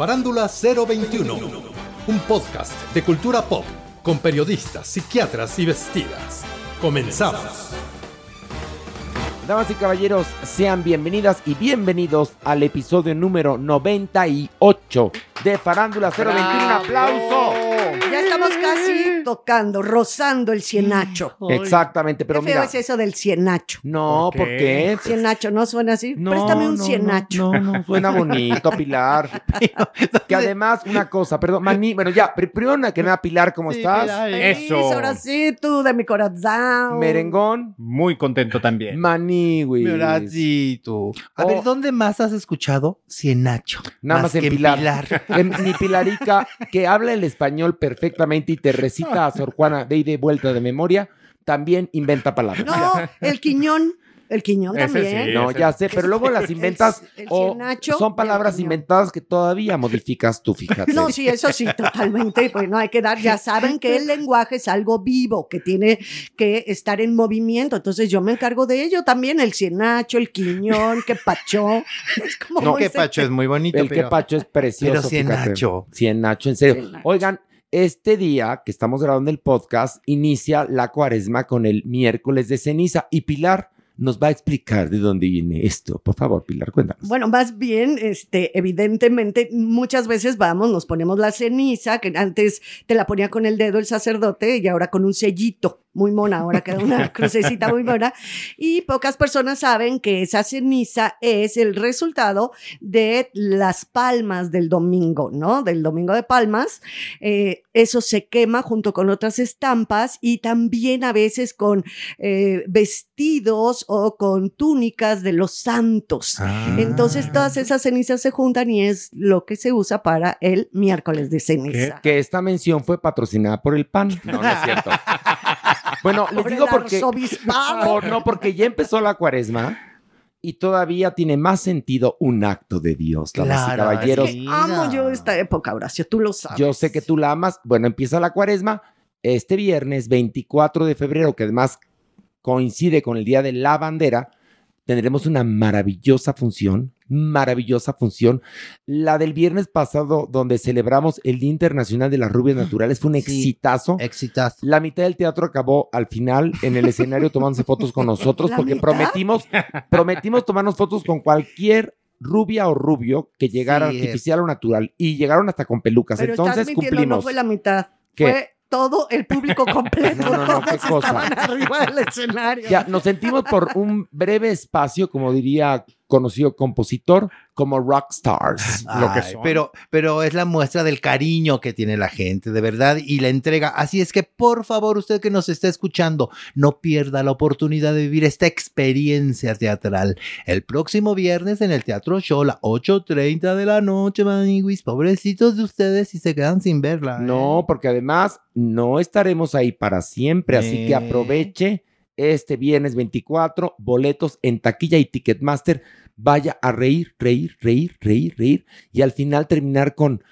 Farándula 021, un podcast de cultura pop con periodistas, psiquiatras y vestidas. Comenzamos. Damas y caballeros, sean bienvenidas y bienvenidos al episodio número 98 de Farándula 021. Un aplauso. Ya estamos casi tocando, rozando el cienacho. Exactamente, pero Qué feo mira. es eso del cienacho. No, ¿por qué? Cienacho, ¿no suena así? No, Préstame un no, cienacho. No, no, suena bonito, Pilar. que además, una cosa, perdón, Mani, bueno, ya, pri- primero que nada, Pilar, ¿cómo estás? Feliz, Ahora sí, tú de mi corazón. Merengón, Muy contento también. Maniwis. Mi horacito. A Oh. ver, ¿dónde más has escuchado Cienacho? Nada más, en que Pilar. En mi Pilarica, que habla el español perfectamente y te recita a Sor Juana de ida y vuelta de memoria, también inventa palabras. No, el quiñón. El quiñón Ese también. sí. No, ya sé, pero luego las inventas el o cienacho son el palabras inventadas que todavía modificas tú, fíjate. No, sí, eso sí, totalmente. Pues no hay que dar, ya saben que el lenguaje es algo vivo, que tiene que estar en movimiento. Entonces yo me encargo de ello también, el cienacho, el quiñón, que pacho. Es como No, Que Pacho es muy bonito, El pero... quepacho es precioso. pero fíjate. Cienacho. Cienacho, en serio. Cienacho. Oigan, este día que estamos grabando el podcast inicia la cuaresma con el miércoles de ceniza y Pilar nos va a explicar de dónde viene esto. Por favor, Pilar, cuéntanos. Bueno, más bien, este, evidentemente, muchas veces vamos, nos ponemos la ceniza, que antes te la ponía con el dedo el sacerdote y ahora con un sellito muy mona, ahora queda una crucecita muy mona. Y pocas personas saben que esa ceniza es el resultado de las palmas del domingo, ¿no? Del domingo de palmas. Eh, eso se quema junto con otras estampas y también a veces con eh, vestidos o con túnicas de los santos. Ah. Entonces todas esas cenizas se juntan y es lo que se usa para el miércoles de ceniza. Que esta mención fue patrocinada por el PAN. No, no es cierto. bueno, les digo porque... Por- no, porque ya empezó la cuaresma y todavía tiene más sentido un acto de Dios, damas y Claro, caballeros. sí. Amo yo esta época, Horacio, tú lo sabes. Yo sé que tú la amas. Bueno, empieza la cuaresma este viernes 24 de febrero, que además coincide con el Día de la Bandera. Tendremos una maravillosa función, maravillosa función. La del viernes pasado, donde celebramos el Día Internacional de las Rubias Naturales, fue un Sí. exitazo. Exitazo. La mitad del teatro acabó al final en el escenario tomándose fotos con nosotros ¿La porque mitad? prometimos, prometimos tomarnos fotos con cualquier rubia o rubio que llegara Sí, es. artificial o natural y llegaron hasta con pelucas. Pero Entonces cumplimos. no fue la mitad. ¿Qué? Fue todo el público completo. No, no, no, qué cosa. estaban arriba del escenario. Ya, nos sentimos por un breve espacio, como diría conocido compositor, como rock stars. lo que son. Pero, pero es la muestra del cariño que tiene la gente, de verdad, y la entrega. Así es que, por favor, usted que nos está escuchando, no pierda la oportunidad de vivir esta experiencia teatral. El próximo viernes en el Teatro Show, a 8.30 de la noche, maniguis. Pobrecitos de ustedes si se quedan sin verla. ¿eh? No, porque además no estaremos ahí para siempre, así que Eh. aproveche este viernes 24, boletos en taquilla y Ticketmaster. Vaya a reír, reír, reír, reír, reír y al final terminar con,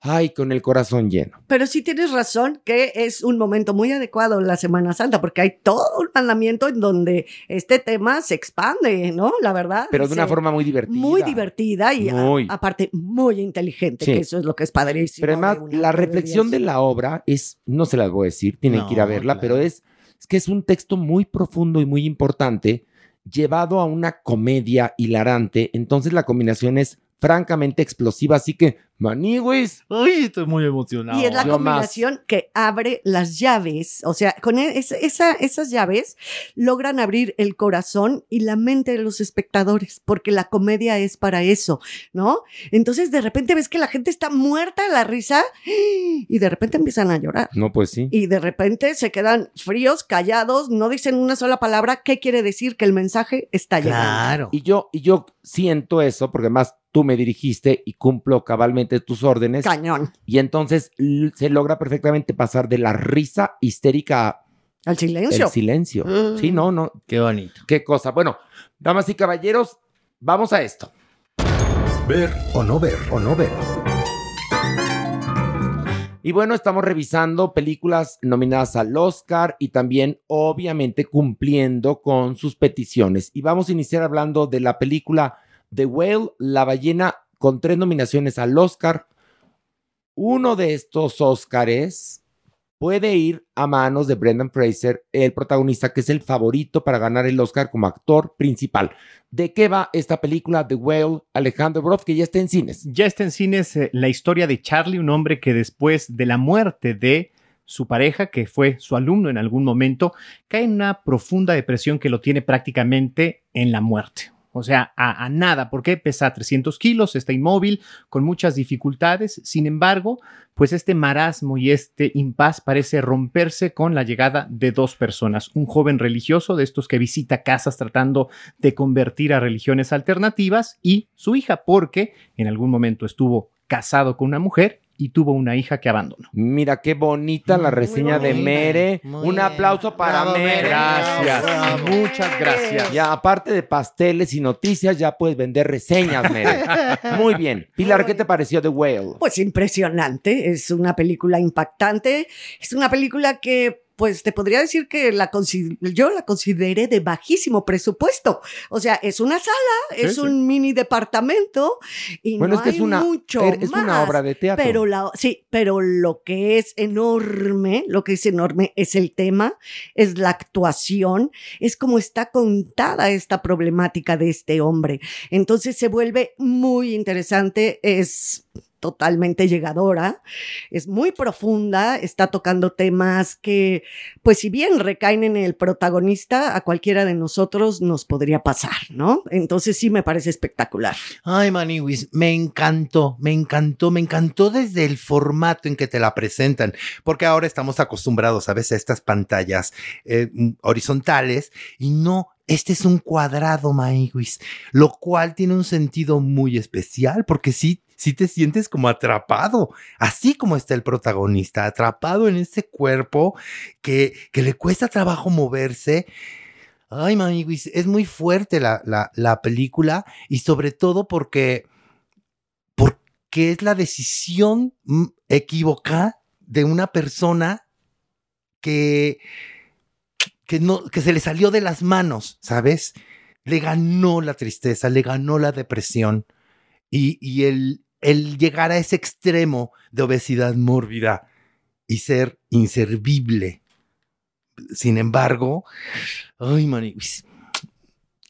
ay, con el corazón lleno. Pero sí tienes razón que es un momento muy adecuado la Semana Santa, porque hay todo un mandamiento en donde este tema se expande, ¿no? La verdad. Pero de una forma muy divertida. Muy divertida y a- aparte muy inteligente, Sí. que eso es lo que es padrísimo. Pero además, la reflexión de la obra es, no se las voy a decir, tienen que ir a verla, claro. pero es, es que es un texto muy profundo y muy importante, llevado a una comedia hilarante. Entonces la combinación es francamente explosiva, así que, manigüis, Uy, estoy muy emocionado. Y es la Yo más. combinación que abre las llaves, o sea, con e- es- esa- esas llaves logran abrir el corazón y la mente de los espectadores, porque la comedia es para eso, ¿no? Entonces de repente ves que la gente está muerta de la risa y de repente empiezan a llorar. no, pues sí. Y de repente se quedan fríos, callados, no dicen una sola palabra. ¿Qué quiere decir? Que el mensaje está llegando. Claro. Y yo, y yo siento eso, porque además tú me dirigiste y cumplo cabalmente tus órdenes. Cañón. Y entonces se logra perfectamente pasar de la risa histérica Al al silencio. silencio. Mm. Sí, no, no. Qué bonito. Qué cosa. Bueno, damas y caballeros, vamos a esto. Ver o no ver o no ver. Y bueno, estamos revisando películas nominadas al Oscar y también, obviamente, cumpliendo con sus peticiones. Y vamos a iniciar hablando de la película The Whale, la ballena, con tres nominaciones al Oscar. Uno de estos Oscars puede ir a manos de Brendan Fraser, el protagonista que es el favorito para ganar el Oscar como actor principal. ¿De qué va esta película The Whale, Alejandro Broff, que ya está en cines? Ya está en cines eh, la historia de Charlie, un hombre que después de la muerte de su pareja, que fue su alumno en algún momento, cae en una profunda depresión que lo tiene prácticamente en la muerte. O sea, a, a nada, porque pesa 300 kilos, está inmóvil, con muchas dificultades. Sin embargo, pues este marasmo y este impas parece romperse con la llegada de dos personas. Un joven religioso de estos que visita casas tratando de convertir a religiones alternativas y su hija, porque en algún momento estuvo casado con una mujer y tuvo una hija que abandonó. Mira qué bonita la reseña de Mere. muy Un bien. aplauso para Bravo, Mere. Mere. Gracias, Bravo. muchas gracias. Ya, aparte de pasteles y noticias, ya puedes vender reseñas, Mere. Muy bien. Pilar, ¿qué te pareció The Whale? Pues impresionante, es una película impactante, es una película que pues te podría decir que la yo la consideré de bajísimo presupuesto. O sea, es una sala, Sí, es sí. un mini departamento y Bueno, no es que hay es una, mucho er- es una obra de teatro. Pero la, sí, pero lo que es enorme, lo que es enorme es el tema, es la actuación, es como está contada esta problemática de este hombre. Entonces se vuelve muy interesante, es totalmente llegadora, es muy profunda, está tocando temas que, pues si bien recaen en el protagonista, a cualquiera de nosotros nos podría pasar, ¿no? Entonces sí me parece espectacular. Ay, Maniwis, me encantó, me encantó, me encantó desde el formato en que te la presentan, porque ahora estamos acostumbrados a veces a estas pantallas eh, mm, horizontales y no. Este es un cuadrado, Maniwis, lo cual tiene un sentido muy especial porque sí, sí te sientes como atrapado, así como está el protagonista, atrapado en ese cuerpo que, que le cuesta trabajo moverse. Ay, Maniwis, es muy fuerte la, la, la película y sobre todo porque, porque es la decisión mm, equivocada de una persona que, que, no, que se le salió de las manos, ¿sabes? Le ganó la tristeza, le ganó la depresión y, y el, el llegar a ese extremo de obesidad mórbida y ser inservible. Sin embargo, ay,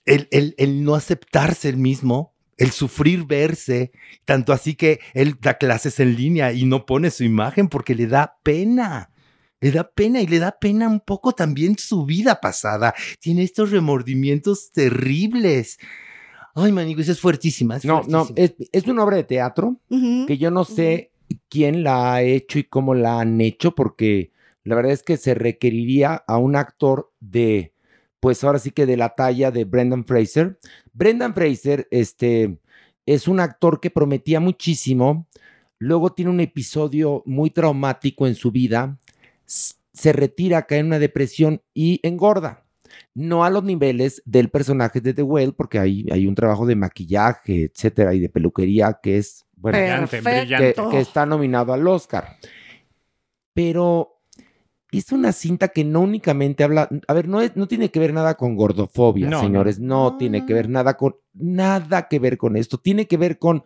el, el, el no aceptarse el mismo, el sufrir verse, tanto así que él da clases en línea y no pone su imagen porque le da pena. Le da pena y le da pena un poco también su vida pasada. Tiene estos remordimientos terribles. Ay, Maniguis, es fuertísima. Es No, no, fuertísima. es, es una obra de teatro que yo no sé quién la ha hecho y cómo la han hecho, porque la verdad es que se requeriría a un actor de, pues ahora sí que de la talla de Brendan Fraser. Brendan Fraser, este, es un actor que prometía muchísimo, luego tiene un episodio muy traumático en su vida, se retira, cae en una depresión y engorda. No a los niveles del personaje de The Whale, porque hay, hay un trabajo de maquillaje, etcétera, y de peluquería que es, bueno, Brillante, que, brillante. que está nominado al Oscar. Pero es una cinta que no únicamente habla, a ver, no, es- no tiene que ver nada con gordofobia, No, señores, no, tiene que ver nada con, nada que ver con esto, tiene que ver con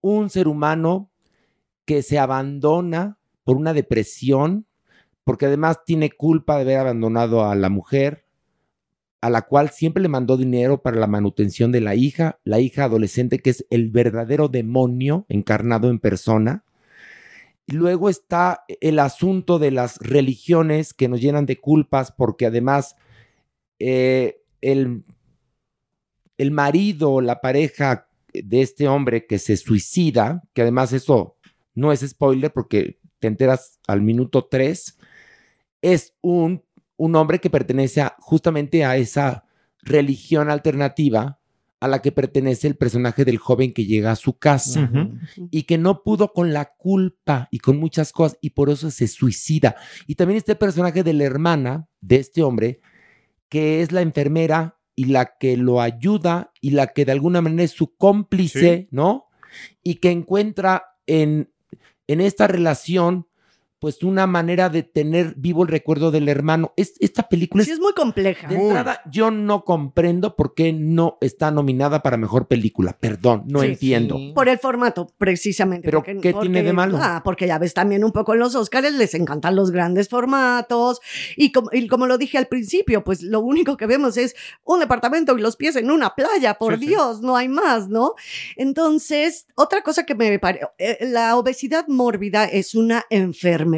un ser humano que se abandona por una depresión, porque además tiene culpa de haber abandonado a la mujer, a la cual siempre le mandó dinero para la manutención de la hija, la hija adolescente que es el verdadero demonio encarnado en persona. Luego está el asunto de las religiones que nos llenan de culpas porque además eh, el, el marido, la pareja de este hombre que se suicida, que además eso no es spoiler porque te enteras al minuto 3, es un, un hombre que pertenece a- justamente a esa religión alternativa a la que pertenece el personaje del joven que llega a su casa y que no pudo con la culpa y con muchas cosas y por eso se suicida. Y también este personaje de la hermana de este hombre, que es la enfermera y la que lo ayuda y la que de alguna manera es su cómplice, Sí. ¿no? Y que encuentra en, en esta relación pues una manera de tener vivo el recuerdo del hermano. Es, esta película Sí, es es muy compleja. de entrada, yo no comprendo por qué no está nominada para mejor película. Perdón, no Sí, entiendo. Por el formato, precisamente. Pero, ¿qué tiene de malo? Ah, porque ya ves también un poco en los Oscars, les encantan los grandes formatos. Y como, y como lo dije al principio, pues lo único que vemos es un departamento y los pies en una playa, por Sí, sí. Dios, no hay más, ¿no? Entonces, otra cosa que me parece, la obesidad mórbida es una enfermedad,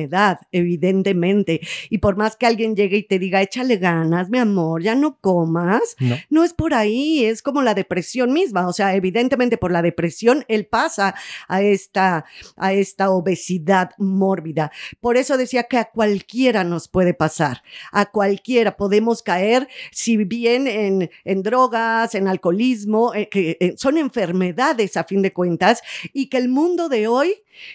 evidentemente. Y por más que alguien llegue y te diga, échale ganas, mi amor, ya no comas, No. no es por ahí, es como la depresión misma. O sea, evidentemente por la depresión él pasa a esta, a esta obesidad mórbida. Por eso decía que a cualquiera nos puede pasar, a cualquiera podemos caer, si bien en, en drogas, en alcoholismo, eh, que eh, son enfermedades a fin de cuentas, y que el mundo de hoy,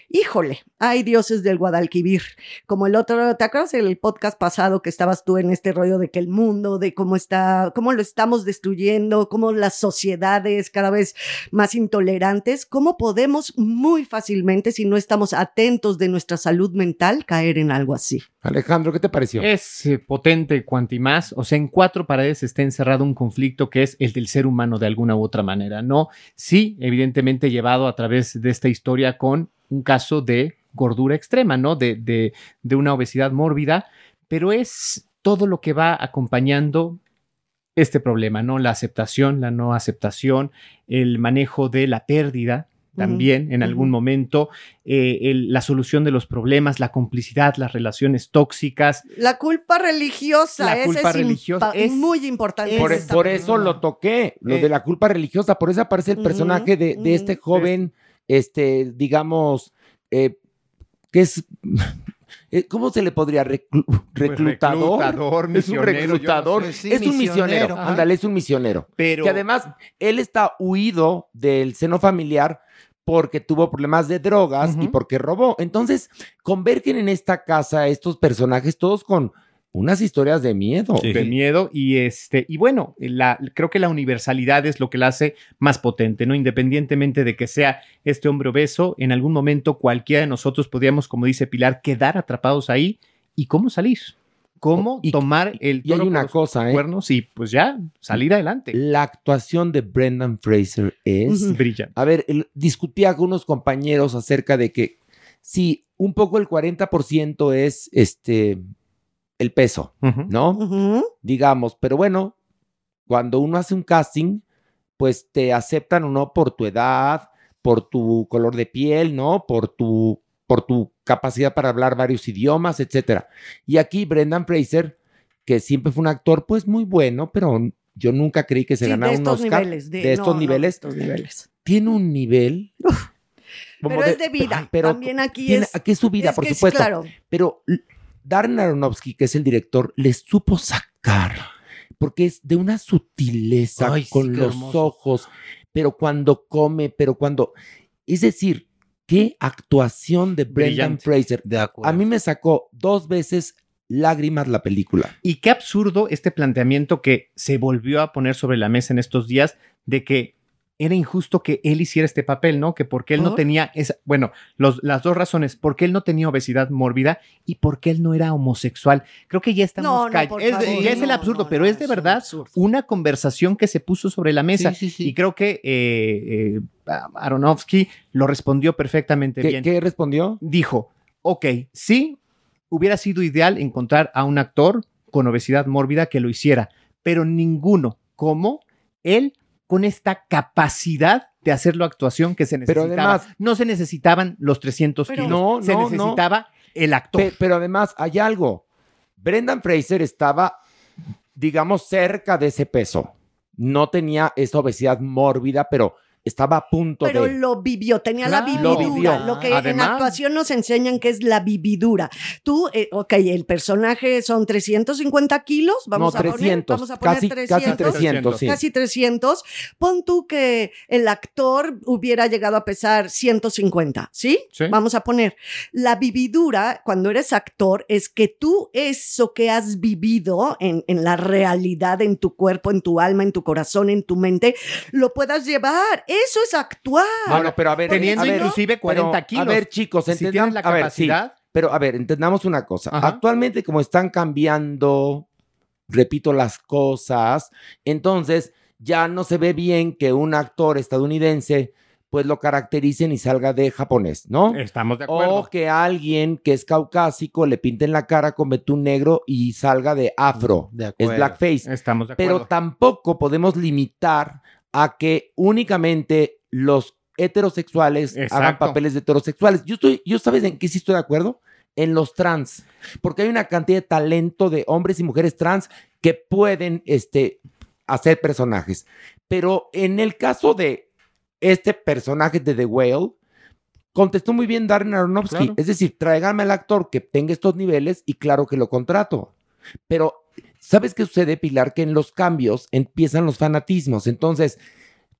híjole, hay dioses del Guadalquivir, como el otro, ¿te acuerdas el podcast pasado que estabas tú en este rollo de que el mundo, de cómo está, cómo lo estamos destruyendo, cómo las sociedades cada vez más intolerantes, cómo podemos muy fácilmente, si no estamos atentos de nuestra salud mental, caer en algo así? Alejandro, ¿qué te pareció? Es eh, potente cuanto y más. O sea, en cuatro paredes está encerrado un conflicto que es el del ser humano de alguna u otra manera. No, sí, evidentemente llevado a través de esta historia con un caso de gordura extrema, ¿no? De, de, de una obesidad mórbida, pero es todo lo que va acompañando este problema, ¿no? La aceptación, la no aceptación, el manejo de la pérdida también en algún momento, eh, el- la solución de los problemas, la complicidad, las relaciones tóxicas. La culpa religiosa, La culpa es religiosa es- muy importante. Por, esta por eso lo toqué, lo Eh, de la culpa religiosa. Por eso aparece el personaje de, de este joven, este, digamos, eh, que es. eh, ¿Cómo se le podría? Reclu- reclutador. reclutador, es un no reclutador. sé. Sí, es un misionero. Ándale, es un misionero. Pero Que además, él está huido del seno familiar porque tuvo problemas de drogas y porque robó. Entonces, convergen en esta casa estos personajes todos con unas historias de miedo. Sí. de miedo y este y bueno la, creo que la universalidad es lo que la hace más potente no independientemente de que sea este hombre obeso en algún momento cualquiera de nosotros podríamos como dice Pilar quedar atrapados ahí y cómo salir cómo Y- tomar el Y hay toro por una los cosa, ¿eh? cuernos y pues ya salir adelante La actuación de Brendan Fraser es. Ujú. brilla A ver, el- discutía con unos compañeros acerca de que sí, un poco el 40% es este el peso. ¿no? Digamos, pero bueno, cuando uno hace un casting, pues te aceptan o no por tu edad, por tu color de piel, ¿no? Por tu por tu capacidad para hablar varios idiomas, etcétera. Y aquí Brendan Fraser, que siempre fue un actor pues muy bueno, pero yo nunca creí que se Sí, ganara un Oscar niveles. De, de estos no, no, niveles de estos niveles. tiene un nivel. como Pero es de vida. También aquí tiene- es- Aquí es su vida, Es por que es supuesto. claro. Pero Darren Aronofsky, que es el director, le supo sacar. Porque es de una sutileza Ay, con los hermoso. ojos, pero cuando come, pero cuando. Es decir, qué actuación de Brendan Brillante. Fraser. De acuerdo. A mí me sacó dos veces lágrimas la película. Y qué absurdo este planteamiento que se volvió a poner sobre la mesa en estos días de que era injusto que él hiciera este papel, ¿no? Que porque él no tenía esa, bueno, los- las dos razones, porque él no tenía obesidad mórbida y porque él no era homosexual. Creo que ya estamos No, no, call- por es favor, ya es el absurdo, no, pero es de verdad absurdo. una conversación que se puso sobre la mesa. Sí, sí, sí. Y creo que eh, eh, Aronofsky lo respondió perfectamente ¿Qué, bien qué respondió? dijo, ok, sí, hubiera sido ideal encontrar a un actor con obesidad mórbida que lo hiciera, pero ninguno como él con esta capacidad de hacer la actuación que se Pero necesitaba. además- no se necesitaban los 300 Pero- kilos, No, se no, no. necesitaba el actor. Pe- pero además hay algo. Brendan Fraser estaba, digamos, cerca de ese peso. No tenía esa obesidad mórbida, pero estaba a punto Pero de... lo vivió, tenía la vividura. Lo vivió. Lo que en Además- actuación nos enseñan que es la vividura. Tú, eh, ok, el personaje son 350 kilos, vamos no, a poner, 300. vamos a poner casi, 300. casi 300, sí. Casi 300. Pon tú que el actor hubiera llegado a pesar 150, ¿sí? Sí. Vamos a poner. La vividura, cuando eres actor, es que tú eso que has vivido en, en la realidad, en tu cuerpo, en tu alma, en tu corazón, en tu mente, lo puedas llevar. Eso es actuar. Bueno, pero a ver, Teniendo a ver, inclusive 40 pero, kilos. A ver, chicos, si tienes la a ver, sí, capacidad, pero a ver, entendamos una cosa. Ajá. Actualmente, como están cambiando, repito, las cosas, entonces ya no se ve bien que un actor estadounidense pues lo caractericen y salga de japonés, ¿no? estamos de acuerdo. O que alguien que es caucásico le pinten la cara con betún negro y salga de afro. De Es blackface. estamos de acuerdo. Pero tampoco podemos limitar a que únicamente los heterosexuales hagan papeles de heterosexuales. Yo estoy, yo sabes en qué sí estoy de acuerdo? En los trans, porque hay una cantidad de talento de hombres y mujeres trans que pueden este, hacer personajes. Pero en el caso de este personaje de The Whale, contestó muy bien Darren Aronofsky. Claro. Es decir, tráigame al actor que tenga estos niveles y claro que lo contrato. Pero, ¿sabes qué sucede, Pilar? Que en los cambios empiezan los fanatismos. Entonces,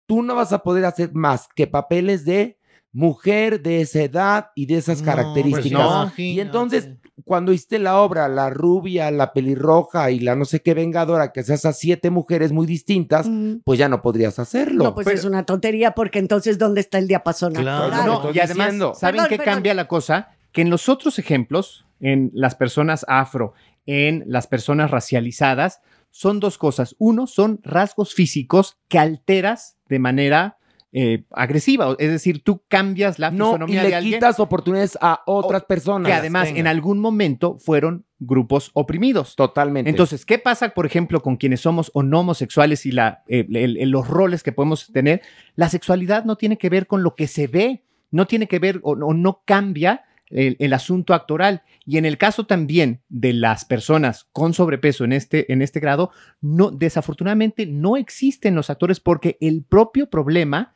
tú no vas a poder hacer más que papeles de mujer de esa edad y de esas No, características. no. Y entonces, cuando hiciste la obra, la rubia, la pelirroja y la no sé qué vengadora, que seas a siete mujeres muy distintas, Mm. pues ya no podrías hacerlo. No, pues Pero- es una tontería porque entonces ¿dónde está el diapasón Claro. lo No, y además. ¿saben Perdón, qué perdón. cambia la cosa? Que en los otros ejemplos, en las personas afro, en las personas racializadas, son dos cosas. Uno, son rasgos físicos que alteras de manera eh, agresiva. Es decir, tú cambias la no, y fisonomía de le alguien quitas oportunidades a otras personas. que además Venga. en algún momento fueron grupos oprimidos. Totalmente. Entonces, ¿qué pasa, por ejemplo, con quienes somos o no homosexuales y la, eh, el- el- los roles que podemos tener? La sexualidad no tiene que ver con lo que se ve, no tiene que ver o, o no cambia el, el asunto actoral. Y en el caso también de las personas con sobrepeso en este, en este grado, no, desafortunadamente no existen los actores porque el propio problema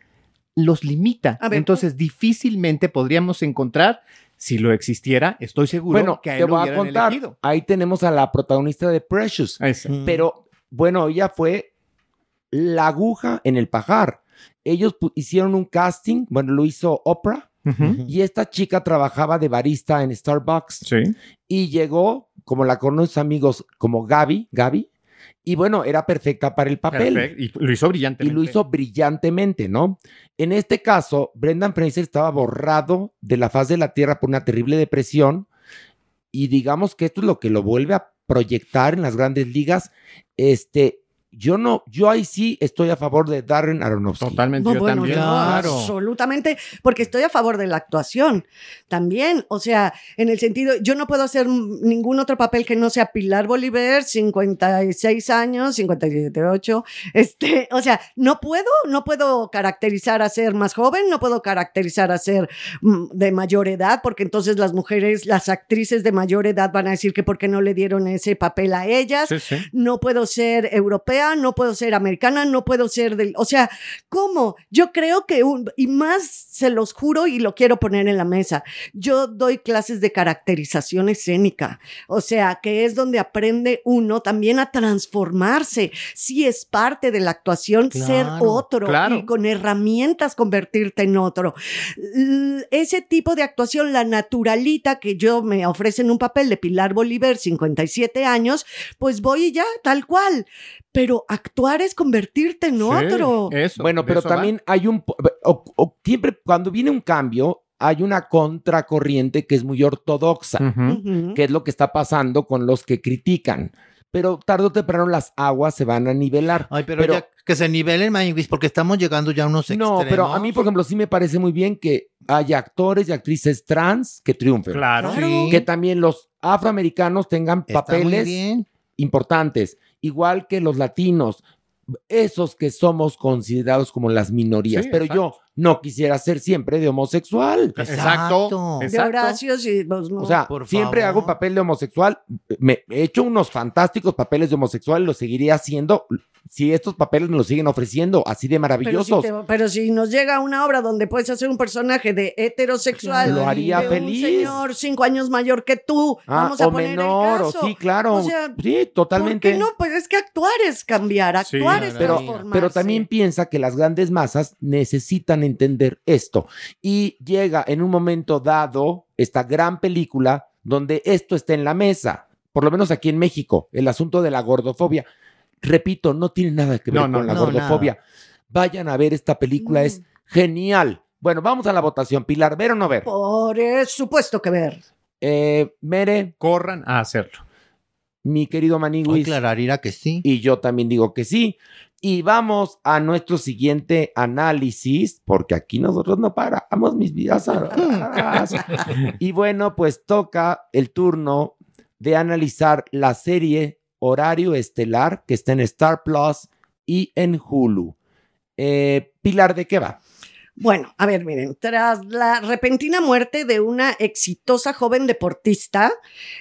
los limita. A ver, Entonces, difícilmente podríamos encontrar, si lo existiera, estoy seguro bueno, que a te lo voy a contar. elegido. Ahí tenemos a la protagonista de Precious. Esa. Pero bueno, ella fue la aguja en el pajar. Ellos hicieron un casting, bueno, lo hizo Oprah, Y esta chica trabajaba de barista en Starbucks. Sí. Y llegó, como la conocen sus amigos, como Gaby, Gaby, y bueno, era perfecta para el papel. Y lo hizo Y brillantemente. lo hizo brillantemente, ¿no? En este caso, Brendan Fraser estaba borrado de la faz de la tierra por una terrible depresión y digamos que esto es lo que lo vuelve a proyectar en las grandes ligas. Este, yo no, yo ahí sí estoy a favor de Darren Aronofsky. Totalmente, No, yo bueno, también. yo Claro. absolutamente, porque estoy a favor de la actuación también. O sea, en el sentido, yo no puedo hacer ningún otro papel que no sea Pilar Bolívar, 56 años, 57, 8. Este, o sea, no puedo, no puedo caracterizar a ser más joven, no puedo caracterizar a ser mm, de mayor edad, porque entonces las mujeres, las actrices de mayor edad van a decir que por qué no le dieron ese papel a ellas Sí, sí. no puedo ser europea europea, no puedo ser americana, no puedo ser del, o sea, ¿cómo? Yo creo que un, y más se los juro y lo quiero poner en la mesa. Yo doy clases de caracterización escénica, o sea, que es donde aprende uno también a transformarse. Si es parte de la actuación, ser Claro, otro claro. y con herramientas convertirte en otro. Ese tipo de actuación, la naturalita que yo me ofrecen un papel de Pilar Bolívar, 57 años, pues voy y ya, tal cual. Pero actuar es convertirte en Sí, otro. Eso, Bueno, pero eso va. también hay un... po- o- o siempre cuando viene un cambio, hay una contracorriente que es muy ortodoxa, que es lo que está pasando con los que critican. Pero tarde o temprano las aguas se van a nivelar. Ay, pero, ya que se nivelen, Maniwis, porque estamos llegando ya a unos No, extremos. pero a mí, por ejemplo, sí me parece muy bien que haya actores y actrices trans que triunfen. Claro. Sí. Que también los afroamericanos tengan Está muy papeles bien. Importantes, igual que los latinos, esos que somos considerados como las minorías. Sí, pero exacto. yo no quisiera ser siempre de homosexual. Exacto. De. Horacio, sí, pues, no. O sea, por siempre favor. hago papel de homosexual. Me he hecho unos fantásticos papeles de homosexual y los seguiré haciendo si estos papeles me los siguen ofreciendo, así de pero, si maravillosos. te- pero si nos llega una obra donde puedes hacer un personaje de heterosexual, Lo haría de feliz. un señor cinco años mayor que tú, Ah, vamos a o poner menor, el o caso. sí, claro. O sea, sí, totalmente. ¿Por qué no? Pues es que actuar es cambiar, actuar es pero, transformarse. pero también piensa que las grandes masas necesitan entender esto. Y llega en un momento dado esta gran película donde esto está en la mesa, por lo menos aquí en México, el asunto de la gordofobia. Repito, no tiene nada que ver No, no, con la no, gordofobia. Vayan a ver esta película, Mm. es genial. Bueno, vamos a la votación. Pilar, ¿ver o no ver? Por supuesto que ver. Eh, Mere, Corran a hacerlo. mi querido Ay, Maniwis. Clararira que sí. Y yo también digo que sí. Y vamos a nuestro siguiente análisis, porque aquí nosotros no paramos mis vidas. y bueno, pues toca el turno de analizar la serie Horario Estelar que está en Star Plus y en Hulu. Eh, Pilar, ¿de qué va? Bueno, a ver, miren, tras la repentina muerte de una exitosa joven deportista,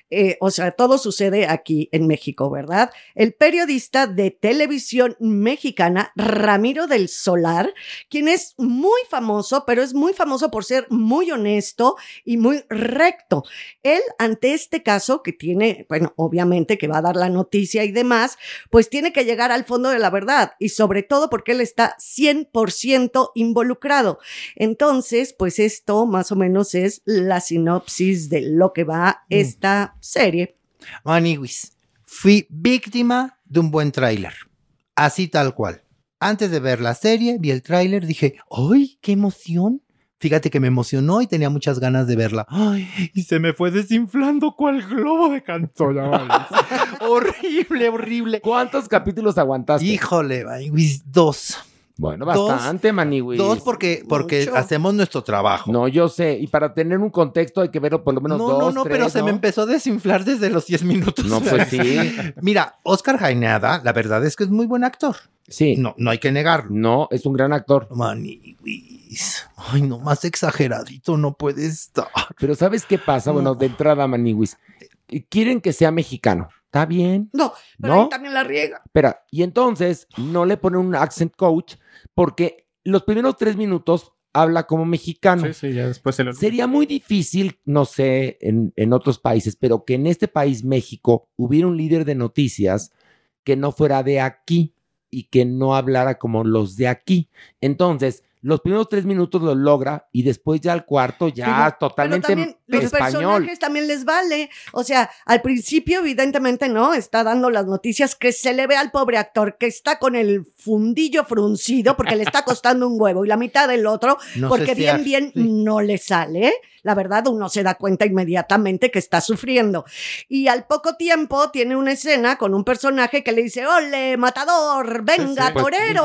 eh, o sea, todo sucede aquí en México, ¿verdad? El periodista de televisión mexicana, Ramiro del Solar, quien es muy famoso, pero es muy famoso por ser muy honesto y muy recto. Él, ante este caso, que tiene, bueno, obviamente que va a dar la noticia y demás, pues tiene que llegar al fondo de la verdad y sobre todo porque él está 100% involucrado. Entonces, pues esto más o menos es la sinopsis de lo que va esta serie. Maniwis, fui víctima de un buen tráiler. Así tal cual. Antes de ver la serie, vi el tráiler, dije, ¡ay, qué emoción! Fíjate que me emocionó y tenía muchas ganas de verla. ¡Ay! Y se me fue desinflando cual globo de cantoya. horrible, horrible. ¿Cuántos capítulos aguantaste? Híjole, dos. Bueno, Dos- bastante, Maniwis. Dos porque, porque Mucho. hacemos nuestro trabajo. No, yo sé. Y para tener un contexto hay que verlo por lo menos no, dos, no, no, tres, pero se me empezó a desinflar desde los 10 minutos. No, pues sí. Mira, Oscar Jaineada, la verdad es que es muy buen actor. Sí. No, no hay que negarlo. No, es un gran actor. Maniwis. Ay, no, más exageradito no puede estar. Pero ¿sabes qué pasa? Bueno, de entrada, Maniwis. Quieren que sea mexicano. Está bien. No, pero ¿No? ahí también la riega. Espera, y entonces no le ponen un accent coach porque los primeros tres minutos habla como mexicano. Sí, sí, ya después se lo. Sería muy difícil, no sé, en, en otros países, pero que en este país, México, hubiera un líder de noticias que no fuera de aquí y que no hablara como los de aquí. Entonces, los primeros tres minutos lo logra y después ya al cuarto ya Pero- totalmente pero también los español. personajes también les vale. O sea, al principio, evidentemente, no, está dando las noticias que se le ve al pobre actor que está con el fundillo fruncido porque le está costando un huevo y la mitad del otro No porque si bien, bien sí. no le sale. La verdad, uno se da cuenta inmediatamente que está sufriendo. Y al poco tiempo tiene una escena con un personaje que le dice, ole, matador, venga, sí. Pues torero.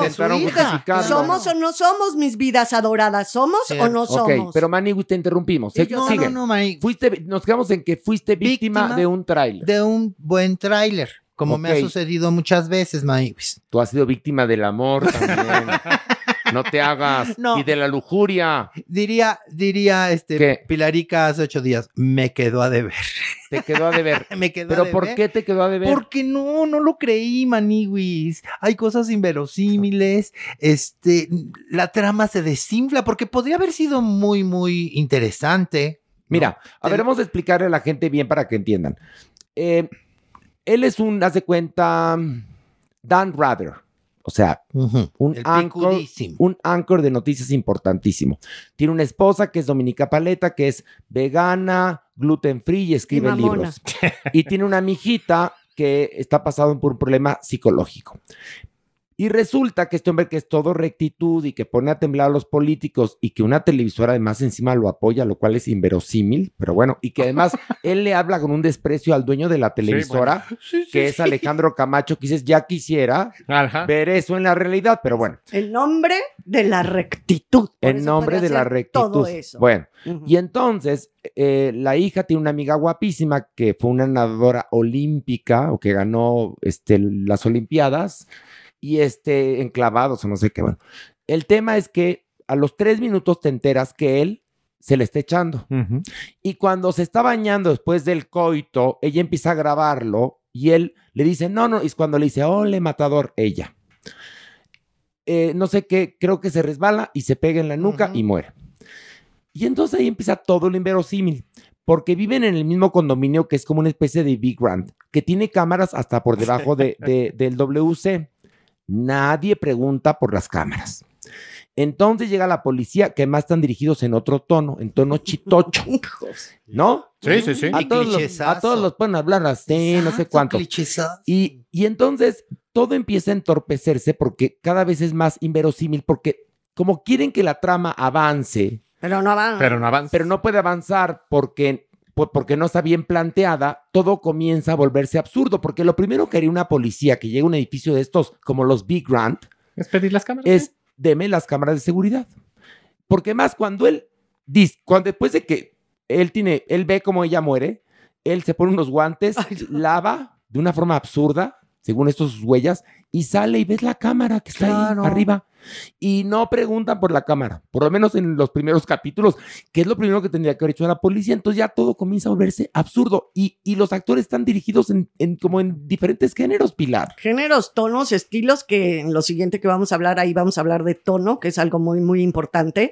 ¿Somos o no somos mis vidas adoradas? ¿Somos o Cierto. no Ok, somos? pero Manny, te interrumpimos. Y yo- No, Sigue. no, no, Fuiste, nos quedamos en que fuiste víctima, Víctima de un tráiler. de un buen tráiler, como me ha sucedido muchas veces, Maniwis. Tú has sido víctima del amor también. No te hagas. No. Y de la lujuria. Diría, diría este ¿Qué? Pilarica hace ocho días, me quedó a deber. Te quedó a deber. me quedó a ¿Pero deber. por qué te quedó a deber? Porque no, no lo creí, Maniwis. Hay cosas inverosímiles. Este, la trama se desinfla porque podría haber sido muy, muy interesante. Mira, a ver, vamos a explicarle a la gente bien para que entiendan. Eh, él es un, haz de cuenta, Dan Rather. O sea, un El anchor, picudísimo. un anchor de noticias importantísimo. Tiene una esposa que es Dominica Paleta, que es vegana, gluten free y escribe libros. Y tiene una mijita que está pasando por un problema psicológico. Y resulta que este hombre que es todo rectitud y que pone a temblar a los políticos y que una televisora además encima lo apoya, lo cual es inverosímil, pero bueno, y que además él le habla con un desprecio al dueño de la televisora, que es Alejandro Camacho, que dices, ya quisiera Ajá. ver eso en la realidad, pero bueno, En nombre de la rectitud. Eso nombre de la rectitud. Todo eso. Bueno, y entonces eh, la hija tiene una amiga guapísima que fue una nadadora olímpica o que ganó este, las Olimpiadas y este, enclavados o no sé qué. Bueno, el tema es que a los tres minutos te enteras que él se le está echando. Y cuando se está bañando después del coito, ella empieza a grabarlo y él le dice, no, no, y es cuando le dice, ole, matador, ella. Eh, no sé qué, creo que se resbala y se pega en la nuca y muere. Y entonces ahí empieza todo lo inverosímil, porque viven en el mismo condominio que es como una especie de Big Grand, que tiene cámaras hasta por debajo de, de- del WC. Nadie pregunta por las cámaras. Entonces llega la policía, que además están dirigidos en otro tono, en tono chitocho, ¿no? Sí, sí, sí. A Y todos, los, clichesazo. a todos los pueden hablar así, no sé cuánto. Y, y entonces todo empieza a entorpecerse porque cada vez es más inverosímil, porque como quieren que la trama avance, Pero no va. Pero no avanza. pero no puede avanzar porque, por- porque no está bien planteada, todo comienza a volverse absurdo, porque lo primero que haría una policía que llega a un edificio de estos, como los Big Grant, Es pedir las cámaras. es deme las cámaras de seguridad. Porque más cuando él dice, cuando después de que él tiene, él ve cómo ella muere, él se pone unos guantes, lava de una forma absurda, según estos sus huellas, y sale y ves la cámara que está Claro. ahí arriba. Y no preguntan por la cámara, por lo menos en los primeros capítulos, que es lo primero que tendría que haber hecho la policía. Entonces ya todo comienza a volverse absurdo. Y, y los actores están dirigidos en, en como en diferentes géneros, Pilar. Géneros, tonos, estilos, que en lo siguiente que vamos a hablar, ahí vamos a hablar de tono, que es algo muy, muy importante.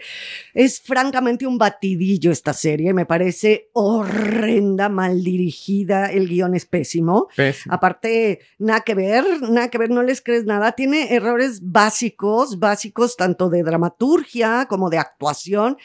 Es francamente un batidillo esta serie, me parece horrenda, mal dirigida, el guion es pésimo. Pésimo. Aparte, nada que ver, nada que ver, no les crees nada. Tiene errores básicos, básicos tanto de dramaturgia como de actuación.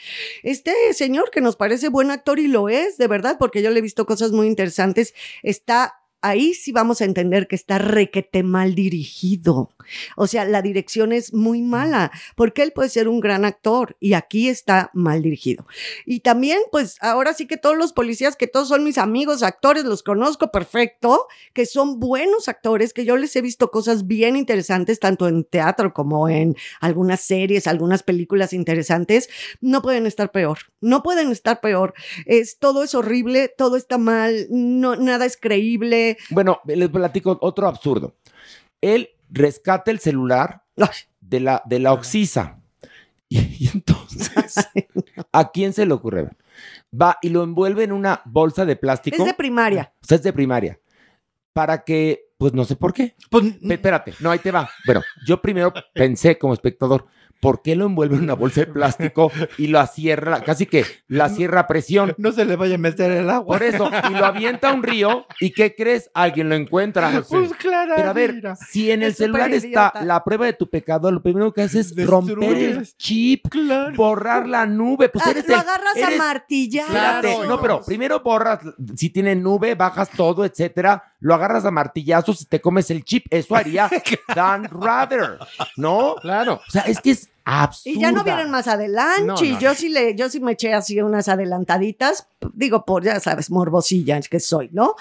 Este señor que nos parece buen actor y lo es, de verdad, porque yo le he visto cosas muy interesantes, está... Ahí sí vamos a entender que está requete mal dirigido. O sea, la dirección es muy mala, porque él puede ser un gran actor y aquí está mal dirigido. Y también, pues ahora sí que todos los policías, que todos son mis amigos actores, los conozco perfecto, que son buenos actores, que yo les he visto cosas bien interesantes, tanto en teatro como en algunas series, algunas películas interesantes, no pueden estar peor, no pueden estar peor. Es, todo es horrible, todo está mal, no, nada es creíble. Bueno, les platico otro absurdo. Él rescata el celular de la, de la Oxisa. Y, y entonces, ¿a quién se le ocurre? Va y lo envuelve en una bolsa de plástico. es de primaria. O sea, es de primaria. Para que, pues no sé por qué. Pues, Espérate, no, ahí te va. Bueno, yo primero pensé como espectador, ¿por qué lo envuelve en una bolsa de plástico y lo cierra, casi que la cierra a presión? no se le vaya a meter el agua. Por eso, y lo avienta a un río, ¿y qué crees? Alguien lo encuentra. Pues claro. Pero a ver, mira. si en el celular está la prueba de tu pecado, lo primero que haces es romper el chip, Claro. borrar la nube. Pues Ah, eres lo el- agarras a martillar. Espérate, no, pero primero borras, si tiene nube, bajas todo, etcétera, lo agarras a martillazos y te comes el chip. Eso haría Dan Rather, ¿no? Claro. O sea, es que es Y ya no vienen más adelante. No, no, yo no. sí le, yo sí me eché así unas adelantaditas, digo, por ya sabes, morbosilla que soy, ¿no?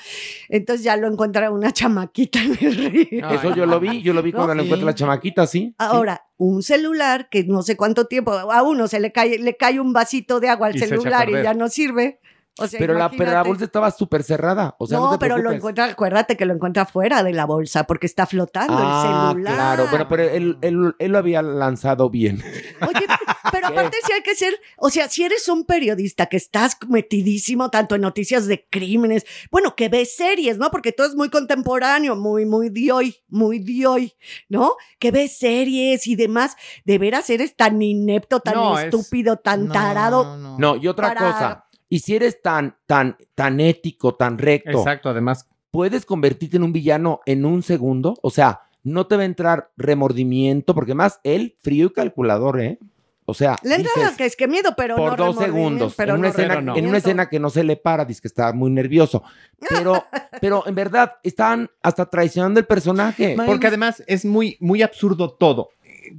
Entonces ya lo encuentra una chamaquita en el río. Eso yo lo vi, yo lo vi cuando lo encuentra la chamaquita, ¿sí? Ahora, un celular que no sé cuánto tiempo, a uno se le cae, le cae un vasito de agua al Y celular y ya no sirve. O sea, pero, la, pero la bolsa estaba súper cerrada. O sea, no, no, te pero lo encuentra, acuérdate que lo encuentra fuera de la bolsa porque está flotando Ah, el celular. claro. Bueno, pero él, él- él lo había lanzado bien. Oye, pero aparte sí hay que ser, o sea, si eres un periodista que estás metidísimo tanto en noticias de crímenes, bueno, que ves series, ¿no? Porque todo es muy contemporáneo, muy, muy de hoy, muy de hoy, ¿no? Que ves series y demás, de veras eres tan inepto, tan No, es- estúpido, tan tarado. No, y otra Para- cosa. Y si eres tan, tan, tan ético, tan recto, Exacto, además. puedes convertirte en un villano en un segundo. O sea, no te va a entrar remordimiento, porque más él, frío y calculador, ¿eh? O sea, Le entra dices, que es que miedo, pero por no dos segundos. Pero en, una no escena, no. en una escena que no se le para, dice que está muy nervioso. Pero, pero en verdad, están hasta traicionando el personaje. Porque además es muy, muy absurdo todo.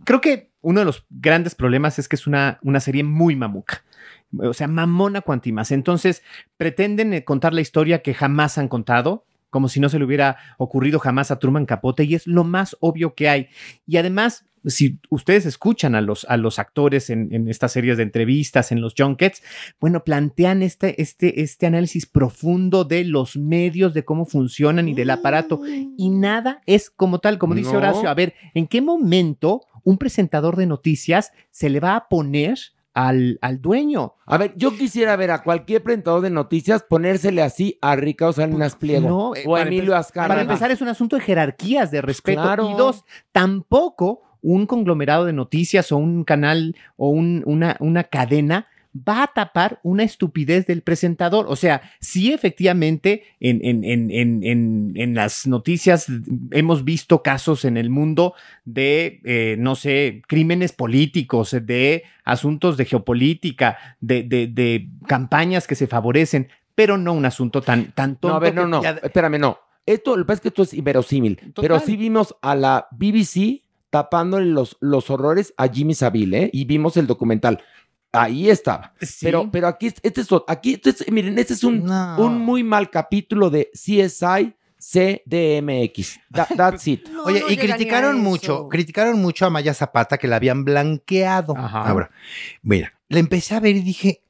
Creo que uno de los grandes problemas es que es una, una serie muy mamuca. O sea, mamona cuantimas. Entonces, pretenden eh, contar la historia que jamás han contado, como si no se le hubiera ocurrido jamás a Truman Capote, y es lo más obvio que hay. Y además, si ustedes escuchan a los, a los actores en, en estas series de entrevistas, en los junkets, bueno, plantean este, este, este análisis profundo de los medios, de cómo funcionan y del aparato. Y nada es como tal, como dice No. Horacio. A ver, ¿en qué momento un presentador de noticias se le va a poner al, al dueño? A ver, yo quisiera ver a cualquier presentador de noticias ponérsele así a Ricardo Salinas Pliego No, eh, o a Emilio Azcárraga. Para empezar, es un asunto de jerarquías, de respeto. Claro. Y dos, tampoco un conglomerado de noticias o un canal o un- una, una cadena va a tapar una estupidez del presentador. O sea, sí, efectivamente, en, en- en- en- las noticias hemos visto casos en el mundo de, eh, no sé, crímenes políticos, de asuntos de geopolítica, de, de- de campañas que se favorecen, pero no un asunto tan, tan tonto. No, a ver, no, no, ya- espérame, no. Esto, lo que pasa es que esto es inverosímil. Pero sí vimos a la BBC tapándole los, los horrores a Jimmy Savile, ¿eh? Y vimos el documental. Ahí estaba. Pero, pero aquí, es- este es, otro- aquí, este es- miren, este es un, No. un muy mal capítulo de CSI CDMX. That- that's it. No, Oye, no y criticaron mucho, criticaron mucho a Maya Zapata que la habían blanqueado. Ajá. Ahora, mira, la empecé a ver y dije,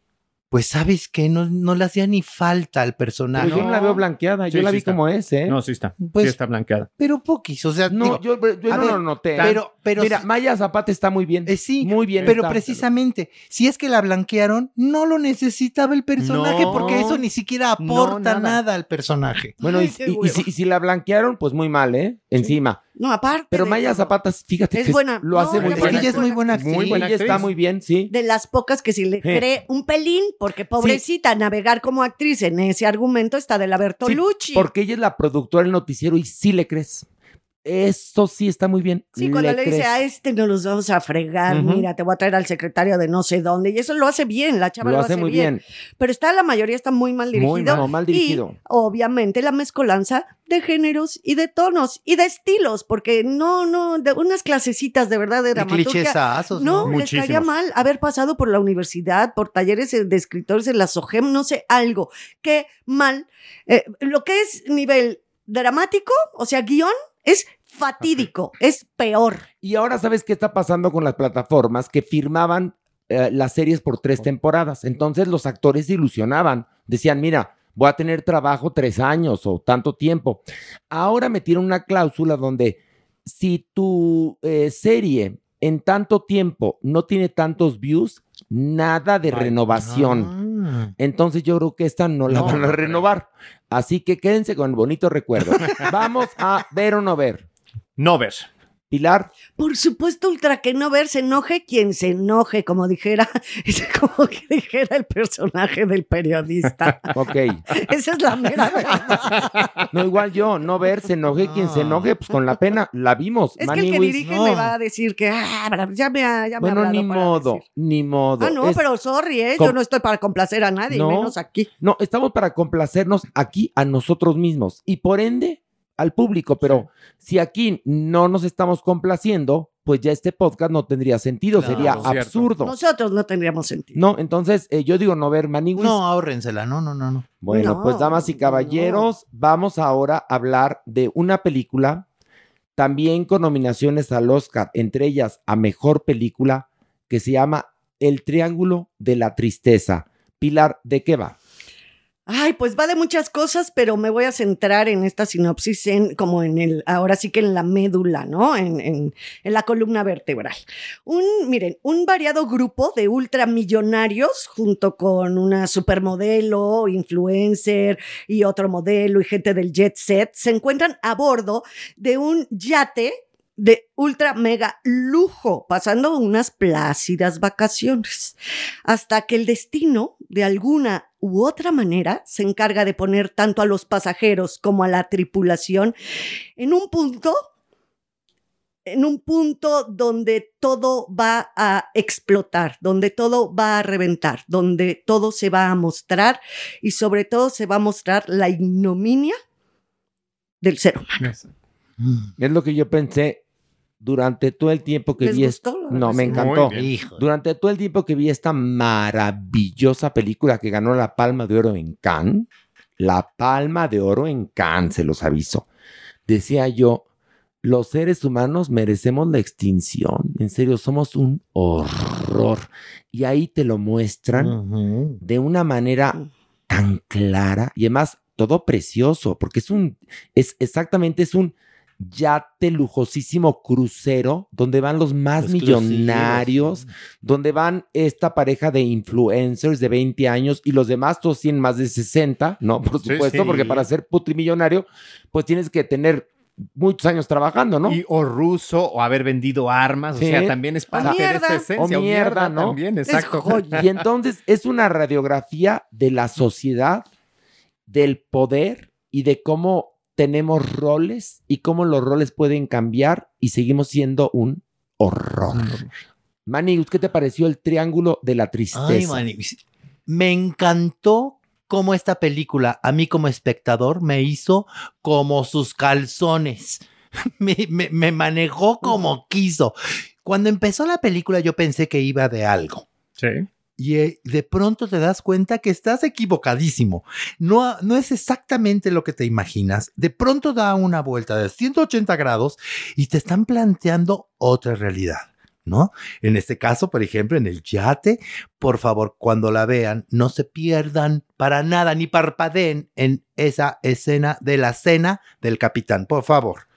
pues sabes que no, no le hacía ni falta al personaje. Pero yo no la veo blanqueada, yo Sí, la sí vi está. como es, ¿eh? No, sí está. Pues- sí está blanqueada. Pero poquis, o sea, No, digo, yo, no ver, lo noté. pero, pero, Mira, Maya Zapata está muy bien. eh, sí, muy bien. pero está. precisamente, si es que la blanquearon, no lo necesitaba el personaje No. porque eso ni siquiera aporta nada. nada. al personaje. Bueno, Ay, y, qué y- y hueva. si, y si la blanquearon, pues muy mal, ¿eh? Encima. No, aparte. Pero de Maya Zapata, fíjate Es que buena. lo hace No, muy bien. ella es muy buena actriz. Muy buena Ella está muy bien, sí. de las pocas que si le Sí. cree un pelín, porque pobrecita, navegar como actriz en ese argumento está de la Sí, Bertolucci. porque ella es la productora del noticiero y sí le crees. Eso sí está muy bien. Sí, cuando le, dice a este no los vamos a fregar, mira, te voy a traer al secretario de no sé dónde. Y eso lo hace bien, la chava lo hace muy bien. Pero está, la mayoría está muy mal dirigido. Muy mal, mal dirigido. Y obviamente la mezcolanza de géneros y de tonos y de estilos, porque no, no, de unas clasecitas de verdad de dramaturgia. clichésazos, No, ¿no? les Muchísimos. mal haber pasado por la universidad, por talleres de escritores en la SOGEM, no sé, algo. Qué mal. Eh, lo que es nivel dramático, o sea, guion, es fatídico, es peor. Y ahora sabes qué está pasando con las plataformas que firmaban eh, las series por tres temporadas. Entonces los actores se ilusionaban. Decían, mira, voy a tener trabajo tres años o tanto tiempo. Ahora metieron una cláusula donde si tu eh, serie en tanto tiempo no tiene tantos views, nada de renovación. Ah. Entonces yo creo que esta no la No, van a renovar. Así que quédense con el bonito recuerdo. Vamos a ver o no ver. No ver. Pilar, Por supuesto, ultra que no ver, se enoje quien se enoje, como dijera, como que dijera el personaje del periodista. ok. Esa es la mera verdad. No, igual yo, no ver, se enoje quien se enoje, pues con la pena, la vimos. Es que el que dirige no. me va a decir que ah, ya me ha, ya me ha Bueno, ni para modo, decir. ni modo. Ah, no, Es- pero sorry, ¿eh? Com- Yo no estoy para complacer a nadie, No. menos aquí. No, estamos para complacernos aquí a nosotros mismos y por ende al público, pero si aquí no nos estamos complaciendo, pues ya este podcast no tendría sentido, Claro, sería absurdo. Nosotros no tendríamos sentido. No, entonces eh, yo digo no ver Maniwis. No, ahórrensela, no, no, no, no. Bueno, No, pues damas y no. caballeros, vamos ahora a hablar de una película también con nominaciones al Oscar, entre ellas a mejor película, que se llama El Triángulo de la Tristeza. Pilar, ¿de qué va? Ay, pues va de muchas cosas, pero me voy a centrar en esta sinopsis, en, como en el, ahora sí que en la médula, ¿no? En, en, la columna vertebral. Un, miren, un variado grupo de ultramillonarios, junto con una supermodelo, influencer y otro modelo y gente del jet set, se encuentran a bordo de un yate de ultra mega lujo, pasando unas plácidas vacaciones, hasta que el destino, de alguna u otra manera, se encarga de poner tanto a los pasajeros como a la tripulación en un punto en un punto donde todo va a explotar, donde todo va a reventar, donde todo se va a mostrar y sobre todo se va a mostrar la ignominia del ser humano. Es lo que yo pensé durante todo el tiempo que ¿Les vi gustó No, me encantó. Durante todo el tiempo que vi esta maravillosa película que ganó la Palma de Oro en Cannes, la Palma de Oro en Cannes, se los aviso. Decía yo, los seres humanos merecemos la extinción. En serio, somos un horror. Y ahí te lo muestran de una manera tan clara y además todo precioso, porque es un, es exactamente, es un yate lujosísimo crucero donde van los más millonarios, donde van esta pareja de influencers de 20 años y los demás todos tienen más de 60, ¿no? Por supuesto, sí. porque para ser putrimillonario, pues tienes que tener muchos años trabajando, ¿no? Y, o ruso, o haber vendido armas, Sí. o sea, también es parte de esta esencia. O mierda, ¿no? También, exacto. Y entonces es una radiografía de la sociedad, del poder y de cómo tenemos roles y cómo los roles pueden cambiar y seguimos siendo un horror. Manny, ¿qué te pareció el triángulo de la tristeza? Ay, mani, Me encantó cómo esta película, a mí como espectador, me hizo como sus calzones. Me, me- me manejó como quiso. Cuando empezó la película yo pensé que iba de algo. Sí. Y eh, de pronto te das cuenta que estás equivocadísimo. No, no es exactamente lo que te imaginas. De pronto da una vuelta de 180 grados y te están planteando otra realidad. ¿No? En este caso, por ejemplo, en el yate, por favor, cuando la vean, no se pierdan para nada ni parpadeen en esa escena de la cena del capitán, por favor.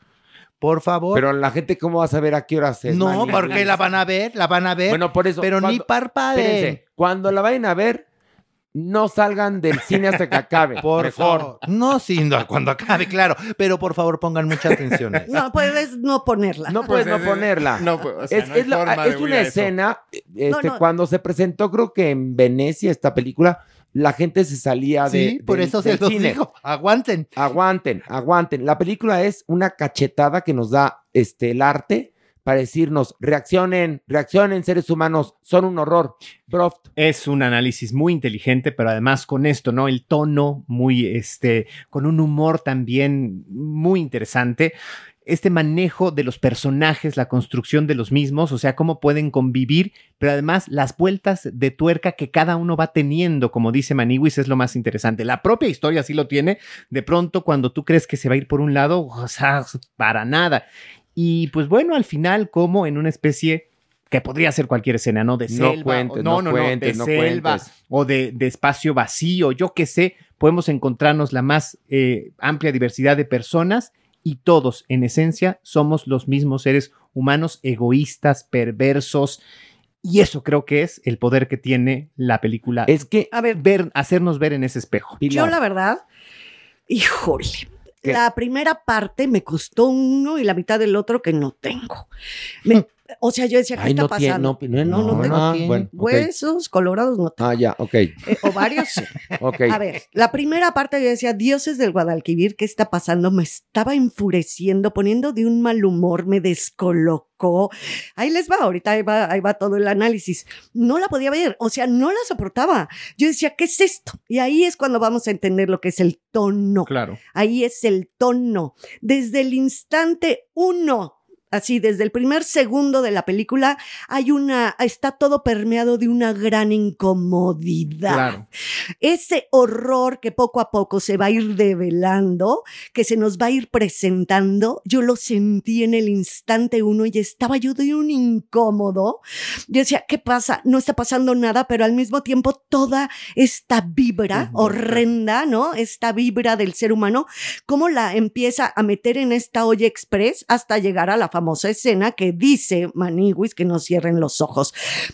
Por favor. Pero la gente, ¿cómo va a saber a qué hora es? no, porque la van a ver, la van a ver. Bueno, por eso. pero ni parpadeen. espérense, cuando la vayan a ver, no salgan del cine hasta que acabe. Por Mejor. favor. No, sí, no, cuando acabe, claro. Pero por favor pongan mucha atención. a eso. No puedes no ponerla. No puedes no ponerla. no, pues, o sea, es no es la- una escena, este, No, no. cuando se presentó, creo que en Venecia esta película, la gente se salía de. Sí, por eso se los cine. digo. Aguanten. Aguanten, aguanten. La película es una cachetada que nos da este, el arte para decirnos, reaccionen, reaccionen seres humanos, son un horror. Broft. Es un análisis muy inteligente, pero además con esto, ¿no? El tono muy, este, con un humor también muy interesante. Este manejo de los personajes, la construcción de los mismos, o sea, cómo pueden convivir, pero además las vueltas de tuerca que cada uno va teniendo, como dice Maniwis, es lo más interesante. La propia historia sí lo tiene. De pronto, cuando tú crees que se va a ir por un lado, o sea, para nada. Y pues bueno, al final, como en una especie que podría ser cualquier escena, ¿no? De No selva. cuentes, o- no no, cuentes, de no selva cuentes. o de, de espacio vacío, yo qué sé, podemos encontrarnos la más eh, amplia diversidad de personas y todos, en esencia, somos los mismos seres humanos egoístas, perversos. Y eso creo que es el poder que tiene la película. Es que, A ver, ver, hacernos ver en ese espejo. Pilar, yo la verdad, híjole. ¿Qué? La primera parte me costó uno y la mitad del otro que no tengo. Me- o sea, yo decía, ¿qué ay, está no tiene, pasando? no, no, No, no no, tengo. ah, tiene. bueno, ok. Huesos colorados no tengo. Ah, ya, ok, Eh, ovarios sí. ok. A ver, la primera parte yo decía, dioses del Guadalquivir, ¿qué está pasando? Me estaba enfureciendo, poniendo de un mal humor, me descolocó. Ahí les va, ahorita ahí va, ahí va todo el análisis. No la podía ver, o sea, no la soportaba. Yo decía, ¿qué es esto? Y ahí es cuando vamos a entender lo que es el tono. Claro. Ahí es el tono. Desde el instante uno Así, desde el primer segundo de la película hay una, está todo permeado de una gran incomodidad. Claro. Ese horror que poco a poco se va a ir develando, que se nos va a ir presentando, yo lo sentí en el instante uno y estaba yo de un incómodo. Yo decía, ¿qué pasa? No está pasando nada, pero al mismo tiempo toda esta vibra horrenda, ¿no? Esta vibra del ser humano, cómo la empieza a meter en esta olla express hasta llegar a la famosa escena que dice Maniwis que no cierren los ojos.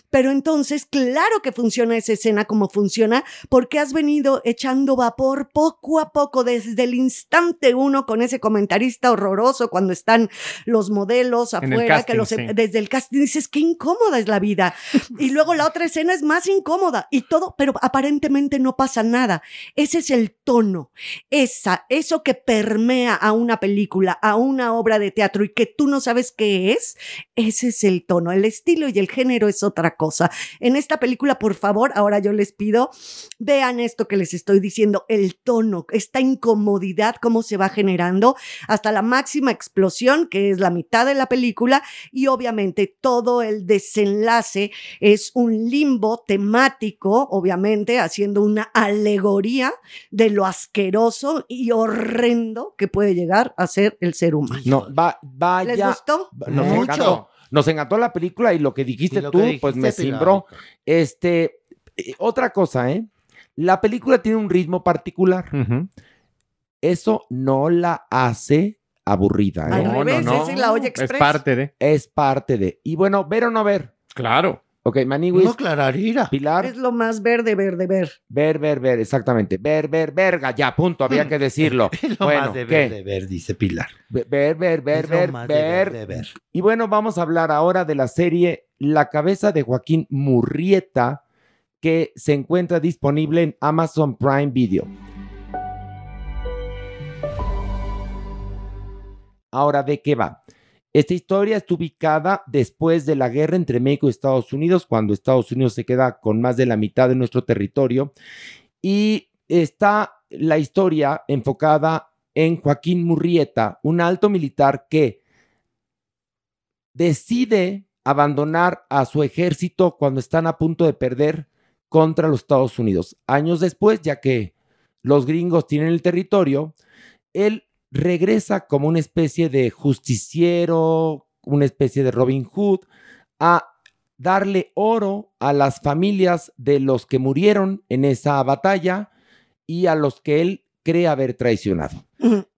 Pero entonces, claro que funciona esa escena como funciona, porque has venido echando vapor poco a poco desde el instante uno con ese comentarista horroroso cuando están los modelos afuera, casting, que los, sí. desde el casting dices, qué incómoda es la vida. Y luego la otra escena es más incómoda y todo, pero aparentemente no pasa nada. Ese es el tono, esa, eso que permea a una película, a una obra de teatro y que tú no sabes qué es, ese es el tono. El estilo y el género es otra cosa. En esta película, por favor, ahora yo les pido, vean esto que les estoy diciendo, el tono, esta incomodidad, cómo se va generando hasta la máxima explosión, que es la mitad de la película, y obviamente todo el desenlace es un limbo temático, obviamente haciendo una alegoría de lo asqueroso y horrendo que puede llegar a ser el ser humano. No, va, vaya. Nos Mucho. encantó. Nos encantó la película y lo que dijiste lo tú, que dijiste, pues me cimbró. Este, eh, otra cosa, ¿eh? La película tiene un ritmo particular. Eso no la hace aburrida, ¿eh? Al No, revés, no, no. esa es la olla Es express. parte de. Es parte de. Y bueno, ver o no ver. Claro. Ok, Maniwis, No, Clararira. Pilar, Es lo más verde, verde, ver. ver, ver, ver, exactamente. Ver, ver, verga, ya, punto, había que decirlo. Es lo bueno, más de ¿qué? ver, de ver, dice Pilar. Ver, ver, ver, ver, de ver. Y bueno, vamos a hablar ahora de la serie La cabeza de Joaquín Murrieta, que se encuentra disponible en Amazon Prime Video. Ahora, ¿de qué va? Esta historia está ubicada después de la guerra entre México y Estados Unidos, cuando Estados Unidos se queda con más de la mitad de nuestro territorio. Y está la historia enfocada en Joaquín Murrieta, un alto militar que decide abandonar a su ejército cuando están a punto de perder contra los Estados Unidos. Años después, ya que los gringos tienen el territorio, él regresa como una especie de justiciero, una especie de Robin Hood, a darle oro a las familias de los que murieron en esa batalla y a los que él cree haber traicionado.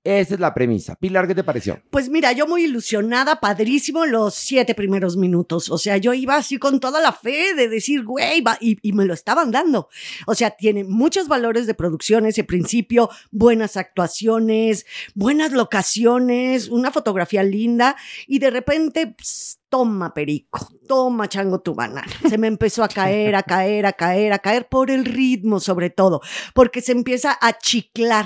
Esa es la premisa. Pilar, ¿qué te pareció? Pues mira, yo muy ilusionada, padrísimo los siete primeros minutos. O sea, yo iba así con toda la fe de decir, güey, y, y me lo estaban dando. O sea, tiene muchos valores de producción ese principio, buenas actuaciones, buenas locaciones, una fotografía linda, y de repente, toma perico, toma chango tu banana. Se me empezó a caer, a caer, a caer, a caer por el ritmo sobre todo, porque se empieza a chiclar.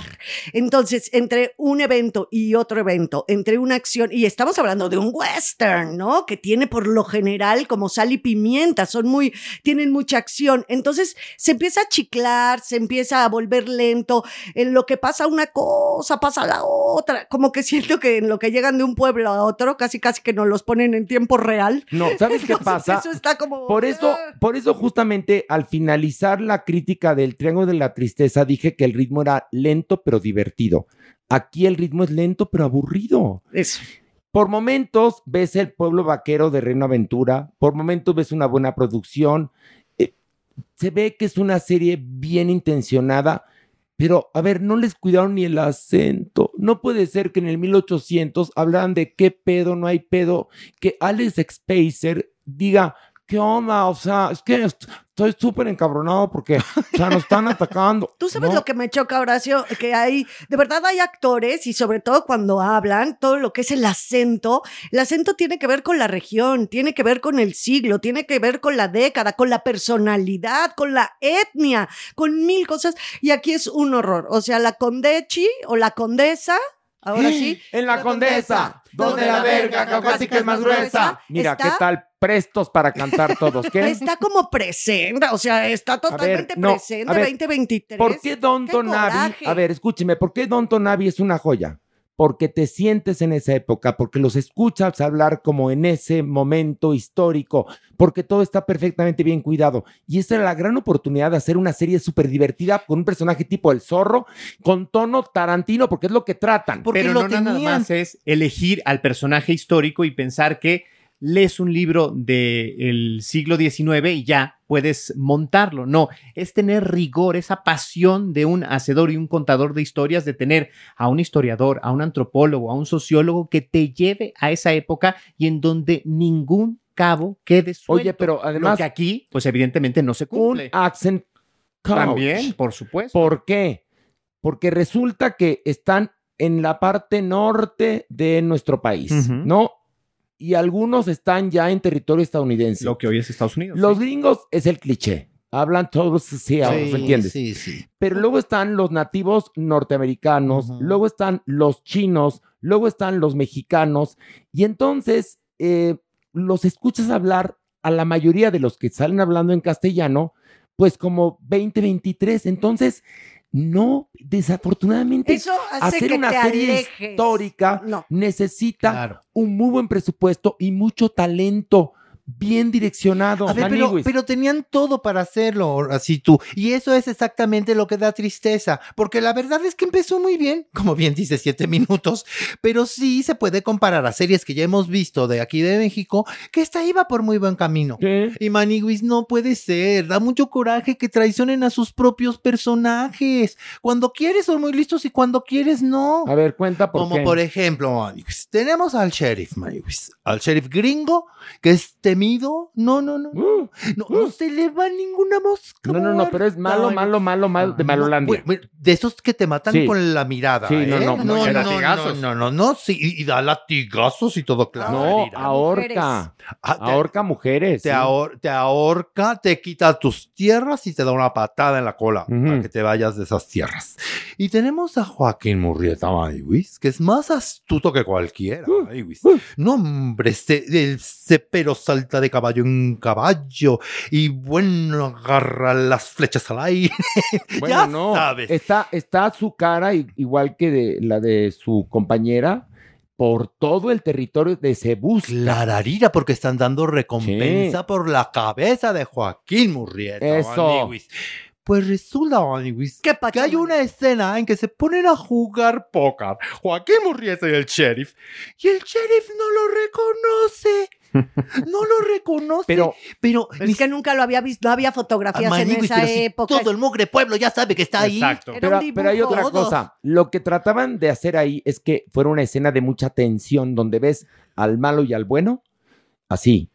Entonces, entre un evento y otro evento, entre una acción, y estamos hablando de un western, ¿no? Que tiene por lo general como sal y pimienta, son muy, tienen mucha acción. Entonces, se empieza a chiclar, se empieza a volver lento, en lo que pasa una cosa, pasa la otra, como que siento que en lo que llegan de un pueblo a otro, casi casi que nos los ponen en tiempo real. No, ¿sabes qué pasa? Eso está como... Por eso, ah. por eso justamente al finalizar la crítica del Triángulo de la Tristeza dije que el ritmo era lento pero divertido. Aquí el ritmo es lento pero aburrido. Eso. Por momentos ves el pueblo vaquero de Reino Aventura, por momentos ves una buena producción. eh, se ve que es una serie bien intencionada, pero a ver, no les cuidaron ni el acento. No puede ser que en el 1800 hablaran de qué pedo, no hay pedo, que Alex Spacer diga, ¿qué onda? O sea, es que est- estoy súper encabronado porque, o sea, nos están atacando. Tú sabes ¿no? lo que me choca, Horacio, que hay, de verdad hay actores y sobre todo cuando hablan, todo lo que es el acento, el acento tiene que ver con la región, tiene que ver con el siglo, tiene que ver con la década, con la personalidad, con la etnia, con mil cosas. Y aquí es un horror. O sea, la condechi o la condesa, ahora sí. En la condesa, donde la verga caucásica es más gruesa. Mira, ¿qué tal? Prestos para cantar todos, ¿qué? Está como presente, o sea, está totalmente no, presente a ver, 2023. ¿Por qué Don ¡Qué Tonavi? coraje! A ver, escúcheme, ¿por qué Don Tonavi es una joya? porque te sientes en esa época, porque los escuchas hablar como en ese momento histórico, porque todo está perfectamente bien cuidado. Y esa era la gran oportunidad de hacer una serie súper divertida con un personaje tipo el zorro, con tono tarantino, porque es lo que tratan. Pero no nada más es elegir al personaje histórico y pensar que lees un libro del siglo XIX y ya puedes montarlo. No, es tener rigor, esa pasión de un hacedor y un contador de historias, de tener a un historiador, a un antropólogo, a un sociólogo que te lleve a esa época y en donde ningún cabo quede suelto. Oye, pero además- Lo que aquí, pues evidentemente no se cumple. Un accent coach. También, por supuesto. ¿Por qué? Porque resulta que están en la parte norte de nuestro país. ¿no? Y algunos están ya en territorio estadounidense. Lo que hoy es Estados Unidos. Los sí. gringos es el cliché. Hablan todos sí, Sí, ¿entiendes? sí, sí. Pero luego están los nativos norteamericanos, luego están los chinos, luego están los mexicanos, y entonces eh, los escuchas hablar a la mayoría de los que salen hablando en castellano, pues como 2023. Entonces, no, desafortunadamente, Eso hace hacer que una te serie alejes. histórica No. necesita Claro. un muy buen presupuesto y mucho talento bien direccionado. A ver, pero, tenían todo para hacerlo, así tú. Y eso es exactamente lo que da tristeza, porque la verdad es que empezó muy bien, como bien dice, siete minutos, pero sí se puede comparar a series que ya hemos visto de aquí de México, que esta iba por muy buen camino. ¿Qué? Y Maniguis no puede ser, da mucho coraje que traicionen a sus propios personajes. Cuando quieres son muy listos y cuando quieres no. A ver, cuenta por Como qué. por ejemplo, Maniguis, tenemos al sheriff, Maniguis, al sheriff gringo, que es temido. No, no, no. Uh, No, no se le va ninguna mosca. no, no, no, pero es malo, malo, malo, malo de No, Malolandia. de esos que te matan Sí. con la mirada. Sí, no, ¿eh? no, no, no, no, no, no, no, no, sí, y, y da latigazos y todo claro. no, ahorca. Ah, te- Ahorca mujeres. te, sí. ahor- te ahorca, te quita tus tierras y te da una patada en la cola para que te vayas de esas tierras. Y tenemos a Joaquín Murrieta Maniwis, que es más astuto que cualquiera. Uh, uh. No, hombre, este, el cepero salta de caballo en caballo y bueno, agarra las flechas al aire. Bueno, ya no. sabes. Está, está su cara igual que de la de su compañera por todo el territorio de busca. Clararira, porque están dando recompensa Sí. por la cabeza de Joaquín Murrieta. Eso. Pues resulta, Maniwis, ¿Qué que hay una escena en que se ponen a jugar póker. Joaquín Murrieta y el sheriff. Y el sheriff no lo reconoce. No lo reconoce. Pero pero Es que nunca lo había visto, no había fotografías en esa si época. todo el mugre pueblo ya sabe que está ahí. Exacto. Pero, hay otra cosa. Lo que trataban de hacer ahí es que fuera una escena de mucha tensión, donde ves al malo y al bueno, así,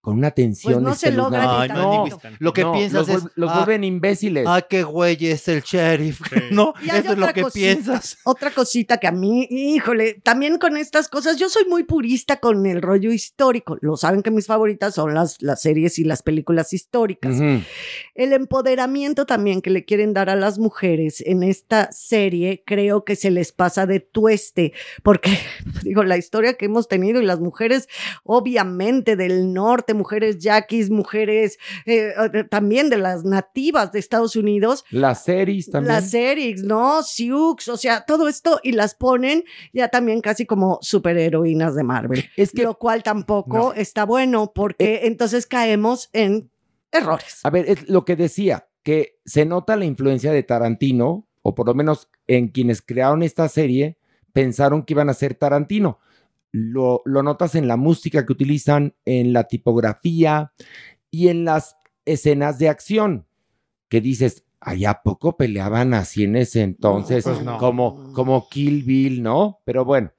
con una tensión. Pues no se logra. Ay, no. Lo que No, piensas los, es. los ah, vuelven imbéciles. Ah, qué güey es el sheriff. No, Y eso es lo que cosita, piensas. Otra cosita que a mí, híjole, también con estas cosas, yo soy muy purista con el rollo histórico. Lo saben que mis favoritas son las, las series y las películas históricas. El empoderamiento también que le quieren dar a las mujeres en esta serie, creo que se les pasa de tueste, porque digo, la historia que hemos tenido y las mujeres, obviamente del norte, mujeres yaquis, mujeres eh, eh, también de las nativas de Estados Unidos, Las series también. las series, ¿no? Sioux, o sea, todo esto y las ponen ya también casi como superheroínas de Marvel. Es que- lo cual tampoco No. está bueno porque entonces caemos en errores. A ver, es lo que decía, que se nota la influencia de Tarantino, o por lo menos en quienes crearon esta serie, pensaron que iban a ser Tarantino. Lo, lo notas en la música que utilizan, en la tipografía y en las escenas de acción, que dices, allá poco peleaban así en ese entonces, pues no. como, como Kill Bill, ¿no? Pero bueno,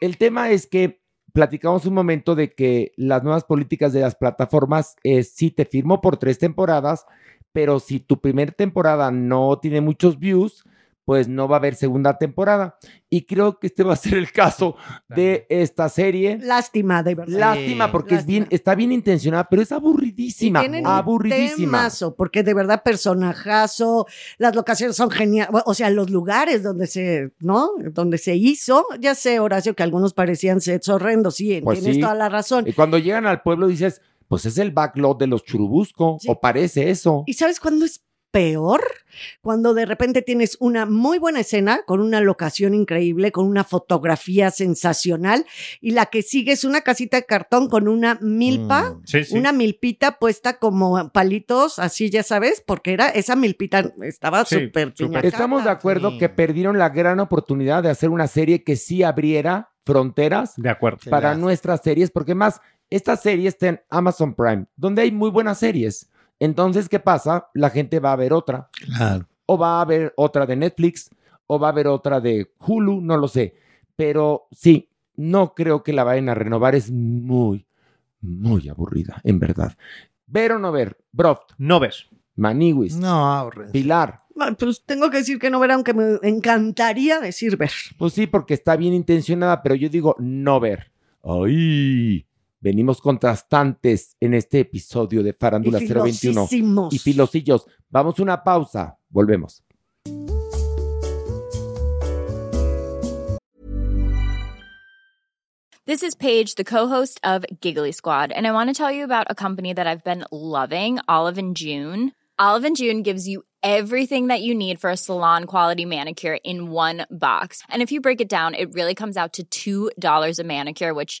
el tema es que platicamos un momento de que las nuevas políticas de las plataformas es si te firmo por tres temporadas, pero si tu primera temporada no tiene muchos views, pues no va a haber segunda temporada. Y creo que este va a ser el caso de esta serie. Lástima, de verdad. Lástima, porque es bien, está bien intencionada, pero es aburridísima. Y tienen un aburridísima. temazo, porque de verdad personajazo, las locaciones son geniales, o sea, los lugares donde se, ¿no? Donde se hizo, ya sé, Horacio, que algunos parecían sets horrendos, sí, Pues tienes sí. toda la razón. Y cuando llegan al pueblo dices, pues es el backlot de los churubusco, Sí. o parece eso. ¿Y sabes cuándo es peor cuando de repente tienes una muy buena escena con una locación increíble, con una fotografía sensacional y la que sigue es una casita de cartón con una milpa, Mm, sí, sí. una milpita puesta como palitos, así ya sabes, porque era esa milpita estaba Sí, súper piñacata. Estamos de acuerdo Sí. que perdieron la gran oportunidad de hacer una serie que sí abriera fronteras De acuerdo. Sí. para nuestras series, porque más, esta serie está en Amazon Prime, donde hay muy buenas series. Entonces, ¿qué pasa? La gente va a ver otra, Claro. o va a ver otra de Netflix, o va a ver otra de Hulu, no lo sé. Pero sí, no creo que la vayan a renovar, es muy, muy aburrida, en verdad. Ver o no ver, Broft, No ver. Maniwis, No, horrendo. Pilar. Pues tengo que decir que no ver, aunque me encantaría decir ver. Pues sí, porque está bien intencionada, pero yo digo no ver. ¡Ay! Venimos contrastantes en este episodio de Farándula Y 021. filosísimos. Y filosillos. Vamos a una pausa. Volvemos. This is Paige, the co-host of Giggly Squad, and I want to tell you about a company that I've been loving, Olive and June. Olive and June gives you everything that you need for a salon quality manicure in one box. And if you break it down, it really comes out to $2 a manicure, which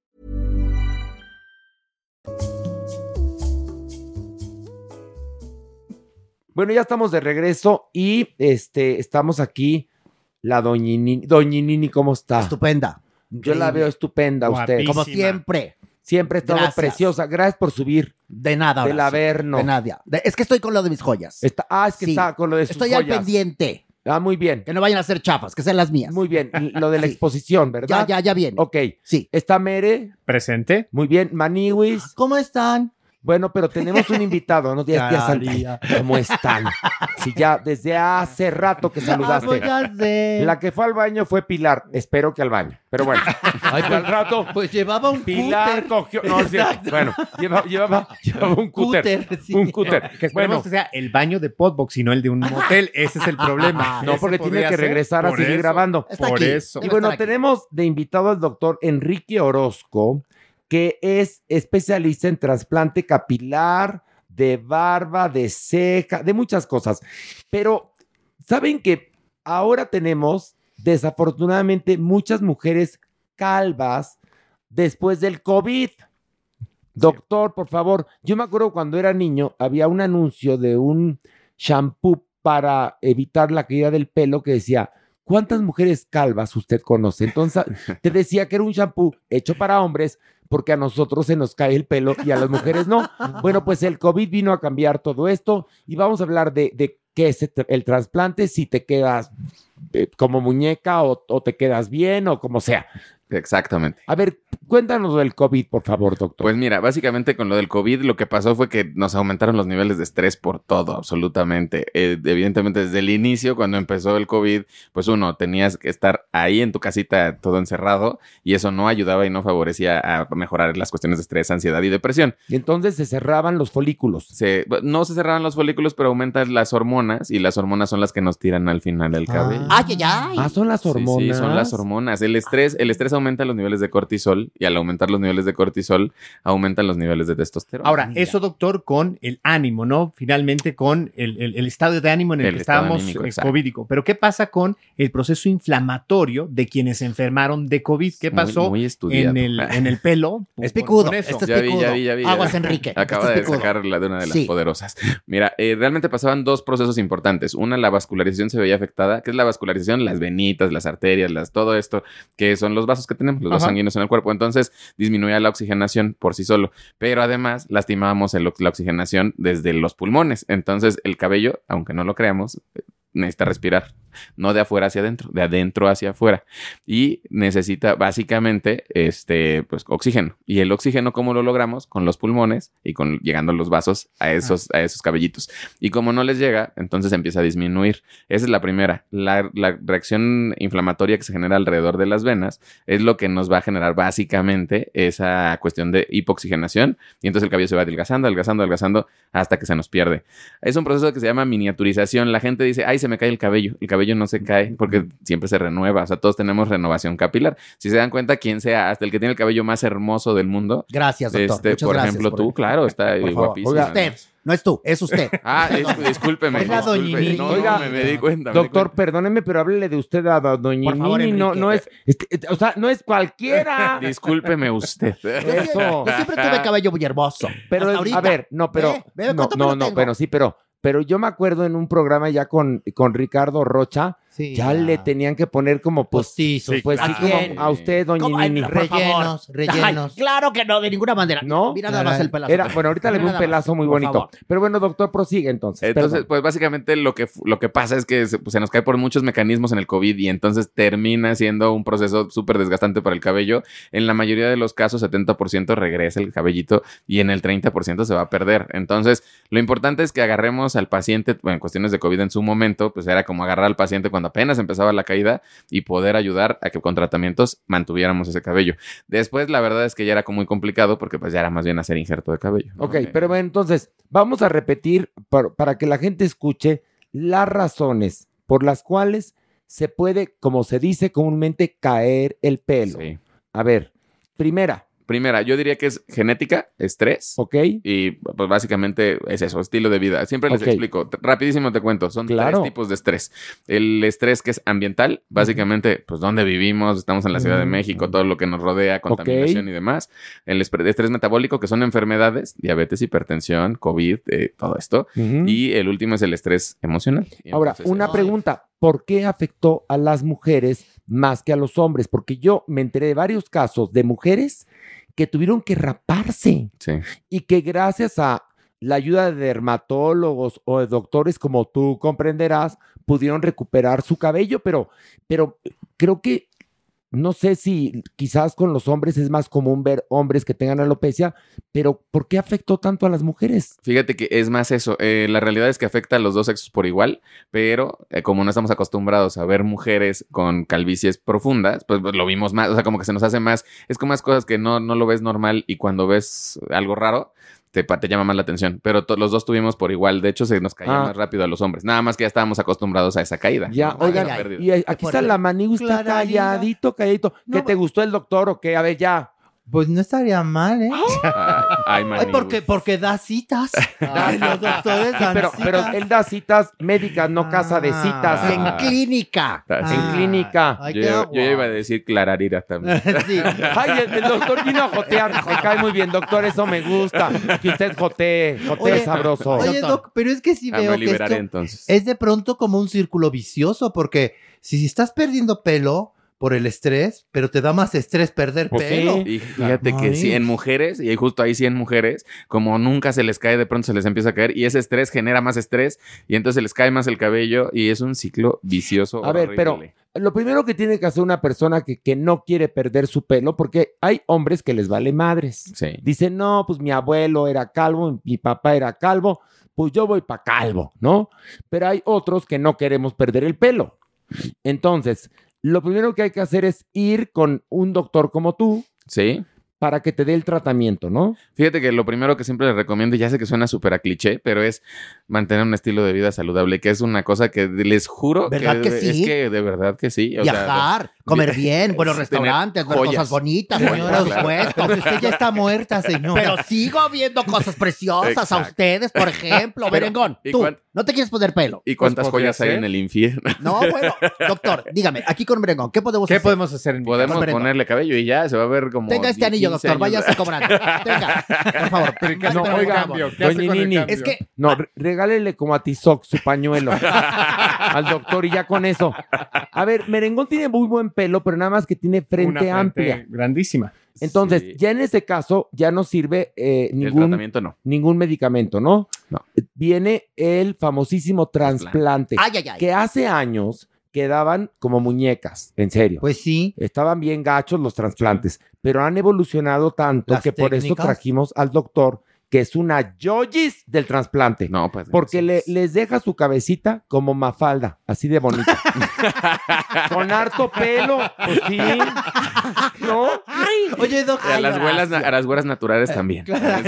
Bueno, ya estamos de regreso y este, estamos aquí. La Doñinini. Doñinini, ¿cómo está? Estupenda. Yo la veo estupenda a usted. Como siempre. Siempre ha estado Gracias. preciosa. Gracias por subir. De nada, Del. Averno. De nada. De- es que estoy con lo de mis joyas. Está, ah, es que Sí. está con lo de sus Estoy al joyas. pendiente. Ah, muy bien. Que no vayan a ser chafas, que sean las mías. Muy bien. Lo de la Sí. exposición, ¿verdad? Ya, ya, ya viene. Ok. Sí. Está Mere. Presente. Muy bien. Maniwis. ¿Cómo están? Bueno, pero tenemos un invitado, ¿no? Cararía. ¿Cómo están? Si ya desde hace rato que Ah, saludaste. pues ya sé. La que fue al baño fue Pilar. Espero que al baño. Pero bueno. Ay, al rato. Pues llevaba un Pilar cúter. cogió. No, sí, bueno, llevaba, llevaba, llevaba un cúter. Cúter, sí. Un cúter. Que esperemos Bueno, que sea el baño de Podbox y no el de un motel. Ese es el problema. no, porque tiene que regresar a seguir eso. grabando. Está Por aquí. eso. Y bueno, tenemos de invitado al doctor Enrique Orozco, que es especialista en trasplante capilar, de barba, de ceja, de muchas cosas. Pero, ¿saben que ahora tenemos, desafortunadamente, muchas mujeres calvas después del COVID? Doctor, por favor, yo me acuerdo cuando era niño, había un anuncio de un shampoo para evitar la caída del pelo que decía, ¿cuántas mujeres calvas usted conoce? Entonces, te decía que era un shampoo hecho para hombres porque a nosotros se nos cae el pelo y a las mujeres no. Bueno, pues el COVID vino a cambiar todo esto y vamos a hablar de, de qué es el, el trasplante, si te quedas eh, como muñeca o, o te quedas bien o como sea. Exactamente. A ver, cuéntanos del COVID, por favor, doctor. Pues mira, básicamente con lo del COVID lo que pasó fue que nos aumentaron los niveles de estrés por todo, absolutamente. Eh, evidentemente desde el inicio, cuando empezó el COVID, pues uno, tenías que estar ahí en tu casita todo encerrado y eso no ayudaba y no favorecía a mejorar las cuestiones de estrés, ansiedad y depresión. Y entonces se cerraban los folículos. Se, no se cerraban los folículos, pero aumentan las hormonas y las hormonas son las que nos tiran al final el cabello. Ay, ay, ay. Ah, son las Sí, hormonas. Sí, son las hormonas. El estrés, el estrés aumenta los niveles de cortisol y al aumentar los niveles de cortisol, aumentan los niveles de testosterona. Ahora, eso, doctor, con el ánimo, ¿no? Finalmente con el, el- el estado de ánimo en el, El que estábamos anímico, eh, covídico. Pero, ¿qué pasa con el proceso inflamatorio de quienes se enfermaron de COVID? ¿Qué Muy- pasó muy estudiado. en, el, en el pelo? Es picudo, este es ya vi, picudo. ya vi, ya vi. ya Aguas. Enrique. Acaba este de picudo. sacar la de una de las Sí. poderosas. Mira, eh, realmente pasaban dos procesos importantes. Una, la vascularización se veía afectada. ¿Qué es la vascularización? Las venitas, las arterias, las, todo esto, que son los vasos que tenemos, los sanguíneos en el cuerpo. Entonces, disminuía la oxigenación por sí solo. Pero además, lastimábamos el- la oxigenación desde los pulmones. Entonces, el cabello, aunque no lo creamos, eh, necesita respirar. No de afuera hacia adentro, de adentro hacia afuera. Y necesita básicamente este, pues, oxígeno. Y el oxígeno, ¿cómo lo logramos? Con los pulmones y con llegando los vasos a esos, a esos cabellitos. Y como no les llega, entonces empieza a disminuir. Esa es la primera. La, la reacción inflamatoria que se genera alrededor de las venas es lo que nos va a generar básicamente esa cuestión de hipoxigenación. Y entonces el cabello se va adelgazando, adelgazando, adelgazando hasta que se nos pierde. Es un proceso que se llama miniaturización. La gente dice, ay, se me cae el cabello. El cabello no se cae porque siempre se renueva. O sea, todos tenemos renovación capilar. Si se dan cuenta, quien sea, hasta el que tiene el cabello más hermoso del mundo. Gracias, doctor. Este, Muchas por gracias ejemplo, por- tú, claro, está guapísimo. Oiga, usted, no es tú, es usted. Ah, discúlpeme. Es doñinini. No, Oiga, me, me di cuenta. di Doctor, cuenta. perdóneme, pero háblele de usted a do- doña Por favor, Nini, no, no es, es que, o sea, no es cualquiera. Discúlpeme usted. Eso. Yo siempre tuve cabello muy hermoso. Pero, a ver, no, pero. Ve no, no, no, pero sí, pero. Pero yo me acuerdo en un programa ya con, con Ricardo Rocha, Sí, ya le tenían que poner como pues, postizos. pues sí, ¿A como quién? a usted, doña ¿Cómo? Ay, Nini. por favor. Rellenos, rellenos. Ay, claro que no, de ninguna manera. ¿No? Mira nada más el pelazo. Era, bueno, ahorita le veo Mira un pelazo muy bonito. favor. Pero bueno, doctor, prosigue entonces. Entonces, perdón. pues básicamente lo que, lo que pasa es que se, pues, se nos cae por muchos mecanismos en el COVID y entonces termina siendo un proceso súper desgastante para el cabello. En la mayoría de los casos, 70% regresa el cabellito y en el 30% se va a perder. Entonces, lo importante es que agarremos al paciente, bueno, en cuestiones de COVID en su momento, pues era como agarrar al paciente cuando apenas empezaba la caída y poder ayudar a que con tratamientos mantuviéramos ese cabello. Después, la verdad es que ya era como muy complicado porque pues ya era más bien hacer injerto de cabello. ¿no? Ok, pero bueno, entonces, vamos a repetir par- para que la gente escuche las razones por las cuales se puede, como se dice comúnmente, caer el pelo. Sí. A ver, primera, Primera, yo diría que es genética, estrés. ¿ok? Y pues básicamente es eso, estilo de vida. Siempre les explico. Rapidísimo te cuento. Son Claro. tres tipos de estrés. El estrés que es ambiental, básicamente, pues dónde vivimos, estamos en la Ciudad de Mm. México, todo lo que nos rodea, contaminación y demás. El estrés metabólico, que son enfermedades, diabetes, hipertensión, COVID, eh, todo esto. Y el último es el estrés emocional. Y Ahora, una pregunta, ¿por qué afectó a las mujeres más que a los hombres? Porque yo me enteré de varios casos de mujeres que tuvieron que raparse Sí. y que gracias a la ayuda de dermatólogos o de doctores como tú comprenderás, pudieron recuperar su cabello, pero, pero creo que no sé si quizás con los hombres es más común ver hombres que tengan alopecia, pero ¿por qué afectó tanto a las mujeres? Fíjate que es más eso. eh, la realidad es que afecta a los dos sexos por igual, pero eh, como no estamos acostumbrados a ver mujeres con calvicies profundas, pues, pues, lo vimos más. O sea, como que se nos hace más. Es como más cosas que no, no lo ves normal y cuando ves algo raro. Te, pa- te llama más la atención, pero to- los dos tuvimos por igual. De hecho, se nos caía Ah. más rápido a los hombres. Nada más que ya estábamos acostumbrados a esa caída. Ya, ¿no? Oigan, y aquí está la Manigu, está Clararina. calladito, calladito. ¿Qué te gustó el doctor o qué? A ver, ya. Pues no estaría mal, ¿eh? Ay, ay, porque, porque da citas. Ay, los doctores dan Pero, pero citas. él da citas médicas, no casa de citas. Ah. En clínica. Ah, En clínica. Ay, yo, iba a decir clararira también. Sí. Ay, el, el doctor vino a jotear. Me cae muy bien, doctor. Eso me gusta. Que usted jotee. Jotee Oye, sabroso. Oye, Doc, pero es que sí Ah, veo que esto entonces. es de pronto como un círculo vicioso, porque si, si estás perdiendo pelo, por el estrés, pero te da más estrés perder Pues pelo. Y fíjate que sí, en mujeres, y justo ahí sí en mujeres, como nunca se les cae, de pronto se les empieza a caer y ese estrés genera más estrés y entonces se les cae más el cabello y es un ciclo vicioso. A ver, pero lo primero que tiene que hacer una persona que, que no quiere perder su pelo, porque hay hombres que les vale madres. Sí. Dicen, no, pues mi abuelo era calvo, mi papá era calvo, pues yo voy para calvo, ¿no? Pero hay otros que no queremos perder el pelo. Entonces, lo primero que hay que hacer es ir con un doctor como tú Sí. Para que te dé el tratamiento, ¿no? Fíjate que lo primero que siempre les recomiendo, y ya sé que suena súper a cliché, pero es mantener un estilo de vida saludable, que es una cosa que les juro ¿Verdad que es sí? que de verdad que sí. o sea, Viajar, comer bien, buenos restaurantes, ver cosas bonitas, Señora. Pues usted ya está muerta, señora. Pero sigo viendo cosas preciosas a ustedes, por ejemplo. ¿y tú, cuán- no te quieres poner pelo. ¿Y cuántas Pues joyas hay en el infierno? No, bueno, doctor, dígame, aquí con Merengón, ¿qué podemos ¿Qué hacer? podemos hacer en mi Podemos ponerle cabello y ya se va a ver como. Tenga este 10, anillo, 15 doctor, años. váyase cobrando. Tenga, por favor. ¿Pero qué hace No, oiga, cambio? ¿Qué hace doña con el Nini, cambio? Es que, No, re- regálele como a Tizoc su pañuelo al doctor y ya con eso. A ver, Merengón tiene muy buen pelo, pero nada más que tiene frente Una amplia. grandísima. Entonces, Sí. ya en ese caso, ya no sirve eh, El ningún, tratamiento no. ningún medicamento, ¿no? No. Viene el famosísimo trasplante, ay, ay, ay. que hace años quedaban como muñecas, en serio. Pues sí. Estaban bien gachos los trasplantes, pero han evolucionado tanto Las que por eso técnicas. trajimos al doctor, que es una yoyis del trasplante. No, pues. Porque le- les deja su cabecita como mafalda, así de bonita. Con harto pelo, pues sí. ¿No? Oye, doc. A ay, las, güelas, a las güeras naturales también. claro.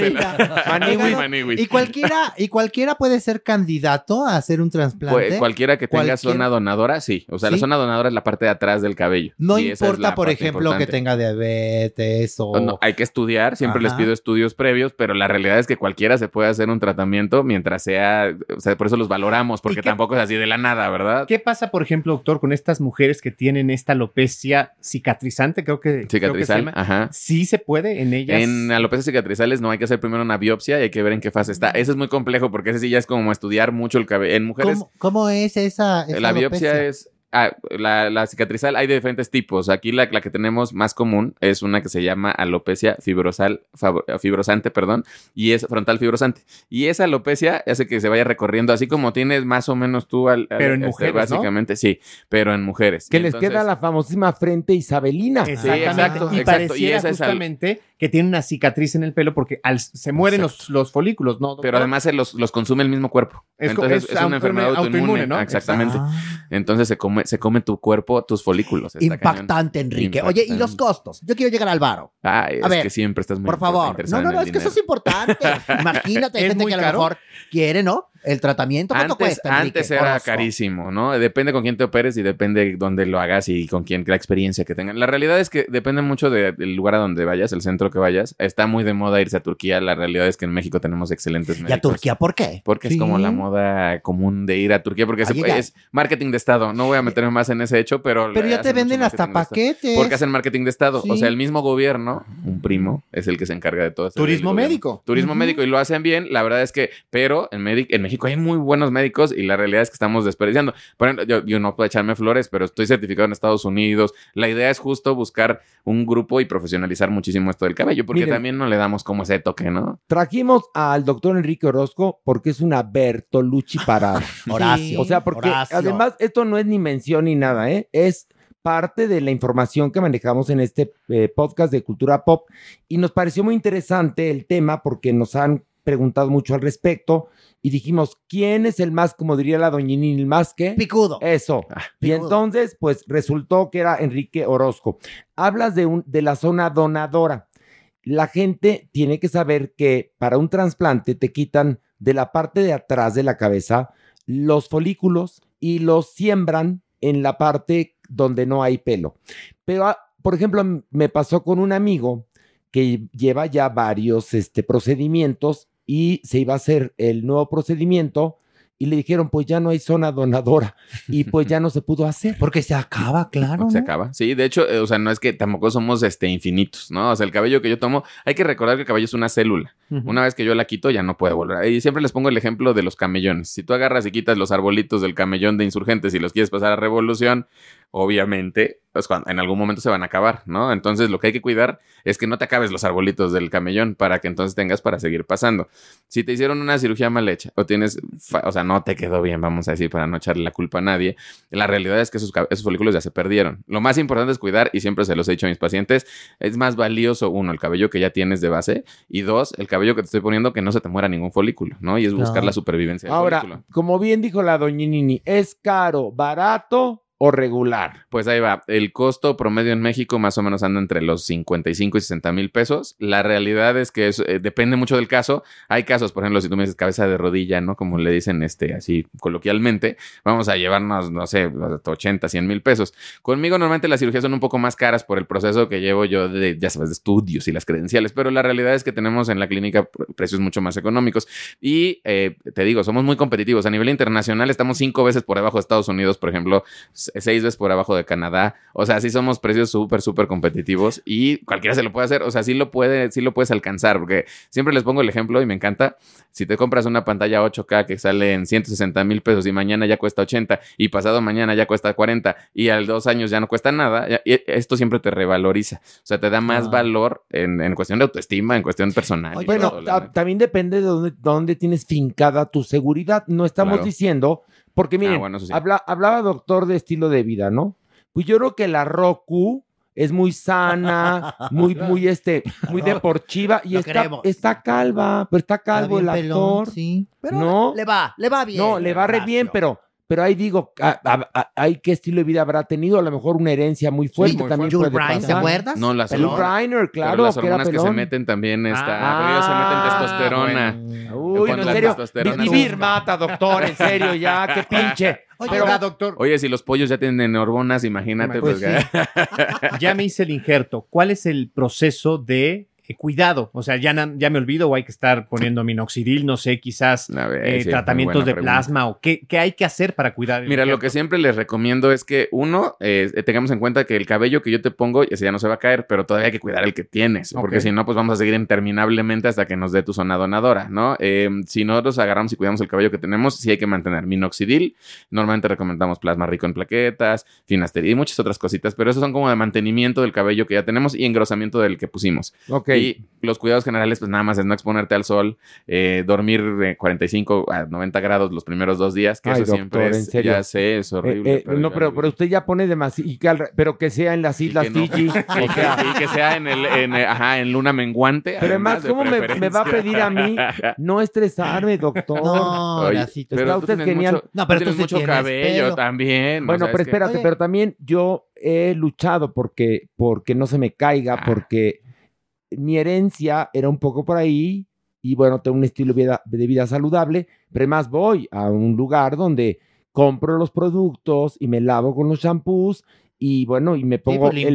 Maniwis. Maniwis. Y cualquiera, y cualquiera puede ser candidato a hacer un trasplante. Pues, cualquiera que tenga Cualquier- zona donadora, sí. O sea, la zona donadora es la parte de atrás del cabello. No Y esa es importa, por ejemplo, que tenga diabetes o. O no, hay que estudiar, siempre les pido estudios previos, pero la realidad es que cualquiera se puede hacer un tratamiento mientras sea, o sea, por eso los valoramos, porque qué- tampoco es así de la nada, ¿verdad? ¿Qué pasa, por ejemplo, doctor, con estas mujeres que tienen esta alopecia cicatrizante? Creo que, creo que se Cicatrizal, llama. ajá. Sí se puede en ellas. En alopecias cicatrizales no hay que hacer primero una biopsia y hay que ver en qué fase está. Ese es muy complejo porque ese sí ya es como estudiar mucho el cabello. En mujeres, ¿Cómo, cómo es esa? esa la biopsia es... ah, la, la cicatrizal hay de diferentes tipos. Aquí la, la que tenemos más común es una que se llama alopecia fibrosal, fab- fibrosante, perdón, y es frontal fibrosante. Y esa alopecia hace que se vaya recorriendo, así como tienes más o menos tú al, al- Pero en este, mujeres, ¿no? Básicamente, sí, pero en mujeres. Que Y les entonces- queda la famosísima frente isabelina. Exactamente. exacto, y exacto. pareciera Y esa es al- justamente que tiene una cicatriz en el pelo porque al- se mueren los, los folículos, ¿no? doctor? Pero además se los, los consume el mismo cuerpo. Es Entonces es es, una enfermedad autoinmune, autoinmune, ¿no? Exactamente. Ah. Entonces se come, se come tu cuerpo, tus folículos. Está Impactante, cañón. Enrique. Oye, ¿y los costos? Yo quiero llegar al varo. Ay, A es ver, que siempre estás muy Por favor. No, no, no, es que eso es importante. Imagínate, hay ¿Es gente que a lo caro? mejor quiere, ¿no? El tratamiento. ¿Cuánto Antes, cuesta, Enrique? antes era Orozco? carísimo, ¿no? Depende con quién te operes y depende dónde lo hagas y con quién, la experiencia que tengan. La realidad es que depende mucho de- del lugar a donde vayas, el centro que vayas. Está muy de moda irse a Turquía. La realidad es que en México tenemos excelentes ¿Y médicos. a Turquía por qué? Porque es como la moda común de ir a Turquía, porque se- es marketing de Estado. No voy a meterme más en ese hecho, pero... Pero ya te venden hasta paquetes. Porque hacen marketing de Estado. O sea, el mismo gobierno, un primo, es el que se encarga de todo esto. Turismo médico. Turismo médico y lo hacen bien. La verdad es que, pero en, en México hay muy buenos médicos y la realidad es que estamos desperdiciando. Por ejemplo, yo, yo no puedo echarme flores, pero estoy certificado en Estados Unidos. La idea es justo buscar un grupo y profesionalizar muchísimo esto del cabello, porque Miren. también no le damos como ese toque, ¿no? Trajimos al doctor Enrique Orozco porque es una Bertolucci parada. Horacio. O sea, porque Horacio. además esto no es ni mención ni nada, ¿eh? Es parte de la información que manejamos en este eh, podcast de cultura pop y nos pareció muy interesante el tema porque nos han preguntado mucho al respecto y dijimos, ¿quién es el más, como diría la doñinini, el más que? Picudo. Eso. Y picudo. entonces, pues resultó que era Enrique Orozco. Hablas de, un, de la zona donadora. La gente tiene que saber que para un trasplante te quitan de la parte de atrás de la cabeza los folículos y los siembran en la parte donde no hay pelo. Pero, ah, por ejemplo, me pasó con un amigo que lleva ya varios este, procedimientos y se iba a hacer el nuevo procedimiento y le dijeron, pues ya no hay zona donadora y pues ya no se pudo hacer. Porque se acaba, claro. Se ¿no? acaba. Sí, de hecho, eh, o sea, no es que tampoco somos este, infinitos, ¿no? O sea, el cabello que yo tomo, hay que recordar que el cabello es una célula. Una vez que yo la quito, ya no puede volver. Y siempre les pongo el ejemplo de los camellones. Si tú agarras y quitas los arbolitos del camellón de insurgentes y los quieres pasar a revolución, obviamente pues, cuando- en algún momento se van a acabar, ¿no? Entonces lo que hay que cuidar es que no te acabes los arbolitos del camellón para que entonces tengas para seguir pasando. Si te hicieron una cirugía mal hecha o tienes, o sea, no te quedó bien, vamos a decir, para no echarle la culpa a nadie, la realidad es que esos, folículos ya se perdieron. Lo más importante es cuidar, y siempre se los he dicho a mis pacientes, es más valioso, uno, el cabello que ya tienes de base, y dos, el cabello que te estoy poniendo que no se te muera ningún folículo, ¿no? Y es buscar la supervivencia del Ahora, folículo. como bien dijo la doñinini, ¿es caro, barato o regular? Pues ahí va. El costo promedio en México más o menos anda entre los 55 y 60 mil pesos. La realidad es que eso, eh, depende mucho del caso. Hay casos, por ejemplo, si tú me dices cabeza de rodilla, ¿no? Como le dicen este, así coloquialmente, vamos a llevarnos, no sé, hasta 80, 100 mil pesos. Conmigo normalmente las cirugías son un poco más caras por el proceso que llevo yo de, ya sabes, de estudios y las credenciales, pero la realidad es que tenemos en la clínica pr- precios mucho más económicos. Y eh, te digo, somos muy competitivos. A nivel internacional estamos cinco veces por debajo de Estados Unidos, por ejemplo, seis veces por abajo de Canadá. O sea, sí somos precios súper, súper competitivos y cualquiera se lo puede hacer. O sea, sí lo puede, sí lo puedes alcanzar, porque siempre les pongo el ejemplo y me encanta. Si te compras una pantalla 8K que sale en 160 mil pesos y mañana ya cuesta 80 y pasado mañana ya cuesta 40 y al dos años ya no cuesta nada, ya- esto siempre te revaloriza. O sea, te da más Ah. valor en, en cuestión de autoestima, en cuestión personal. Bueno, todo, también depende de dónde, dónde tienes fincada tu seguridad. No estamos Claro. diciendo, porque miren, Ah, bueno, eso sí. habla- hablaba doctor de estilo de vida, ¿no? Pues yo creo que la Roku es muy sana, muy, muy, este, muy deportiva y está, está calva, pero está calvo bien el pelón, actor. sí. Pero no, le va, le va bien. no, le va re bien, pero, pero ahí digo, a- a- a- ¿hay qué estilo de vida habrá tenido? A lo mejor una herencia muy fuerte muy también fuerte. puede ¿te acuerdas? No, las hormonas. Briner, claro, Pero las que hormonas que, se pelón. meten también está. Ah, se meten testosterona. Uy, no, en serio, testosterona- vivir mata, doctor, en serio, ya, qué pinche. Pero, doctor. Oye, si los pollos ya tienen hormonas, imagínate. Pues Pues, ya me hice el injerto. ¿Cuál es el proceso de eh, cuidado? O sea, ya, ya me olvido o hay que estar poniendo minoxidil, no sé, quizás eh, sí, tratamientos de pregunta. plasma o qué, qué hay que hacer para cuidar. el Mira, lo que siempre les recomiendo es que uno, eh, tengamos en cuenta que el cabello que yo te pongo, ese ya no se va a caer, pero todavía hay que cuidar el que tienes, porque si no, pues vamos a seguir interminablemente hasta que nos dé tu zona donadora, ¿no? Eh, si nosotros agarramos y cuidamos el cabello que tenemos, sí hay que mantener minoxidil. Normalmente recomendamos plasma rico en plaquetas, finasterida y muchas otras cositas, pero esos son como de mantenimiento del cabello que ya tenemos y engrosamiento del que pusimos. Ok. Y los cuidados generales, pues nada más es no exponerte al sol, eh, dormir de 45 a 90 grados los primeros dos días, que Ay, eso siempre doctor, es, en serio. ya sé, es horrible. Eh, eh, no, pero, pero usted ya pone demasiado, pero que sea en las islas no- Fiji. y, o que, sea, y que sea en, el, en, eh, ajá, en luna menguante. pero además, de ¿cómo me, me va a pedir a mí no estresarme, doctor? No, Oye, Horacito, pero está tú usted tienes genial. mucho- No, pero tú tienes mucho tienes cabello pelo. también. o Bueno, sea, pero es espérate, Oye. pero también yo he luchado porque, porque no se me caiga, Ah. porque mi herencia era un poco por ahí y bueno, tengo un estilo de vida, de vida saludable, pero además voy a un lugar donde compro los productos y me lavo con los shampoos y bueno, y me pongo pues,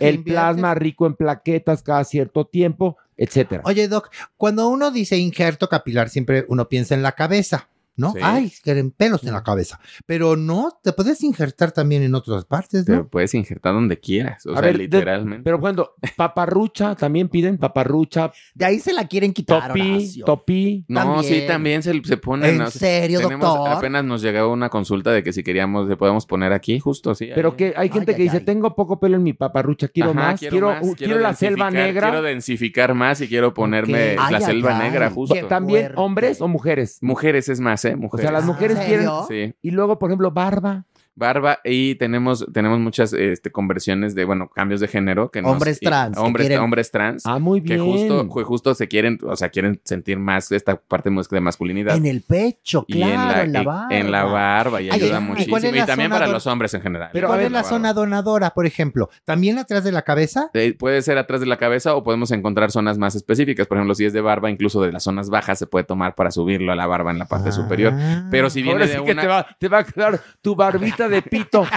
el, plasma rico en plaquetas cada cierto tiempo, etcétera. Oye, Doc, cuando uno dice injerto capilar, siempre uno piensa en la cabeza, ¿no? Sí. Ay, quieren pelos en la cabeza. Pero no, te puedes injertar también en otras partes, Te ¿no? puedes injertar donde quieras. O A sea, ver, de- literalmente. pero cuando paparrucha, también piden paparrucha, De ahí se la quieren quitar, topí, Horacio. topí. No, También. sí, también se, se ponen. ¿En ¿no? serio, Tenemos- doctor? Apenas nos llegó una consulta de que si queríamos, le podemos poner aquí, justo, sí. Pero ahí. que hay gente Ay, que ay, dice, ay. tengo poco pelo en mi paparrucha, quiero Ajá, más, quiero, más, quiero la selva negra. Quiero densificar más y quiero ponerme la Ay, selva ay, negra, justo. También hombres o mujeres. Mujeres es más, ¿eh? O sea, las mujeres ¿En quieren. Sí. Y luego, por ejemplo, barba. Barba y tenemos, tenemos muchas este, conversiones de, bueno, cambios de género. Que Hombres y- trans, que Hombres, quieren- hombres trans. Ah, muy Que bien. justo, ju- justo se quieren, o sea, quieren sentir más esta parte de masculinidad. En el pecho, y claro, en la, y- barba. en la barba y Ay, ayuda ¿y muchísimo. Y también para don- los hombres en general. Pero. ¿cuál es la zona donadora, por ejemplo? ¿También atrás de la cabeza? Eh, Puede ser atrás de la cabeza o podemos encontrar zonas más específicas. Por ejemplo, si es de barba, incluso de las zonas bajas se puede tomar para subirlo a la barba en la parte superior. Ah. Pero si viene Ahora de sí que una... te va, te va a quedar tu barbita de pito.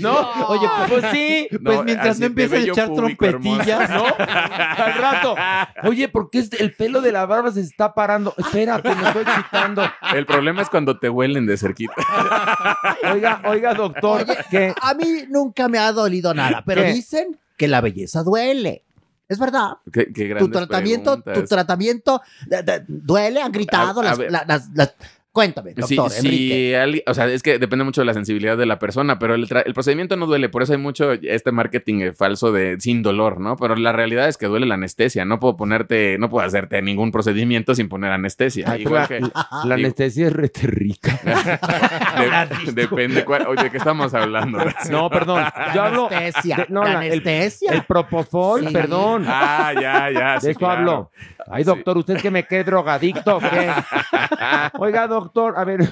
¿No? Oye, pues sí. No, Pues mientras no de empiece a echar trompetillas, hermoso. ¿No? Al rato. Oye, ¿por qué este- el pelo de la barba se está parando? Espérate, me estoy excitando. El problema es cuando te huelen de cerquita. Oiga, oiga, doctor, que A mí nunca me ha dolido nada, pero ¿Qué? dicen que la belleza duele. Es verdad. Qué, qué Tu tratamiento, tu tratamiento de- de- duele, han gritado A- a las, ver. la- las- las- Cuéntame, doctor Sí, Enrique. sí, alguien- o sea, es que depende mucho de la sensibilidad de la persona, pero el, procedimiento no duele, por eso hay mucho este marketing eh, falso de sin dolor, ¿no? Pero la realidad es que duele la anestesia, no puedo ponerte, no puedo hacerte ningún procedimiento sin poner anestesia. Ay, pero Igual la, que, la- la anestesia es rete rica. de- depende cuál, oye, ¿de qué estamos hablando? No, perdón. Yo hablo. Anestesia. de- no, ¿La la- el- anestesia? El, propofol, Sí. perdón. Ah, ya, ya. De sí, eso claro. hablo. Ay, doctor, ¿usted es que me quede drogadicto o qué? Oiga, doctor, a ver.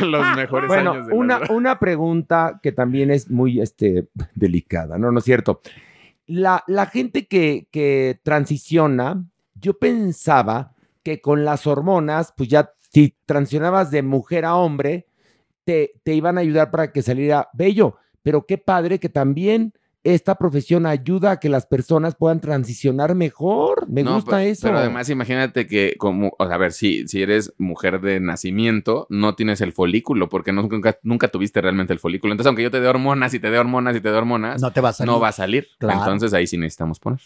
En los mejores bueno, años de una, una pregunta que también es muy este, delicada, ¿no? ¿No es cierto? La, la gente que, que transiciona, yo pensaba que con las hormonas, pues ya si transicionabas de mujer a hombre, te, te iban a ayudar para que saliera bello. Pero qué padre que también esta profesión ayuda a que las personas puedan transicionar mejor. Me No, gusta eso. Pero además, imagínate que, como, o sea, a ver, si, si eres mujer de nacimiento, no tienes el folículo, porque no- nunca, nunca tuviste realmente el folículo. Entonces, aunque yo te dé hormonas y te dé hormonas y te dé hormonas, No te va a salir. no va a salir. Claro. Entonces, ahí sí necesitamos poner.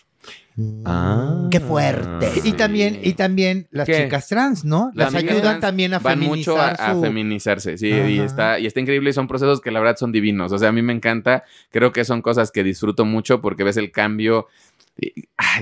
Ah. Qué fuerte. Y también, y también las ¿Qué? chicas trans, ¿no? Las ayudan trans también a van mucho a, feminizarse, sí, y está, y está increíble y son procesos que la verdad son divinos. O sea, a mí me encanta, creo que son cosas que disfruto mucho porque ves el cambio.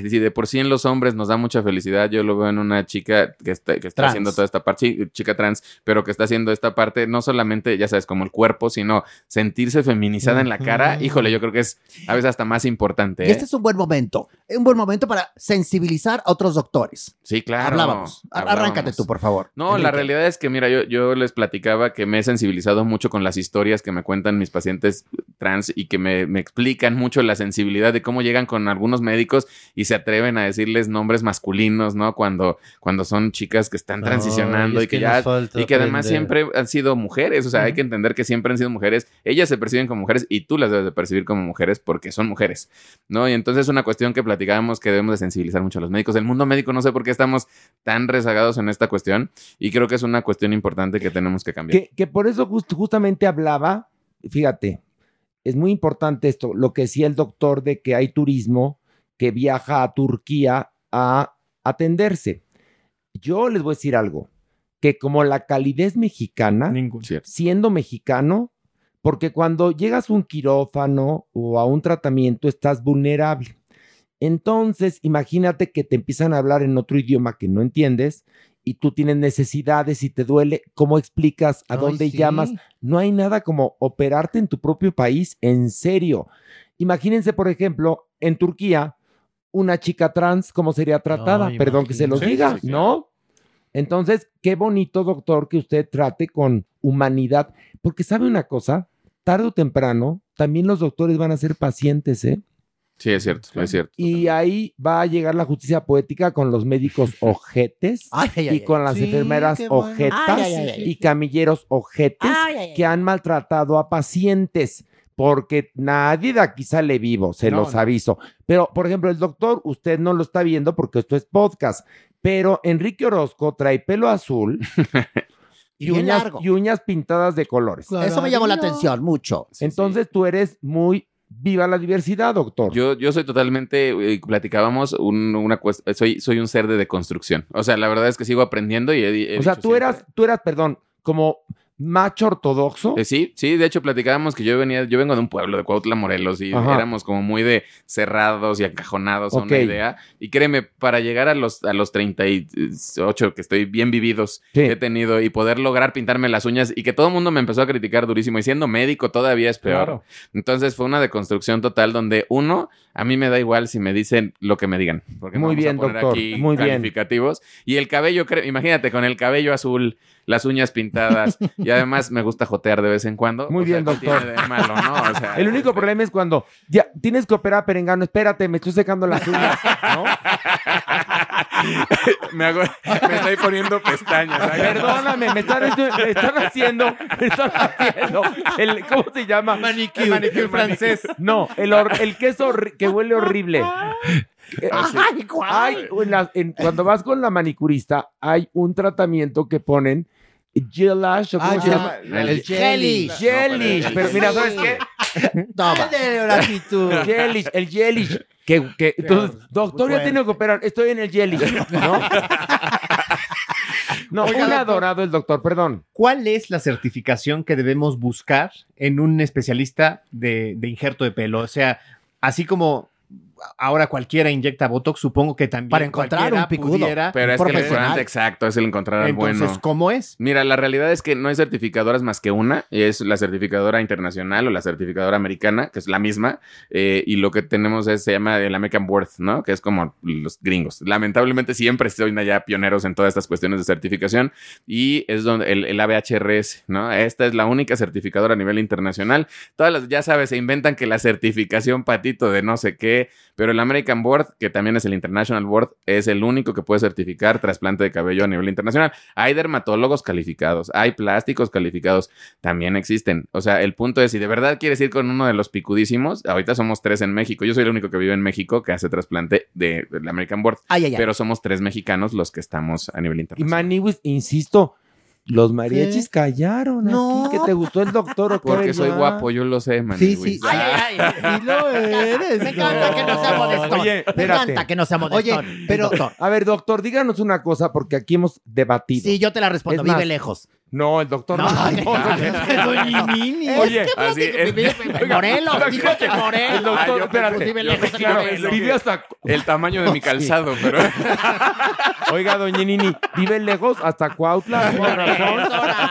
Si de por sí en los hombres nos da mucha felicidad, yo lo veo en una chica que está, que está haciendo toda esta parte, sí, chica trans, pero que está haciendo esta parte, no solamente, ya sabes, como el cuerpo, sino sentirse feminizada en la cara. Híjole, yo creo que es a veces hasta más importante. Y este ¿eh? es un buen momento. Un buen momento para sensibilizar a otros doctores. Sí, claro. Hablábamos. Ar- hablábamos. Arráncate tú, por favor. No, la realidad es que, mira, yo, yo les platicaba que me he sensibilizado mucho con las historias que me cuentan mis pacientes trans y que me, me explican mucho la sensibilidad de cómo llegan con algunos médicos y se atreven a decirles nombres masculinos, ¿no? Cuando, cuando son chicas que están transicionando y que, que ya... Y que además siempre han sido mujeres, o sea, hay que entender que siempre han sido mujeres, ellas se perciben como mujeres y tú las debes de percibir como mujeres porque son mujeres, ¿no? Y entonces es una cuestión que platicábamos que debemos de sensibilizar mucho a los médicos. El mundo médico no sé por qué estamos tan rezagados en esta cuestión y creo que es una cuestión importante que tenemos que cambiar. Que, que por eso just- justamente hablaba, fíjate, es muy importante esto, lo que decía el doctor de que hay turismo que viaja a Turquía a atenderse. Yo les voy a decir algo, que como la calidez mexicana, Ningún. Siendo mexicano, porque cuando llegas a un quirófano o a un tratamiento estás vulnerable. Entonces, imagínate que te empiezan a hablar en otro idioma que no entiendes y tú tienes necesidades y te duele, ¿cómo explicas a Ay, dónde sí. llamas? No hay nada como operarte en tu propio país, en serio. Imagínense, por ejemplo, en Turquía, una chica trans, ¿cómo sería tratada? Perdón que se los diga, Sí, sí, ¿no? Entonces, qué bonito, doctor, que usted trate con humanidad, porque sabe una cosa, tarde o temprano, también los doctores van a ser pacientes, ¿eh? Sí, es cierto, es cierto. Y ahí va a llegar la justicia poética con los médicos ojetes Ay, ay, ay, y con las Sí, enfermeras ojetas Ay, ay, ay, ay. y camilleros ojetes Ay, ay, ay. que han maltratado a pacientes. Porque nadie de aquí sale vivo, se No, los no. aviso. Pero, por ejemplo, el doctor, usted no lo está viendo porque esto es podcast. Pero Enrique Orozco trae pelo azul y, uñas, largo. y uñas pintadas de colores. Eso me llamó la atención mucho. Sí, Entonces tú eres muy viva la diversidad, doctor. Yo, yo soy totalmente, eh, platicábamos, un- una cuest- soy, soy un ser de deconstrucción. O sea, la verdad es que sigo aprendiendo y he, he o sea, tú siempre- eras, tú eras, perdón, como macho ortodoxo. Eh, sí, sí, de hecho platicábamos que yo venía, yo vengo de un pueblo de Cuautla, Morelos, y Ajá. éramos como muy de cerrados y encajonados a una idea. Y créeme, para llegar a los, a los 38, que estoy bien vividos, Sí. que he tenido, y poder lograr pintarme las uñas, y que todo el mundo me empezó a criticar durísimo, y siendo médico todavía es peor. Claro. Entonces fue una deconstrucción total donde uno, a mí me da igual si me dicen lo que me digan, porque Muy vamos bien, a poner doctor, aquí muy bien. calificativos. Y el cabello, imagínate, con el cabello azul, las uñas pintadas, y además me gusta jotear de vez en cuando. Muy O bien, ¿qué doctor. tiene de malo, ¿no? O sea, El único este, problema es cuando ya tienes que operar perengano, espérate, me estoy secando las uñas, ¿no? me, hago- me estoy poniendo pestañas. ¿sabes? Perdóname, me están, me están haciendo, me están haciendo el, ¿cómo se llama? Manicure. Manicure francés. No, el, hor- el queso que huele horrible. Eh, Ay, hay en- cuando vas con la manicurista, hay un tratamiento que ponen gelash, ¿o ¿cómo Ah, se llama? el jelly. Gelish, pero mira, ¿sabes qué? Toma. El gelish. Que, que, entonces, doctor, ya tengo que operar, estoy en el gelish, ¿no? No, Oiga, un doctor. adorado el doctor, perdón. ¿Cuál es la certificación que debemos buscar en un especialista de, de injerto de pelo? O sea, así como ahora cualquiera inyecta Botox, supongo que también Para encontrar un picudo. pudiera- Pero es que el exacto es el encontrar al Entonces, bueno. ¿cómo es? Mira, la realidad es que no hay certificadoras más que una, y es la certificadora internacional o la certificadora americana, que es la misma, eh, y lo que tenemos es, se llama el American Board, ¿no? Que es como los gringos. Lamentablemente siempre son allá pioneros en todas estas cuestiones de certificación, y es donde el, el ABHRS, ¿no? Esta es la única certificadora a nivel internacional. Todas las, ya sabes, se inventan que la certificación patito de no sé qué, pero el American Board, que también es el International Board, es el único que puede certificar trasplante de cabello a nivel internacional. Hay dermatólogos calificados, hay plásticos calificados, también existen. O sea, el punto es, si de verdad quieres ir con uno de los picudísimos, ahorita somos tres en México. Yo soy el único que vive en México que hace trasplante de- del American Board. Ay, ay, ay. Pero somos tres mexicanos los que estamos a nivel Y internacional. Maniwis, insisto, los mariachis callaron No. aquí, que te gustó el doctor o qué, Porque soy ya? guapo, yo lo sé, man. Sí, sí. Ay, ay, ay. Sí lo eres. Me encanta que no sea modestón. Oye, Me encanta que no sea modestón. Oye, pero A ver, doctor, díganos una cosa, porque aquí hemos debatido. sí, yo te la respondo. Es Vive más, lejos. No, el doctor No. Oye, Es que así es. Morelos, dijo que el Morelos. doctor, Ah, espérate. Vive hasta... El tamaño de mi calzado, pero... Oiga, doña Nini, vive lejos hasta Cuautla.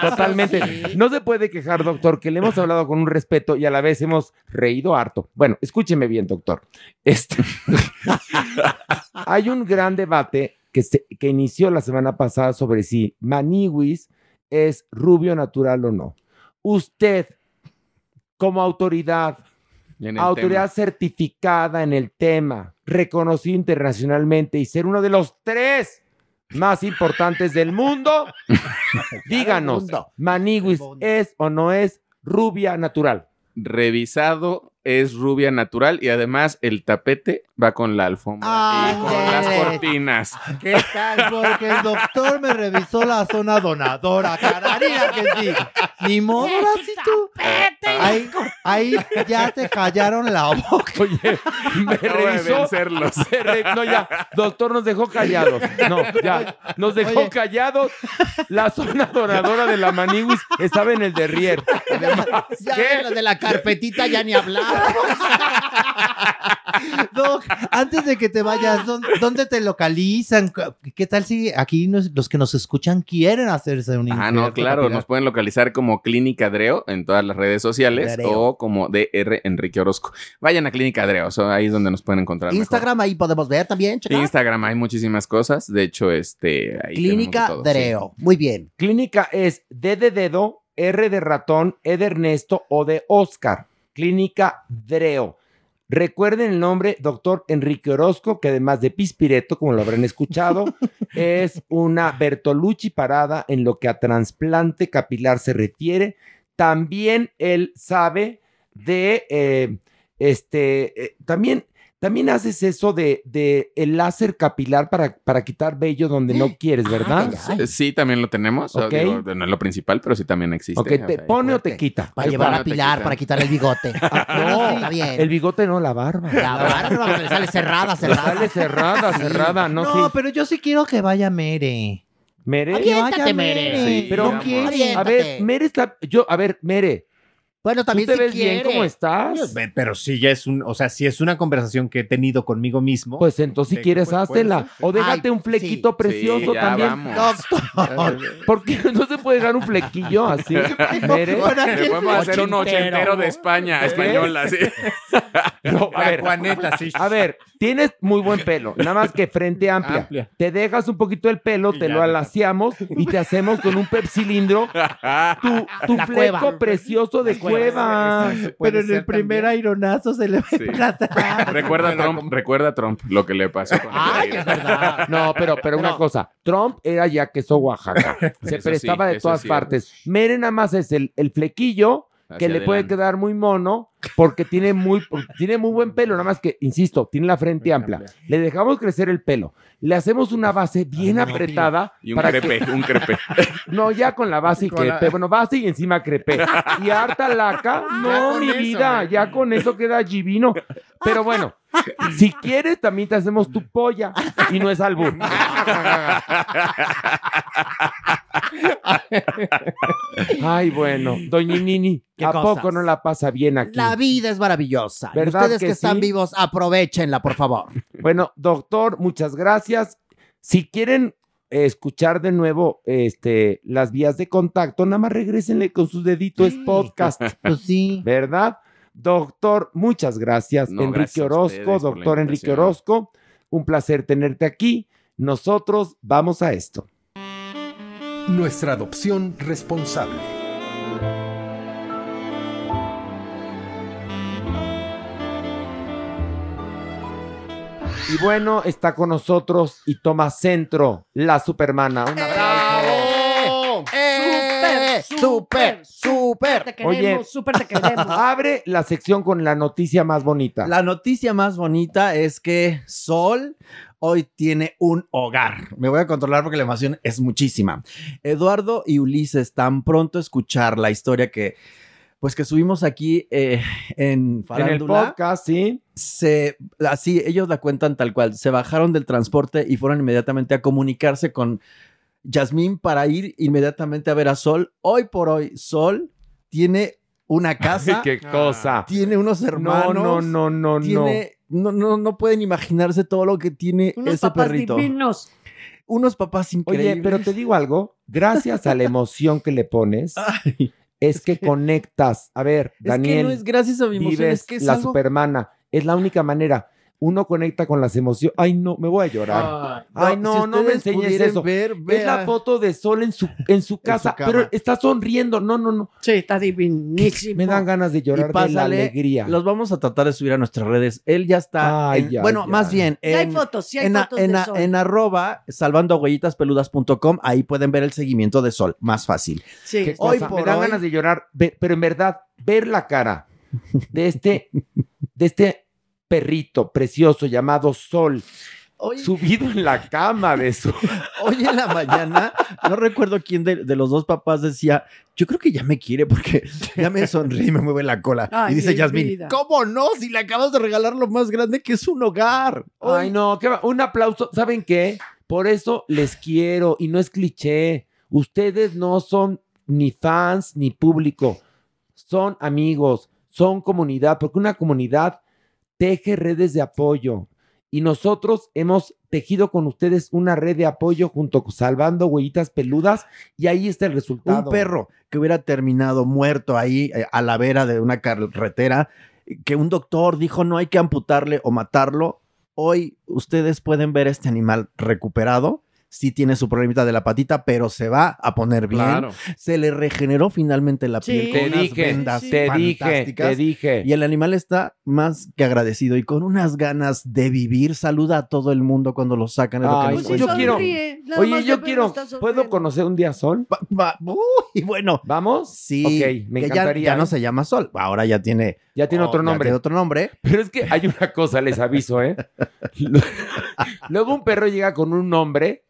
Totalmente. sí. No se puede quejar, doctor, que le hemos hablado con un respeto y a la vez hemos reído harto. Bueno, escúcheme bien, doctor. Este... Hay un gran debate que, se- que inició la semana pasada sobre si Maniwis es rubio natural o no. Usted, como autoridad, autoridad certificada en el tema, reconocido internacionalmente y ser uno de los tres más importantes del mundo, díganos. Maniwis es o no es rubia natural. revisado es rubia natural y además el tapete va con la alfombra Ah, y con las cortinas. ¿Qué tal? Porque el doctor me revisó la zona donadora, cararía que sí. Ni modo, así tú. Ahí, ahí ya te callaron la boca. Oye, me Acabo de revisó. re- no, ya, doctor nos dejó callados. No, ya, nos dejó Oye. callados. La zona donadora de la Maniwis estaba en el derrier. Además, Ya ¿qué? de de la carpetita ya ni hablar. Doc, antes de que te vayas, ¿dónde, dónde te localizan? ¿Qué tal si aquí nos- los que nos escuchan quieren hacerse un Ah, no, claro, capilar? nos pueden localizar como Clínica Dreo en todas las redes sociales Dreo. o como DR Enrique Orozco. Vayan a Clínica Dreo, so, ahí es donde nos pueden encontrar. mejor. Instagram ahí podemos ver también, checar. Instagram hay muchísimas cosas, de hecho, este... Ahí Clínica sí. Dreo. Muy bien. Clínica es D de dedo, R de ratón, E de Ernesto o de Oscar. Clínica Dreo. Recuerden el nombre, doctor Enrique Orozco, que además de Pispireto, como lo habrán escuchado, es una Bertolucci parada en lo que a trasplante capilar se refiere. También él sabe de, eh, este, eh, también, también haces eso de, de el láser capilar para, para quitar vello donde no quieres, ¿verdad? Sí, Sí, también lo tenemos. o Ok. digo, no es lo principal, pero sí también existe. Ok, o ¿te sea, pone o te quita? Para llevar a Pilar, para quitar el bigote. No, está bien. el bigote no, la barba. La barba le sale cerrada, cerrada. Le sale cerrada, cerrada, no, No, sí. pero yo sí quiero que vaya Mere. Mere. Aviéntate, Mere. Mere. Sí, Pero. Aviéntate. A ver, Mere está. Yo, a ver, Mere. Bueno, ¿Tú también te si ves bien quiere. cómo estás? Pero si ya es un, o sea, si es una conversación que he tenido conmigo mismo. Pues entonces, si quieres, pues, háztela. sí. O déjate Ay, un flequito sí. precioso Sí, ya también. vamos. Doctor. ¿Por qué no se puede dejar un flequillo así? Mere. Le podemos hacer un Ochentero. de España, española, sí. No, a La ver, Juaneta, sí. a ver, tienes muy buen pelo, nada más que frente amplia. Amplia. Te dejas un poquito el pelo, Y te lo alaciamos y te hacemos con un pepsilindro tu, tu La fleco cueva. precioso de La cueva. Pero en el primer también. aironazo se le va Sí. para atrás. Recuerda a Trump, recuerda a Trump lo que le pasó. con Ay, el- es verdad. No, pero, pero una cosa, Trump era ya queso Oaxaca. Se Eso prestaba sí, de eso todas partes. Mere nada más es el, el flequillo que le puede quedar muy mono porque tiene muy, tiene muy buen pelo, nada más que, insisto, tiene la frente amplia. Le dejamos crecer el pelo. Le hacemos una base bien apretada Y un para crepe, que... un crepe. No, ya con la base y Con la- crepe. Bueno, base y encima crepe. Y harta laca. No, mi eso, vida, ya con eso queda divino. Pero bueno, si quieres, también te hacemos tu polla. y no es albur. Ay, bueno, doña Nini, ¿Qué ¿a cosas? poco no la pasa bien aquí? La vida es maravillosa. ¿Verdad ustedes que que, están sí? vivos, aprovechenla, por favor. Bueno, doctor, muchas gracias. Si quieren escuchar de nuevo este, las vías de contacto, nada más regrésenle con sus deditos es podcast. Pues sí. ¿Verdad? Doctor, muchas gracias. No, Enrique gracias Orozco, doctor Enrique. Orozco, un placer tenerte aquí. Nosotros vamos a esto. Nuestra adopción responsable. Y bueno, está con nosotros y toma centro la supermana. Un aplauso. ¡Súper! ¡Súper! Te queremos, Oye. súper te queremos. Abre la sección con la noticia más bonita. La noticia más bonita es que Sol hoy tiene un hogar. Me voy a controlar porque la emoción es muchísima. Eduardo y Ulises tan pronto a escuchar la historia que pues que subimos aquí eh, en en el podcast, sí. se, así ellos la cuentan tal cual, se bajaron del transporte y fueron inmediatamente a comunicarse con Yasmín para ir inmediatamente a ver a Sol. Hoy por hoy, Sol tiene una casa, Qué cosa. tiene unos hermanos, No, no, no, no, no. tiene, no, no, no pueden imaginarse todo lo que tiene Unos ese papás perrito. divinos. Unos papás increíbles. Oye, pero te digo algo, gracias a la emoción que le pones, Ay, es que conectas. A ver, es que Daniel, no es gracias a mi emoción, vives es que es la algo- supermana. Es la única manera. Uno conecta con las emociones. Ay, no, me voy a llorar. Ay, no, si no me enseñes eso. ver, es la foto de Sol en su, en su casa, pero está sonriendo. No, no, no. Sí, está divinísimo. Me dan ganas de llorar Y de la pásale, alegría. Los vamos a tratar de subir a nuestras redes. Él ya está. Ay, en- ya, bueno, ya. más bien. Sí hay en- fotos, sí hay en, fotos en de a- Sol. en arroba salvandohuellitaspeludas.com, ahí pueden ver el seguimiento de Sol. Más fácil. Sí. Hoy por me dan hoy- ganas de llorar, pero en verdad, ver la cara de este, de este perrito precioso llamado Sol, Hoy, subido en la cama de su... hoy en la mañana, no recuerdo quién de, de los dos papás decía, yo creo que ya me quiere porque ya me sonríe y me mueve la cola. Ay, y dice vida. ¿cómo no? Si le acabas de regalar lo más grande que es un hogar. Ay, no, qué va- un aplauso. ¿Saben qué? Por eso les quiero y no es cliché. Ustedes no son ni fans ni público, son amigos, son comunidad, porque una comunidad teje redes de apoyo. Y nosotros hemos tejido con ustedes una red de apoyo junto con Salvando Huellitas Peludas y ahí está el resultado. Un perro que hubiera terminado muerto ahí eh, a la vera de una carretera, que un doctor dijo no hay que amputarle o matarlo. Hoy ustedes pueden ver este animal recuperado. Sí tiene su problemita de la patita, pero se va a poner bien. Claro. Se le regeneró finalmente la Sí. piel con unas dije, vendas te dije, fantásticas. te dije. Y el animal está más que agradecido y con unas ganas de vivir. Saluda a todo el mundo cuando lo sacan. es lo que Pues sí, sí, yo quiero- Oye, yo quiero, ¿puedo conocer un día Sol? Va- va- Uy, bueno. ¿Vamos? Sí, Ok, me ya- encantaría. Ya, no se llama Sol, ahora ya tiene, Ya tiene oh, otro ya nombre. tiene otro nombre. Pero es que hay una cosa, les aviso, ¿eh? Luego un perro llega con un nombre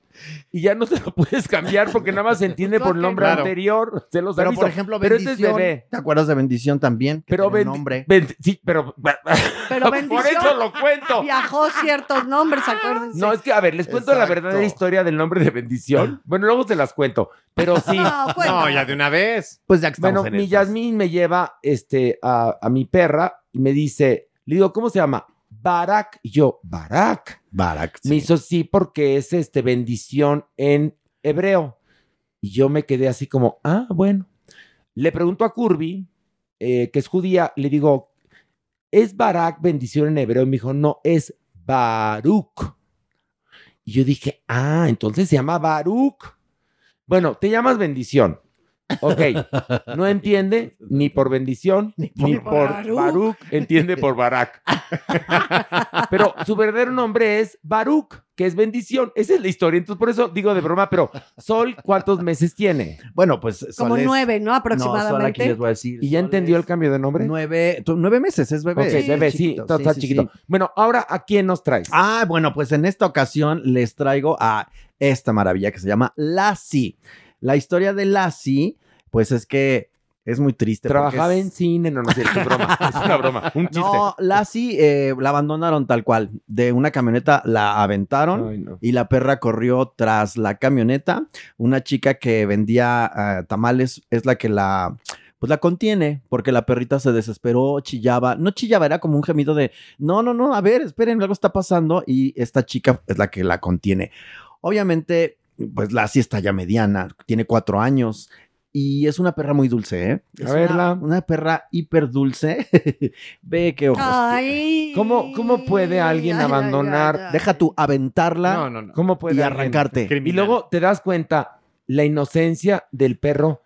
y ya no te lo puedes cambiar porque nada más se entiende por el nombre Claro. anterior. Se los Pero aviso. por ejemplo, pero este es bendición. bebé. ¿Te acuerdas de bendición también? Que Pero nombre. sí, pero Pero por bendición eso lo cuento. viajó ciertos nombres, acuérdense. No, es que, a ver, les cuento la Exacto. verdadera historia del nombre de bendición. Bueno, luego se las cuento. Pero sí. No. No, ya de una vez. Pues ya que estamos Bueno, en mi. Yasmín me lleva este, a, a mi perra y me dice, le digo, ¿cómo se llama? Barak. Y yo, Barak. Barak. Me hizo sí porque es este bendición en hebreo. Y yo me quedé así como, ah, bueno. Le pregunto a Curvy, eh, que es judía, le digo, ¿es Barak bendición en hebreo? Y me dijo, no, es Baruch. Y yo dije, ah, entonces se llama Baruch. Bueno, te llamas bendición. Ok, no entiende ni por bendición ni por, Baruch. Baruch, entiende por Barak. Pero su verdadero nombre es Baruch, que es bendición. Esa es la historia. Entonces, por eso digo de broma, pero Sol, ¿cuántos meses tiene? Bueno, pues Sol Como es- nueve, ¿no? No, Sol aquí Aproximadamente. les voy a decir. ¿Y ya entendió el cambio de nombre? Nueve, nueve meses, es bebé. Ok, bebé, sí, chiquito, está, está sí, chiquito. sí. Bueno, ahora, ¿a quién nos traes? Ah, bueno, pues en esta ocasión les traigo a esta maravilla que se llama Lassie. La historia de Lassie, pues es que Es muy triste. Trabajaba en cine, no, no es cierto, es broma, es una broma, un chiste. No, Lassie eh, la abandonaron tal cual. De una camioneta la aventaron Ay, no. y la perra corrió tras la camioneta. Una chica que vendía ah, tamales es la que la pues la contiene porque la perrita se desesperó, chillaba, no chillaba, era como un gemido de no, no, no, a ver, esperen, algo está pasando y esta chica es la que la contiene. Obviamente, pues Lassie está ya mediana, tiene cuatro años. Y es una perra muy dulce, ¿eh? Es A verla. Una, una perra hiper dulce. Ve qué ojos. Ay. ¿Cómo, ¿Cómo puede alguien Ay, abandonar? ay, ay. Deja tú aventarla No, no, no. ¿Cómo puede y arrancarte. Y luego te das cuenta la inocencia del perro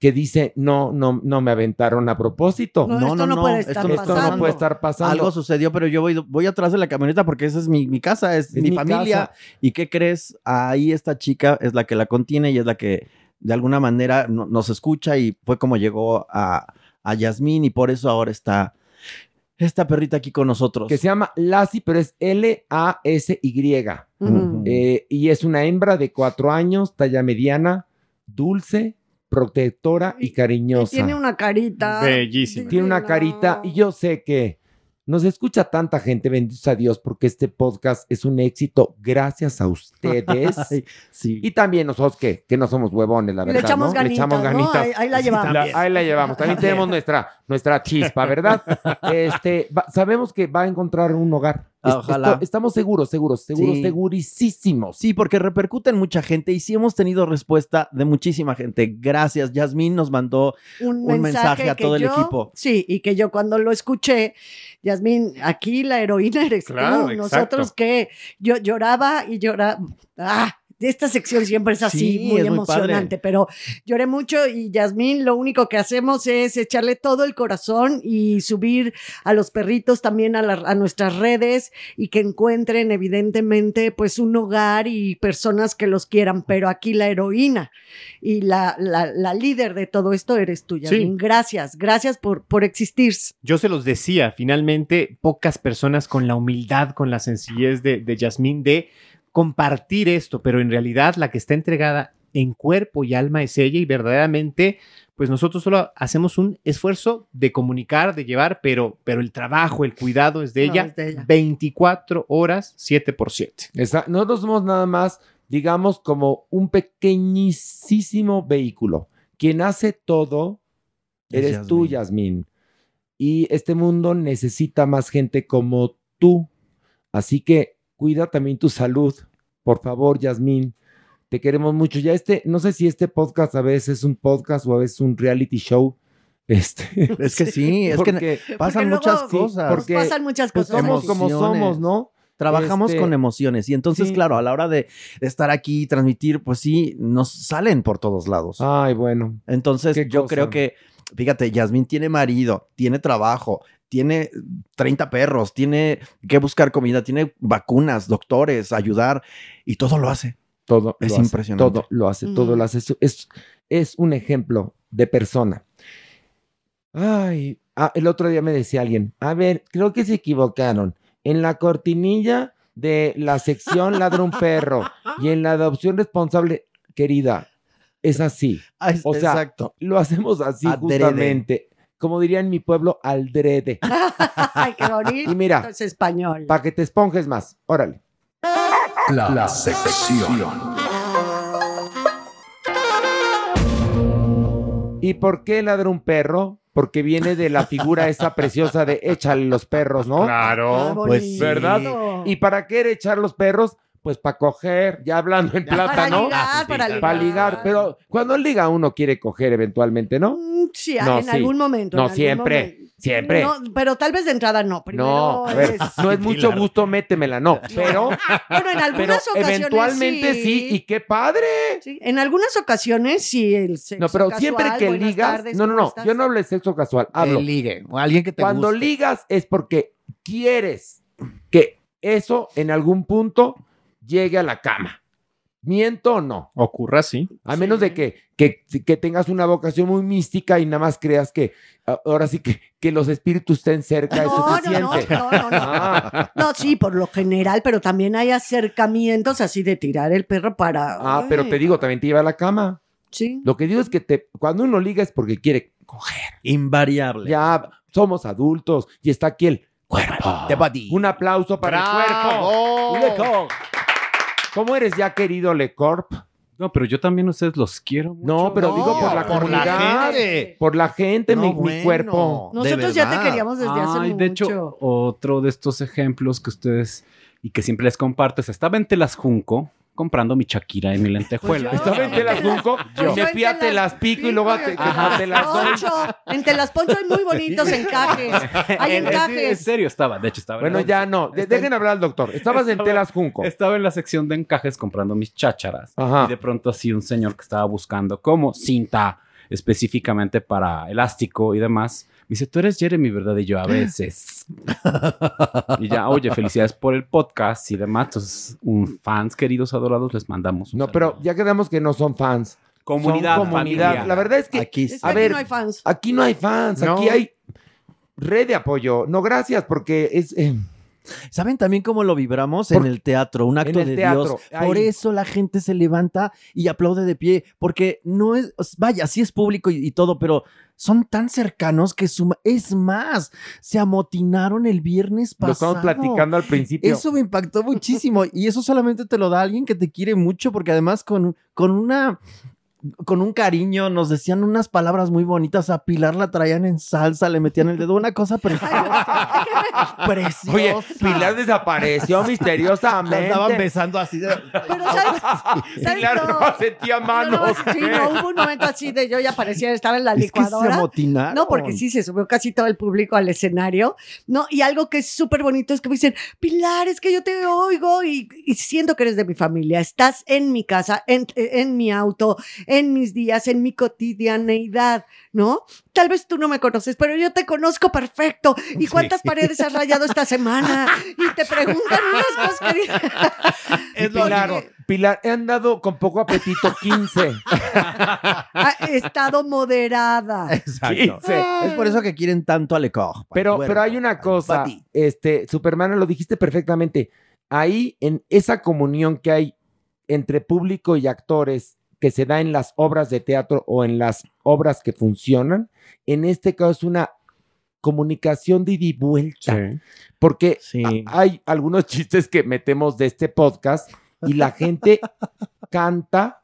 que dice, no, no, no me aventaron a propósito. No, esto no puede estar esto no puede estar pasando. Algo sucedió, pero yo voy, voy atrás de la camioneta porque esa es mi, mi casa, es, Es mi, mi familia. casa. ¿Y qué crees? Ahí esta chica es la que la contiene y es la que de alguna manera no- nos escucha y fue como llegó a, a Yasmín y por eso ahora está esta perrita aquí con nosotros. que se llama Lassie, pero es L-A-S-Y. Ujú. Eh, y es una hembra de cuatro años, talla mediana, dulce, protectora y cariñosa. Tiene una carita. Bellísima. Tiene una carita y yo sé que nos escucha tanta gente, bendito a Dios, porque este podcast es un éxito gracias a ustedes. Ay, sí. y también nosotros que, que no somos huevones, la Y le verdad. echamos ¿no? ganitas, le echamos ¿no? ganitas. Ahí- ahí la llevamos. La- ahí la llevamos. También tenemos nuestra, nuestra chispa, ¿verdad? Este, va- sabemos que va a encontrar un hogar. Es- Ojalá. esto- estamos seguros, seguros, seguros, Sí. segurísimos. Sí, porque repercute en mucha gente y sí hemos tenido respuesta de muchísima gente. Gracias. Yasmín nos mandó un, un mensaje a todo el equipo. Sí, y que yo cuando lo escuché, Yasmín, aquí la heroína eres Claro, tú. exacto. Nosotros que yo lloraba y lloraba. Ah, esta sección siempre es así, Sí, muy es emocionante, pero lloré mucho y Yasmín, lo único que hacemos es echarle todo el corazón y subir a los perritos también a, la- a nuestras redes y que encuentren evidentemente pues un hogar y personas que los quieran, pero aquí la heroína y la, la, la líder de todo esto eres tú, Yasmín. Gracias, gracias por, por existir. Yo se los decía, finalmente, pocas personas con la humildad, con la sencillez de, de Yasmín de compartir esto, pero en realidad la que está entregada en cuerpo y alma es ella y verdaderamente, pues nosotros solo hacemos un esfuerzo de comunicar, de llevar, pero, pero el trabajo, el cuidado es de No, ella, es de ella. 24 horas, 7 por 7. Esa- nosotros somos nada más, digamos, como un pequeñísimo vehículo. Quien hace todo Es eres tú, Yasmín. Y este mundo necesita más gente como tú. Así que cuida también tu salud. Por favor, Yasmín. Te queremos mucho. Ya este, no sé si este podcast a veces es un podcast o a veces un reality show. Este, Es que sí, es que porque pasan luego muchas sí, cosas. porque pasan muchas pues cosas. somos como somos, ¿no? Trabajamos Este, con emociones y entonces, sí. claro, a la hora de, estar aquí y transmitir, pues sí, nos salen por todos lados. Ay, bueno. Entonces, yo cosa. creo que, fíjate, Yasmín tiene marido, tiene trabajo, tiene 30 perros, tiene que buscar comida, tiene vacunas, doctores, ayudar y todo lo hace. Todo Es lo hace, impresionante. Todo lo hace, todo lo hace. Es, es, es un ejemplo de persona. Ay, ah, el otro día me decía alguien, a ver, creo que se equivocaron. En la cortinilla de la sección ladra un perro y en la adopción responsable, querida, es así. Ah, es- O sea, exacto. lo hacemos así Adrede. justamente. Como diría en mi pueblo, aldrede. Ay, qué bonito. Y mira, es español. Para que te esponjes más. Órale. La, la sección. ¿Y por qué ladra un perro? Porque viene de la figura esa preciosa de échale los perros, ¿no? Ah, Claro. Pues bonito. ¿Verdad? ¿Y para qué era echar los perros? Pues para coger, ya hablando en plata, para ¿no? ligar, para ligar. Para ligar. Pero cuando liga uno quiere coger eventualmente, ¿no? Mm, Sí, No, en sí. algún momento. No, algún siempre, momento. siempre. No, pero tal vez de entrada no. Primero No, a ver, es- no es mucho gusto, métemela, no. Pero, Bueno, en pero algunas ocasiones eventualmente sí. y qué padre. Sí, En algunas ocasiones sí el sexo No, pero casual, siempre que ligas, tardes, no, no, ¿cómo no, estás? yo no hablo de sexo casual, hablo El ligue, o alguien que te Cuando guste. ligas es porque quieres que eso en algún punto llegue a la cama. ¿Miento o no? Ocurra así. A menos de que, que, que tengas una vocación muy mística y nada más creas que ah, ahora sí que, que los espíritus estén cerca No, no, suficiente. no, no, no, no. Ah, No, sí, por lo general, pero también hay acercamientos así de tirar el perro para. ah, pero te digo, también te lleva a la cama. Sí. Lo que digo es que te, cuando uno liga es porque quiere coger. Invariable. Ya somos adultos y está aquí el cuerpo. The body. Un aplauso para ¡Bravo! el cuerpo. Lecorp. ¿Cómo eres ya querido Lecorp? No, pero yo también a ustedes los quiero mucho. No, pero digo por la por la comunidad. gente. Por la gente, No, mi, cuerpo. Nosotros ya te queríamos desde hace Ay, mucho. de hecho, otro de estos ejemplos que ustedes y que siempre les comparto es estaba en Telas Junco comprando mi Shakira y mi lentejuela. Pues Estaba en Telascunco Pues y yo me fui a Telaspico y luego a, te, Ajá. a Telasdoy. Poncho, en Telasponcho hay muy bonitos encajes. Hay En- en- En encajes. serio estaba, de hecho estaba. en Bueno, ya no. De- Dejen hablar al doctor. Estabas en Telas Junco. Estaba en la sección de encajes comprando mis chácharas. Ajá. Y de pronto así un señor que estaba buscando como cinta específicamente para elástico y demás. Me dice, tú eres Jeremy, ¿verdad? Y yo, a veces. y ya, oye, felicidades por el podcast y demás. Entonces, un fans queridos, adorados, les mandamos un No, pero ya quedamos que no son fans. Comunidad, Son comunidad. familia. La verdad es que Aquí Es que A aquí ver, no hay fans. aquí no hay fans. No. Aquí hay red de apoyo. No, gracias, porque es... eh, ¿Saben también cómo lo vibramos Por- en el teatro? Un acto de teatro, Dios. Por eso la gente se levanta y aplaude de pie, porque no es, vaya, sí es público y, y todo, pero son tan cercanos que suma. Es más, se amotinaron el viernes lo pasado. estamos platicando al principio. Eso me impactó muchísimo y eso solamente te lo da alguien que te quiere mucho porque además con, con una con un cariño nos decían unas palabras muy bonitas a Pilar la traían en salsa le metían el dedo una cosa preciosa preciosa Oye, Pilar desapareció la misteriosamente. estaban besando así de Pero ¿sabes? ¿sabes? Pilar No. no sentía No, manos. no, sí, no, hubo un momento así de yo ya parecía estar en la es que se licuadora. amotinaron No, porque sí se subió casi todo el público al escenario. No, y algo que es súper bonito es que me dicen, Pilar, es que yo te oigo y, y siento que eres de mi familia. Estás en mi casa, en, en mi auto, en mis días, en mi cotidianeidad, ¿no? Tal vez tú no me conoces, pero yo te conozco perfecto. ¿Y cuántas paredes has rayado esta semana? Y te preguntan unas cosas que... Y Pilar, Pilar, he andado con poco apetito 15. Ha estado moderada. exacto 15. es por eso que quieren tanto a Lecor Pero, pero hay una cosa, este, Superman, lo dijiste perfectamente. Ahí, en esa comunión que hay entre público y actores que se da en las obras de teatro o en las obras que funcionan, en este caso es una comunicación de ida y vuelta. Porque Sí. hay algunos chistes que metemos de este podcast y la gente canta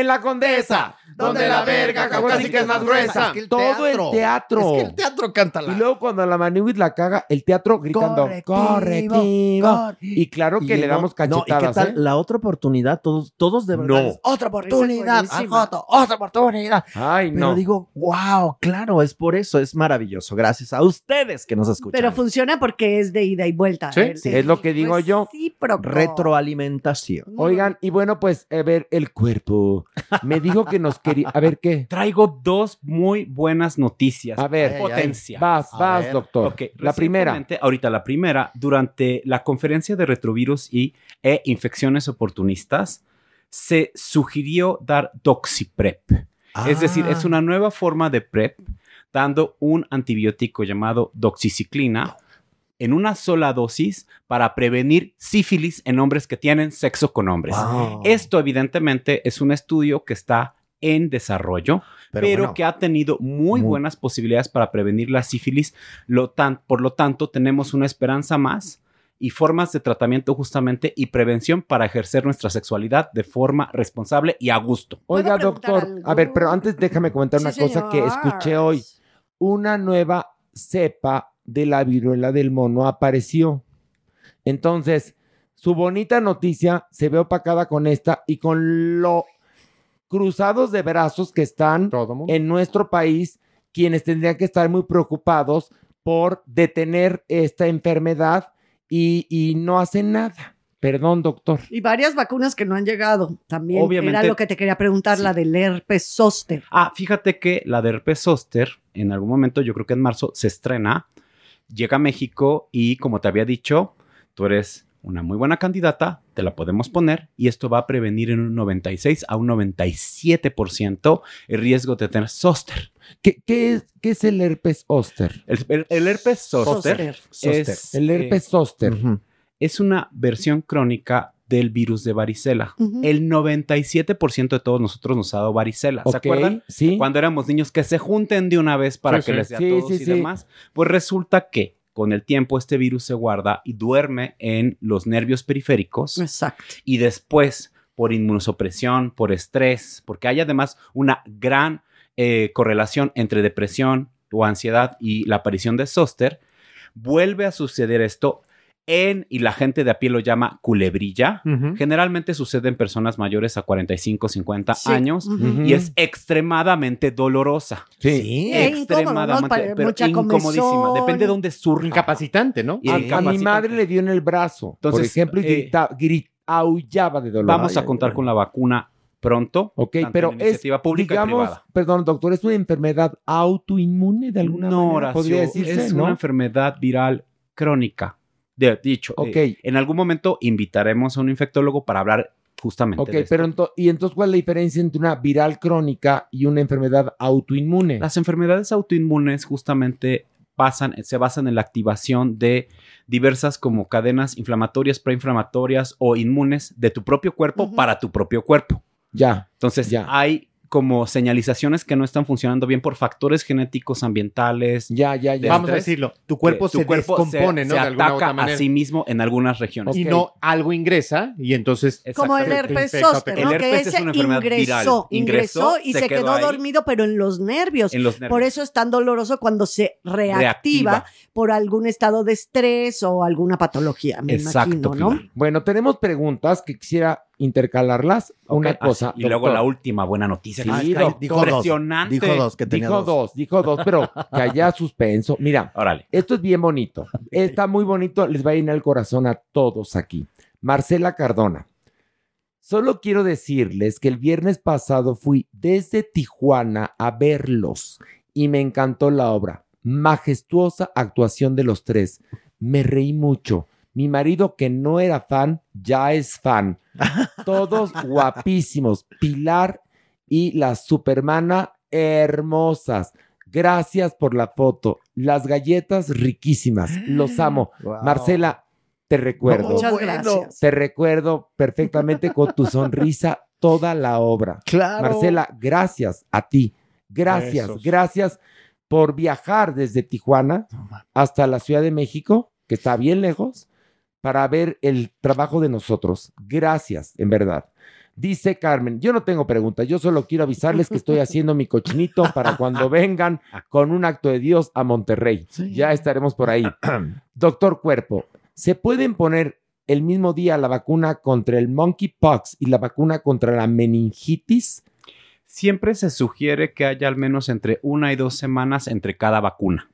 en la condesa, donde la verga caucásica es más gruesa. Es que el Todo teatro. el teatro. es que el teatro canta la Y luego cuando la Maniwis la caga, el teatro gritando Correctivo, correctivo. cor- Y claro que Y le no- damos no, ¿y qué cachetadas. tal? ¿eh? La otra oportunidad, todos, todos de verdad. No. es, Otra oportunidad. Joto, otra oportunidad. Ay, Pero no. digo, wow, claro, es por eso, es maravilloso. Gracias a ustedes que nos escuchan. Pero funciona porque es de ida y vuelta. Sí, El- sí, el- es lo que digo pues yo. recíproco. Retroalimentación. Oigan, y bueno, pues, a ver, el cuerpo. Me dijo que nos quería. A ver, ¿qué? Traigo dos muy buenas noticias. A ver, potencia. Vas, A vas, ver. doctor. Ok, la primera. Ahorita la primera, durante la conferencia de retrovirus y e infecciones oportunistas, se sugirió dar doxiprep. Es decir, Ah. es una nueva forma de PrEP dando un antibiótico llamado doxiciclina en una sola dosis para prevenir sífilis en hombres que tienen sexo con hombres. Wow. Esto evidentemente es un estudio que está en desarrollo, Pero pero, bueno. que ha tenido muy, Muy- buenas posibilidades para prevenir la sífilis. Lo tan- por lo tanto, tenemos una esperanza más y formas de tratamiento justamente y prevención para ejercer nuestra sexualidad de forma responsable y a gusto. Oiga, ¿Puedo preguntar doctor. algo? A ver, pero antes déjame comentar Sí, una cosa que escuché hoy. Una nueva cepa de la viruela del mono apareció. Entonces, su bonita noticia se ve opacada con esta y con lo cruzados de brazos que están en nuestro país, quienes tendrían que estar muy preocupados por detener esta enfermedad y, y no hacen nada. Perdón, doctor. Y varias vacunas que no han llegado. También Obviamente- era lo que te quería preguntar, la del herpes zóster. Ah, fíjate que la de herpes zóster, en algún momento, yo creo que en marzo, se estrena, llega a México y como te había dicho, tú eres una muy buena candidata, te la podemos poner y esto va a prevenir en un 96 a un 97% el riesgo de tener zóster. ¿Qué, qué es, qué es el herpes zóster? El, el- el herpes zóster, Zóster. es, El herpes eh, zóster. es una versión crónica del virus de varicela. El 97% de todos nosotros nos ha dado varicela. ¿Se acuerdan? sí. Cuando éramos niños que se junten de una vez para Sí, que sí. les dé a Sí, todos sí, y sí. demás. Pues resulta que con el tiempo este virus se guarda y duerme en los nervios periféricos. Exacto. Y después, por inmunosupresión, por estrés, porque hay además una gran eh, correlación entre depresión o ansiedad y la aparición de zóster, vuelve a suceder esto en, y la gente de a pie lo llama culebrilla. Generalmente sucede en personas mayores a 45, 50 Sí. años y es extremadamente dolorosa. Sí. E incómodo, ¿no? Pero mucha incomodísima. comezón. Depende de dónde surja. Incapacitante, ¿no? Y A, a mi madre le dio en el brazo, por Entonces, ejemplo, y eh, grita, grit- aullaba de dolor. Vamos Ay, a contar con la vacuna pronto. Ok, tanto pero en es, pública y digamos, privada. perdón, doctor, ¿es una enfermedad autoinmune de alguna No, manera? Horacio, Podría decirse, es ¿no? una enfermedad viral crónica. De, dicho, eh, en algún momento invitaremos a un infectólogo para hablar justamente Ok, de esto. pero ento- ¿y entonces cuál es la diferencia entre una viral crónica y una enfermedad autoinmune? Las enfermedades autoinmunes justamente basan, se basan en la activación de diversas como cadenas inflamatorias, preinflamatorias o inmunes de tu propio cuerpo para tu propio cuerpo. Ya. Entonces, hay como señalizaciones que no están funcionando bien por factores genéticos, ambientales. Ya, ya, de Vamos a decirlo, tu cuerpo que se descompone, ¿no? Se De alguna u ataca otra manera. a sí mismo en algunas regiones. Y no algo ingresa y entonces... Como el herpes zóster. ¿no? El Que herpes es ese una enfermedad ingresó, viral. ingresó, Ingresó, y se se, quedó quedó, ahí. dormido, pero en los nervios. En los nervios. Por eso es tan doloroso cuando se reactiva, Reactiva. por algún estado de estrés o alguna patología, me imagino, ¿no? Bueno, tenemos preguntas que quisiera intercalarlas a una cosa. así, y luego la última buena noticia. Sí, que es doctor. impresionante. dijo dos. dijo dos, pero que haya suspenso. Mira, Órale. esto es bien bonito. Está muy bonito, les va a llenar el corazón a todos aquí. Marcela Cardona. Solo quiero decirles que el viernes pasado fui desde Tijuana a verlos y me encantó la obra. Majestuosa actuación de los tres. Me reí mucho. Mi marido, que no era fan, ya es fan. Todos guapísimos. Pilar y la Supermana hermosas. Gracias por la foto. Las galletas riquísimas. Los amo. Wow. Marcela, te recuerdo. Muchas gracias. Te recuerdo perfectamente con tu sonrisa toda la obra. Claro. Marcela, gracias a ti. Gracias, Besos. gracias por viajar desde Tijuana hasta la Ciudad de México, que está bien lejos, para ver el trabajo de nosotros. Gracias, en verdad. Dice Carmen, yo no tengo preguntas, yo solo quiero avisarles que estoy haciendo mi cochinito para cuando vengan con un acto de Dios a Monterrey. Ya estaremos por ahí. Doctor Cuerpo, ¿se pueden poner el mismo día la vacuna contra el monkeypox y la vacuna contra la meningitis? Siempre se sugiere que haya al menos entre una y dos semanas entre cada vacuna.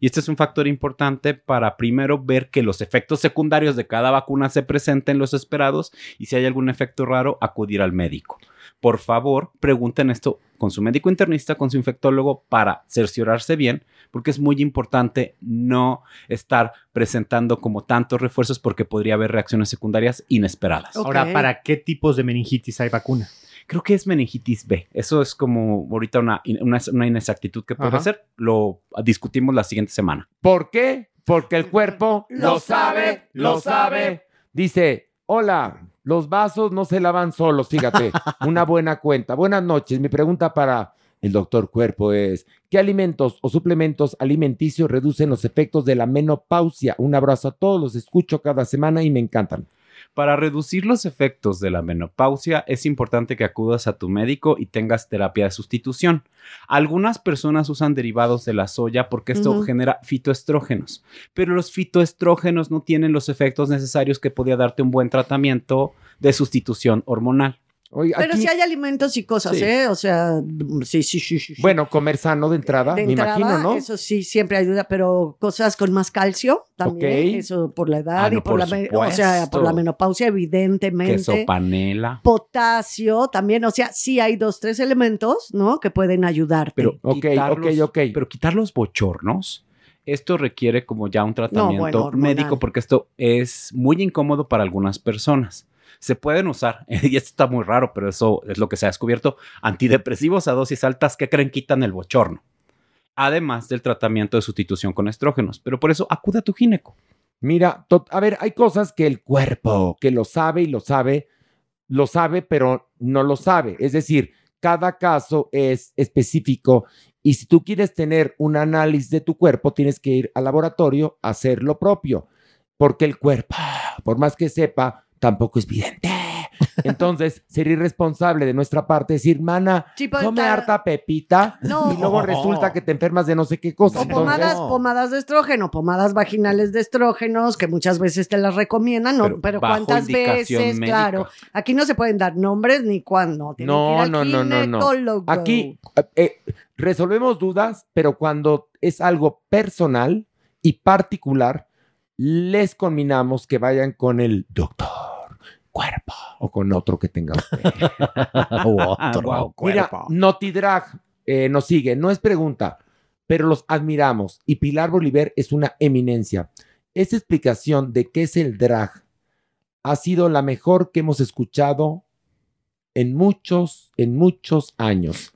Y este es un factor importante para primero ver que los efectos secundarios de cada vacuna se presenten los esperados y si hay algún efecto raro, acudir al médico. Por favor, pregunten esto con su médico internista, con su infectólogo, para cerciorarse bien, porque es muy importante no estar presentando como tantos refuerzos porque podría haber reacciones secundarias inesperadas. Ahora, ¿para qué tipos de meningitis hay vacuna? Creo que es meningitis B. Eso es como ahorita una, una, una inexactitud que puede ser. Lo discutimos la siguiente semana. ¿Por qué? Porque el cuerpo lo sabe, lo sabe. Dice, hola, los vasos no se lavan solos, fíjate, una buena cuenta. Buenas noches, mi pregunta para el doctor Cuerpo es, ¿qué alimentos o suplementos alimenticios reducen los efectos de la menopausia? Un abrazo a todos, los escucho cada semana y me encantan. Para reducir los efectos de la menopausia es importante que acudas a tu médico y tengas terapia de sustitución. Algunas personas usan derivados de la soya porque esto genera fitoestrógenos, pero los fitoestrógenos no tienen los efectos necesarios que podría darte un buen tratamiento de sustitución hormonal. Pero sí hay alimentos y cosas, Sí. ¿eh? O sea, sí, sí, sí, sí. Bueno, comer sano de entrada, De me entrada, imagino, ¿no? Eso sí, siempre ayuda, pero cosas con más calcio también. Ok. Eso por la edad Ah, y no, por, por la o sea, por la menopausia, evidentemente. Queso panela. Potasio también, o sea, sí hay dos, tres elementos, ¿no? Que pueden ayudarte. Pero Ok, quitar ok, los- ok. Pero quitar los bochornos, esto requiere como ya un tratamiento bueno, médico porque esto es muy incómodo para algunas personas. Se pueden usar, y esto está muy raro, pero eso es lo que se ha descubierto, antidepresivos a dosis altas que creen quitan el bochorno. Además del tratamiento de sustitución con estrógenos. Pero por eso acude a tu gineco. Mira, a ver, hay cosas que el cuerpo, que lo sabe y lo sabe, lo sabe, pero no lo sabe. Es decir, cada caso es específico y si tú quieres tener un análisis de tu cuerpo, tienes que ir al laboratorio a hacer lo propio, porque el cuerpo, por más que sepa, tampoco es vidente. Entonces, sería irresponsable de nuestra parte decir, mana, pero come ta- harta pepita No. y luego resulta que te enfermas de no sé qué cosa. O Entonces- pomadas, pomadas de estrógeno, pomadas vaginales de estrógenos, que muchas veces te las recomiendan, ¿no? Pero cuántas veces, médica. claro. Aquí no se pueden dar nombres ni cuándo. Tienen que ir No, al no, no, no, no. Aquí eh, resolvemos dudas, pero cuando es algo personal y particular, les conminamos que vayan con el doctor cuerpo o con otro que tenga usted. U otro Mira, cuerpo. Notidrag eh, nos sigue, no es pregunta, pero los admiramos y Pilar Bolívar es una eminencia. Esa explicación de qué es el drag ha sido la mejor que hemos escuchado en muchos, en muchos años.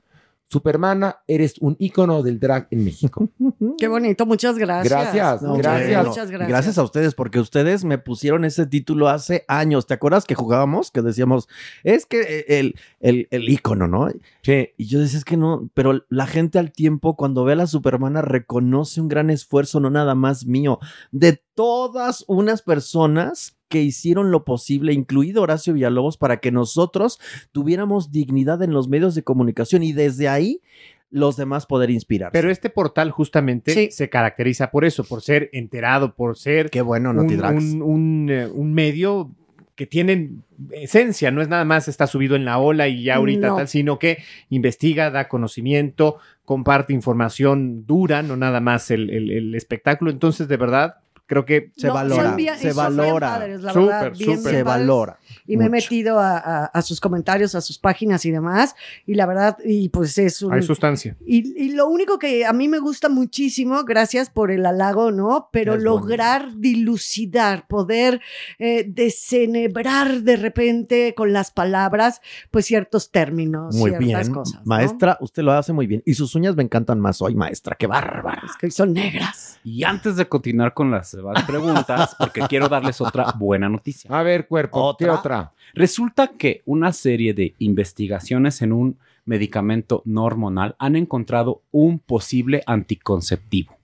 Supermana, eres un ícono del drag en México. Qué bonito, muchas gracias. Gracias, Muchas, gracias. Muchas gracias. Gracias a ustedes, porque ustedes me pusieron ese título hace años. ¿Te acuerdas que jugábamos? Que decíamos, es que el, el, el ícono, ¿no? Sí. Y yo decía, es que no, pero la gente al tiempo, cuando ve a la Supermana, reconoce un gran esfuerzo, no nada más mío, de todas unas personas que hicieron lo posible, incluido Horacio Villalobos, para que nosotros tuviéramos dignidad en los medios de comunicación y desde ahí los demás poder inspirar. Pero este portal justamente Sí. se caracteriza por eso, por ser enterado, por ser Qué bueno, un, Notidrags. un- un, eh, un medio que tiene esencia, no es nada más está subido en la ola y ya ahorita No. tal, sino que investiga, da conocimiento, comparte información dura, no nada más el, el- el espectáculo. Entonces, de verdad, creo que Se No, valora, bien- se valora. padres, la verdad, bien, bien Se valora. Y me he metido a, a- a sus comentarios, a sus páginas y demás. Y la verdad, y pues es un... hay sustancia. Y, y lo único que a mí me gusta muchísimo, gracias por el halago, ¿no? Pero Es lograr dilucidar, poder eh, desenebrar de repente con las palabras, pues ciertos términos, Muy ciertas bien. cosas. ¿no? Maestra, usted lo hace muy bien. Y sus uñas me encantan más hoy, maestra. Qué bárbara. Es que son negras. Y antes de continuar con las demás preguntas, porque quiero darles otra buena noticia. A ver, cuerpo, ¿qué ¿Otra? otra? Resulta que una serie de investigaciones en un medicamento no hormonal han encontrado un posible anticonceptivo.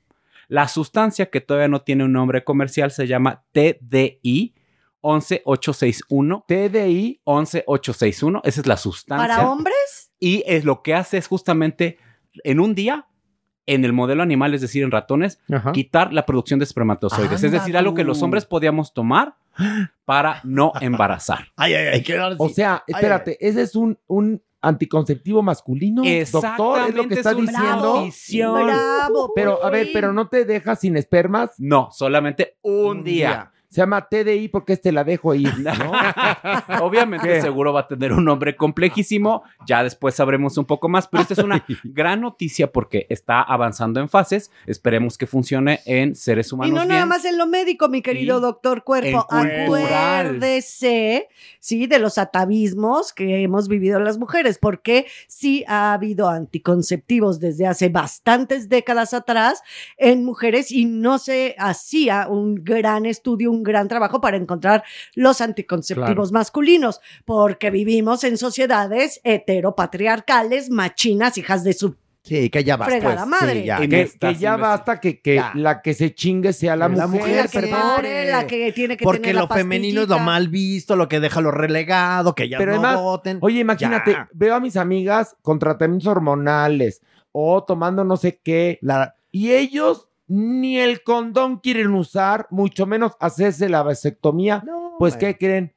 La sustancia que todavía no tiene un nombre comercial se llama TDI 11861. TDI 11861, esa es la sustancia. ¿Para hombres? Y es lo que hace es justamente en un día, en el modelo animal, es decir, en ratones, Ajá. quitar la producción de espermatozoides. es decir, algo que los hombres podíamos tomar para no embarazar. Ay, ay, ay. qué O sea, espérate, ese es un, un anticonceptivo masculino, doctor, es lo que está es diciendo. Bravo. Pero, a ver, pero no te dejas sin espermas. No, solamente un, Un día. día. Se llama TDI porque este la dejo ir, ¿no? Obviamente ¿Qué? seguro va a tener un nombre complejísimo, ya después sabremos un poco más, pero esta es una gran noticia porque está avanzando en fases, esperemos que funcione en seres Y humanos no nada más en lo médico, mi querido Y doctor Cuerpo. Acuérdese, sí, de los atavismos que hemos vivido las mujeres, porque sí ha habido anticonceptivos desde hace bastantes décadas atrás en mujeres y no se hacía un gran estudio, un gran trabajo para encontrar los anticonceptivos masculinos, porque vivimos en sociedades heteropatriarcales, machinas, hijas de su Sí, que ya basta. Fregada pues. madre. Sí, ya. Que, ya basta que, que Ya. la que se chingue sea la, La mujer, mujer, la que perdón. pare, la que tiene que Porque tener la lo femenino es lo mal visto, lo que deja lo relegado, que ya Pero no además, voten. Oye, imagínate, Ya. veo a mis amigas con tratamientos hormonales o tomando no sé qué, La- y ellos ni el condón quieren usar, mucho menos hacerse la vasectomía. No, pues. ¿qué creen?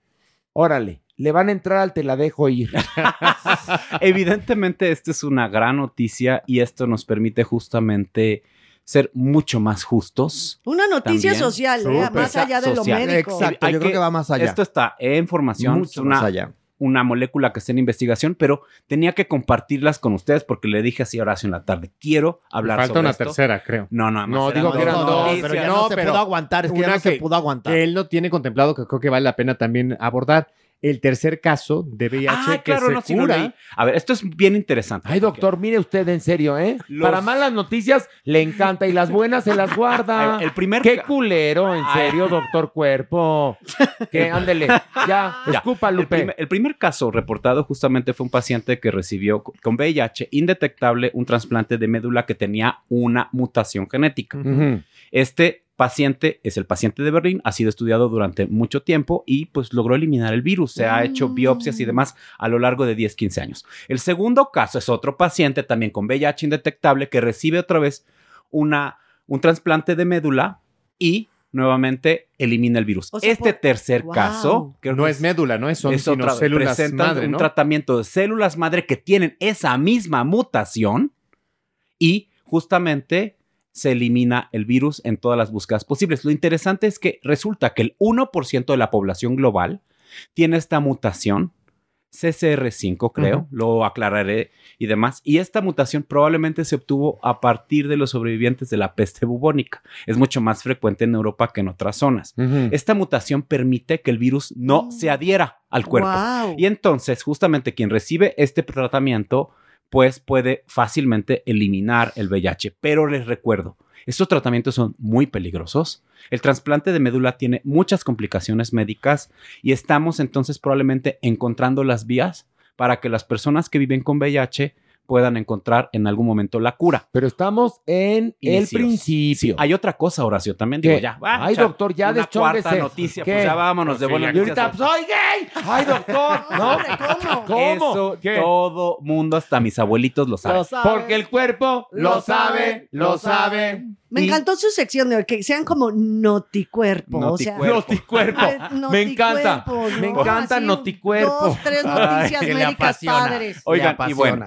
Órale, le van a entrar al te la dejo ir. Evidentemente, esta es una gran noticia y esto nos permite justamente ser mucho más justos. Una noticia También. social, ¿eh? Más allá de lo médico. Exacto, Hay yo creo que- va más allá. Esto está en formación, es Mucho una, más allá. Una molécula que está en investigación, pero tenía que compartirlas con ustedes porque le dije así a Horacio en la tarde, quiero hablar Falta sobre una esto. tercera, creo. No, no, No, digo que eran dos pero ya No, no, se pero pudo aguantar, es que ya una no se pudo aguantar. que él no tiene contemplado que creo que vale la pena también abordar. El tercer caso de VIH Ah, que claro, se no, cura. A ver, esto es bien interesante. Ay, doctor, mire usted en serio, ¿eh? Los- Para malas noticias le encanta y las buenas se las guarda. El primer Qué culero, en Ay. serio, doctor Cuerpo. Que ándele, ya, Ya, escupa, El, Lupe. primer, el primer caso reportado justamente fue un paciente que recibió co- con VIH indetectable un trasplante de médula que tenía una mutación genética. Este paciente es el paciente de Berlín, ha sido estudiado durante mucho tiempo y pues logró eliminar el virus. Se ha hecho biopsias y demás a lo largo de 10, 15 años. El segundo caso es otro paciente también con VIH indetectable que recibe otra vez una, un trasplante de médula y nuevamente elimina el virus. O sea, este por- tercer Wow. caso creo No que es médula, ¿no? Son sino otra- células madre, un ¿no? tratamiento de células madre que tienen esa misma mutación y justamente se elimina el virus en todas las búsquedas posibles. Lo interesante es que resulta que el 1% de la población global tiene esta mutación, CCR5 creo, lo aclararé y demás, y esta mutación probablemente se obtuvo a partir de los sobrevivientes de la peste bubónica. Es mucho más frecuente en Europa que en otras zonas. Esta mutación permite que el virus no se adhiera al cuerpo. Wow. Y entonces, justamente quien recibe este tratamiento, pues puede fácilmente eliminar el VIH. Pero les recuerdo, estos tratamientos son muy peligrosos. El trasplante de médula tiene muchas complicaciones médicas y estamos entonces probablemente encontrando las vías para que las personas que viven con VIH puedan encontrar en algún momento la cura. Pero estamos en el principio. Sí, hay otra cosa, Horacio, también ¿Qué? digo ya. va, Ay, doctor, ya una cuarta noticia, ¿Qué? pues ya vámonos de Sí, buena y ahorita, pues, soy gay. Ay, doctor, ¿no? ¿Cómo? ¿Cómo? Eso ¿Qué? todo mundo, hasta mis abuelitos lo saben. Porque el cuerpo lo sabe, lo sabe. Me encantó su sección de hoy, que sean como noticuerpo. O sea, Noticuerpo. Ay, Me encanta. Me encanta Así, noticuerpo. Dos, tres noticias Ay, médicas apasiona. padres. Oigan, y bueno,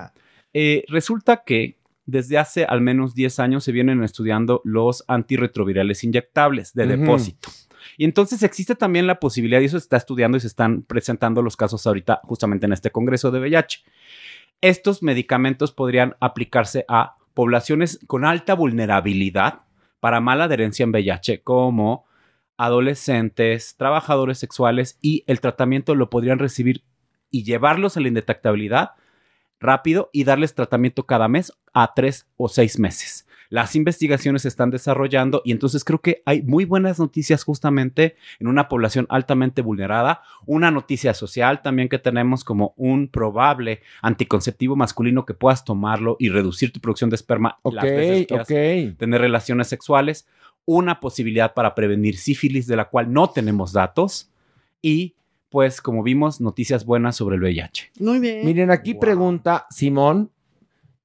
eh, resulta que desde hace al menos 10 años se vienen estudiando los antirretrovirales inyectables de depósito. Y entonces existe también la posibilidad, y eso se está estudiando y se están presentando los casos ahorita justamente en este Congreso de VIH. Estos medicamentos podrían aplicarse a poblaciones con alta vulnerabilidad para mala adherencia en VIH, como adolescentes, trabajadores sexuales, y el tratamiento lo podrían recibir y llevarlos a la indetectabilidad rápido y darles tratamiento cada mes a tres o seis meses. Las investigaciones se están desarrollando y entonces creo que hay muy buenas noticias justamente en una población altamente vulnerada. Una noticia social también que tenemos como un probable anticonceptivo masculino que puedas tomarlo y reducir tu producción de esperma las veces que tener relaciones sexuales. Una posibilidad para prevenir sífilis de la cual no tenemos datos y pues como vimos noticias buenas sobre el VIH. Muy bien. Miren, aquí pregunta Simón,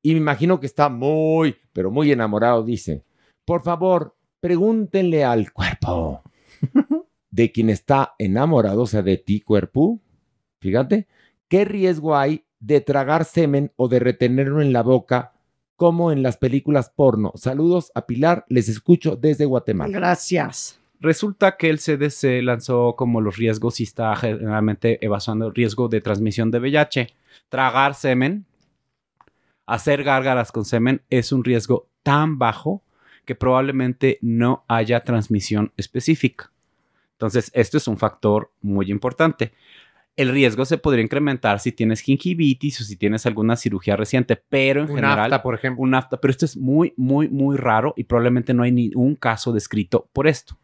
y me imagino que está muy, pero muy enamorado, dice, por favor, pregúntenle al cuerpo de quien está enamorado, o sea, de ti, cuerpo, fíjate, ¿qué riesgo hay de tragar semen o de retenerlo en la boca como en las películas porno? Saludos a Pilar, les escucho desde Guatemala. Gracias. Resulta que el CDC lanzó como los riesgos y está generalmente evaluando el riesgo de transmisión de VIH. Tragar semen, hacer gárgaras con semen es un riesgo tan bajo que probablemente no haya transmisión específica. Entonces, esto es un factor muy importante. El riesgo se podría incrementar si tienes gingivitis o si tienes alguna cirugía reciente, pero en Un general... afta, por ejemplo. Un afta, pero esto es muy, muy, muy raro y probablemente no hay ni un caso descrito por esto.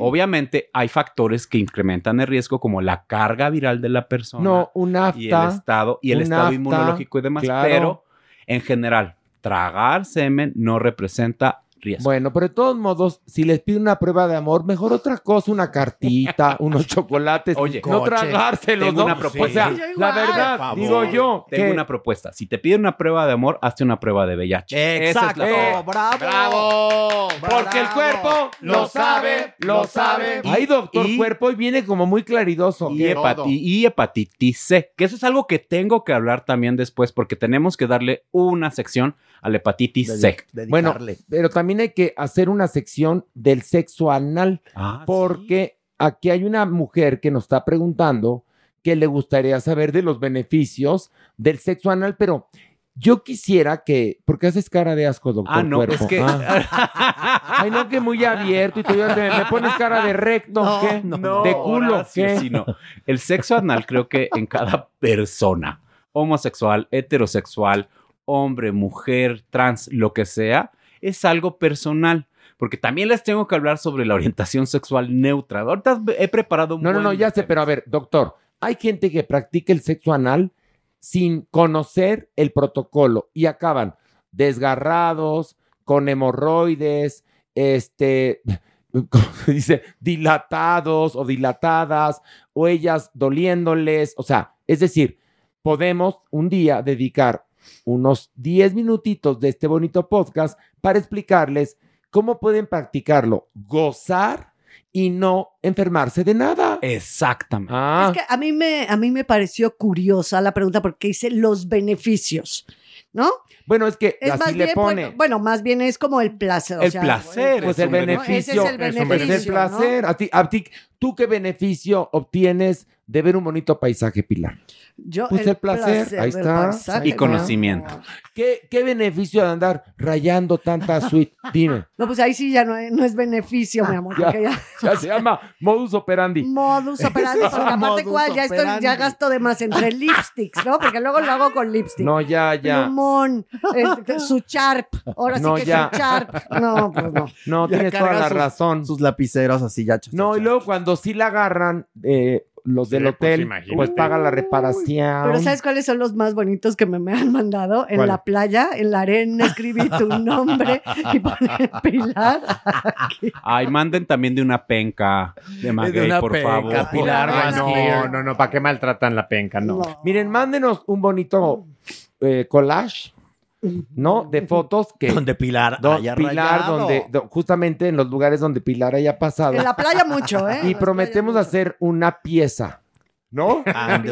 Obviamente hay factores que incrementan el riesgo como la carga viral de la persona No, un afta. y el estado y el estado afta, inmunológico y demás, claro. pero en general tragar semen no representa riesgo. Bueno, pero de todos modos, si les pide una prueba de amor, mejor otra cosa, una cartita, unos chocolates, Oye, no coche. tragárselos, Tengo ¿no? una propuesta. O sea, la verdad, digo yo, Tengo que- una propuesta. Si te piden una prueba de amor, hazte una prueba de VIH. Esa es la Eh, bravo. ¡Bravo! Porque el cuerpo lo sabe, lo sabe. Ay, doctor y- cuerpo, y viene como muy claridoso. y, hepati- y hepatitis C, que eso es algo que tengo que hablar también después porque tenemos que darle una sección a la hepatitis C. Bueno, pero también hay que hacer una sección del sexo anal, Ah, porque aquí hay una mujer que nos está preguntando que le gustaría saber de los beneficios del sexo anal, pero Yo quisiera que, porque haces cara de asco, doctor. Ah, no, Cuerpo? es que- Ah. Ay, no, que muy abierto y tú ya te- me pones cara de recto, No, ¿qué? no, de culo, Horacio, ¿qué? sí, no. El sexo anal creo que en cada persona, homosexual, heterosexual, hombre, mujer, trans, lo que sea, es algo personal. Porque también les tengo que hablar sobre la orientación sexual neutra. Ahorita he preparado un No, no, buen- no, ya sé, pero a ver, doctor, hay gente que practica el sexo anal sin conocer el protocolo y acaban desgarrados, con hemorroides, este, ¿cómo se dice? Dilatados o dilatadas, o ellas doliéndoles, o sea, es decir, podemos un día dedicar unos 10 minutitos de este bonito podcast para explicarles cómo pueden practicarlo, gozar y no enfermarse de nada. Exactamente. Ah, Es que a mí, me, a mí me pareció curiosa la pregunta porque dice los beneficios, ¿no? bueno, es que Es así más le bien, pone. bueno, bueno, más bien es como el placer. o El sea, placer. pues es el beneficio. beneficio, Ese es el pues el beneficio, placer. A ti, a ti, ¿tú qué beneficio obtienes de ver un bonito paisaje, Pilar? Yo, Pues el placer, ahí está. paisaje, Y ¿no? conocimiento. ¿Qué, ¿Qué beneficio de andar rayando tanta suite? Dime. No, pues ahí sí ya no, es- no es beneficio, mi amor, Ya, porque ya... ya se llama modus operandi. Modus operandi, porque aparte modus cuál, ya estoy, ya gasto de más entre lipsticks, ¿no? Porque luego lo hago con lipstick. No, ya, ya. Este, su charp, ahora No, sí que ya. su charp. No, pues no. No, Ya tienes toda la sus- razón. Sus lapiceros así ya. No, y luego cuando sí la agarran, eh, los del Sí, pues, hotel, imagínate. pues paga la reparación. Pero ¿sabes cuáles son los más bonitos que me, me han mandado? En ¿Cuál? la playa, en la arena, escribí tu nombre y poner Pilar. Ay, manden también de una penca de maguey, una por penca, favor. Pilar, Ay, no, no, no, ¿para qué maltratan la penca? No. Miren, mándenos un bonito eh, collage, ¿no? De fotos que... Donde Pilar do- haya Pilar, rayado. donde, do- justamente en los lugares donde Pilar haya pasado. En la playa mucho, ¿eh? y prometemos hacer una pieza, ¿no?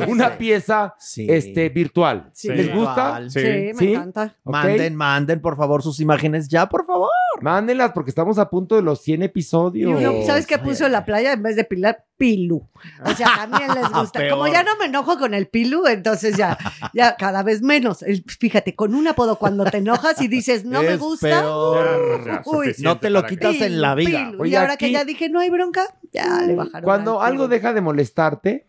Una pieza Sí. este, virtual. Sí. ¿Les gusta? Sí, me ¿Sí? encanta. Manden, manden, por favor, sus imágenes ya, por favor. Mándenlas porque estamos a punto de los 100 Y episodios. uno, ¿sabes qué puso en la playa en vez de Pilar? Pilu. O sea, también les gusta. Como ya no me enojo con el Pilu, entonces ya, ya cada vez menos. El- fíjate, con un apodo cuando te enojas y dices no me gusta. peor. Uy, No te lo quitas en la vida. Oye, y ahora aquí- que ya dije no hay bronca, ya le bajaron. Cuando al algo deja de molestarte,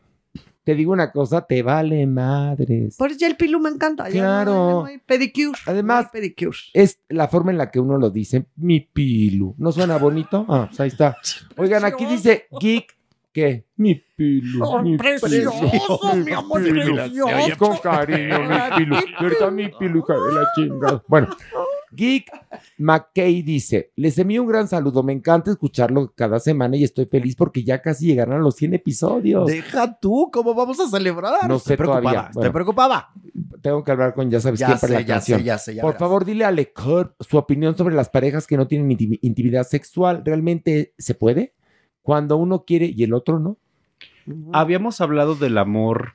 te digo una cosa, te vale madres. Por eso ya el Pilu me encanta. Claro. no- no hay pedicure. Además- no hay pedicure. Es la forma en la que uno lo dice, mi pilu. ¿No suena bonito? Ah, pues ahí está. Oigan, aquí dice geek, ¿qué? Mi pilu. Oh, mi precioso, mi amor, precioso. Con cariño, mi pilu. ¿Verdad, mi pilu, hija de la chingada? Bueno, Geek McKay dice, les envío un gran saludo, me encanta escucharlo cada semana y estoy feliz porque ya casi llegaron a los 100 episodios. Deja tú, ¿cómo vamos a celebrar? No Estoy sé preocupada, todavía. Estoy Bueno. preocupada. Tengo que hablar con ya sabes Ya quién para sé, la ya canción. sé, ya sé, ya Por verás. favor, dile a Lecor su opinión sobre las parejas que no tienen inti- intimidad sexual. ¿Realmente se puede? Cuando uno quiere y el otro no. Habíamos hablado del amor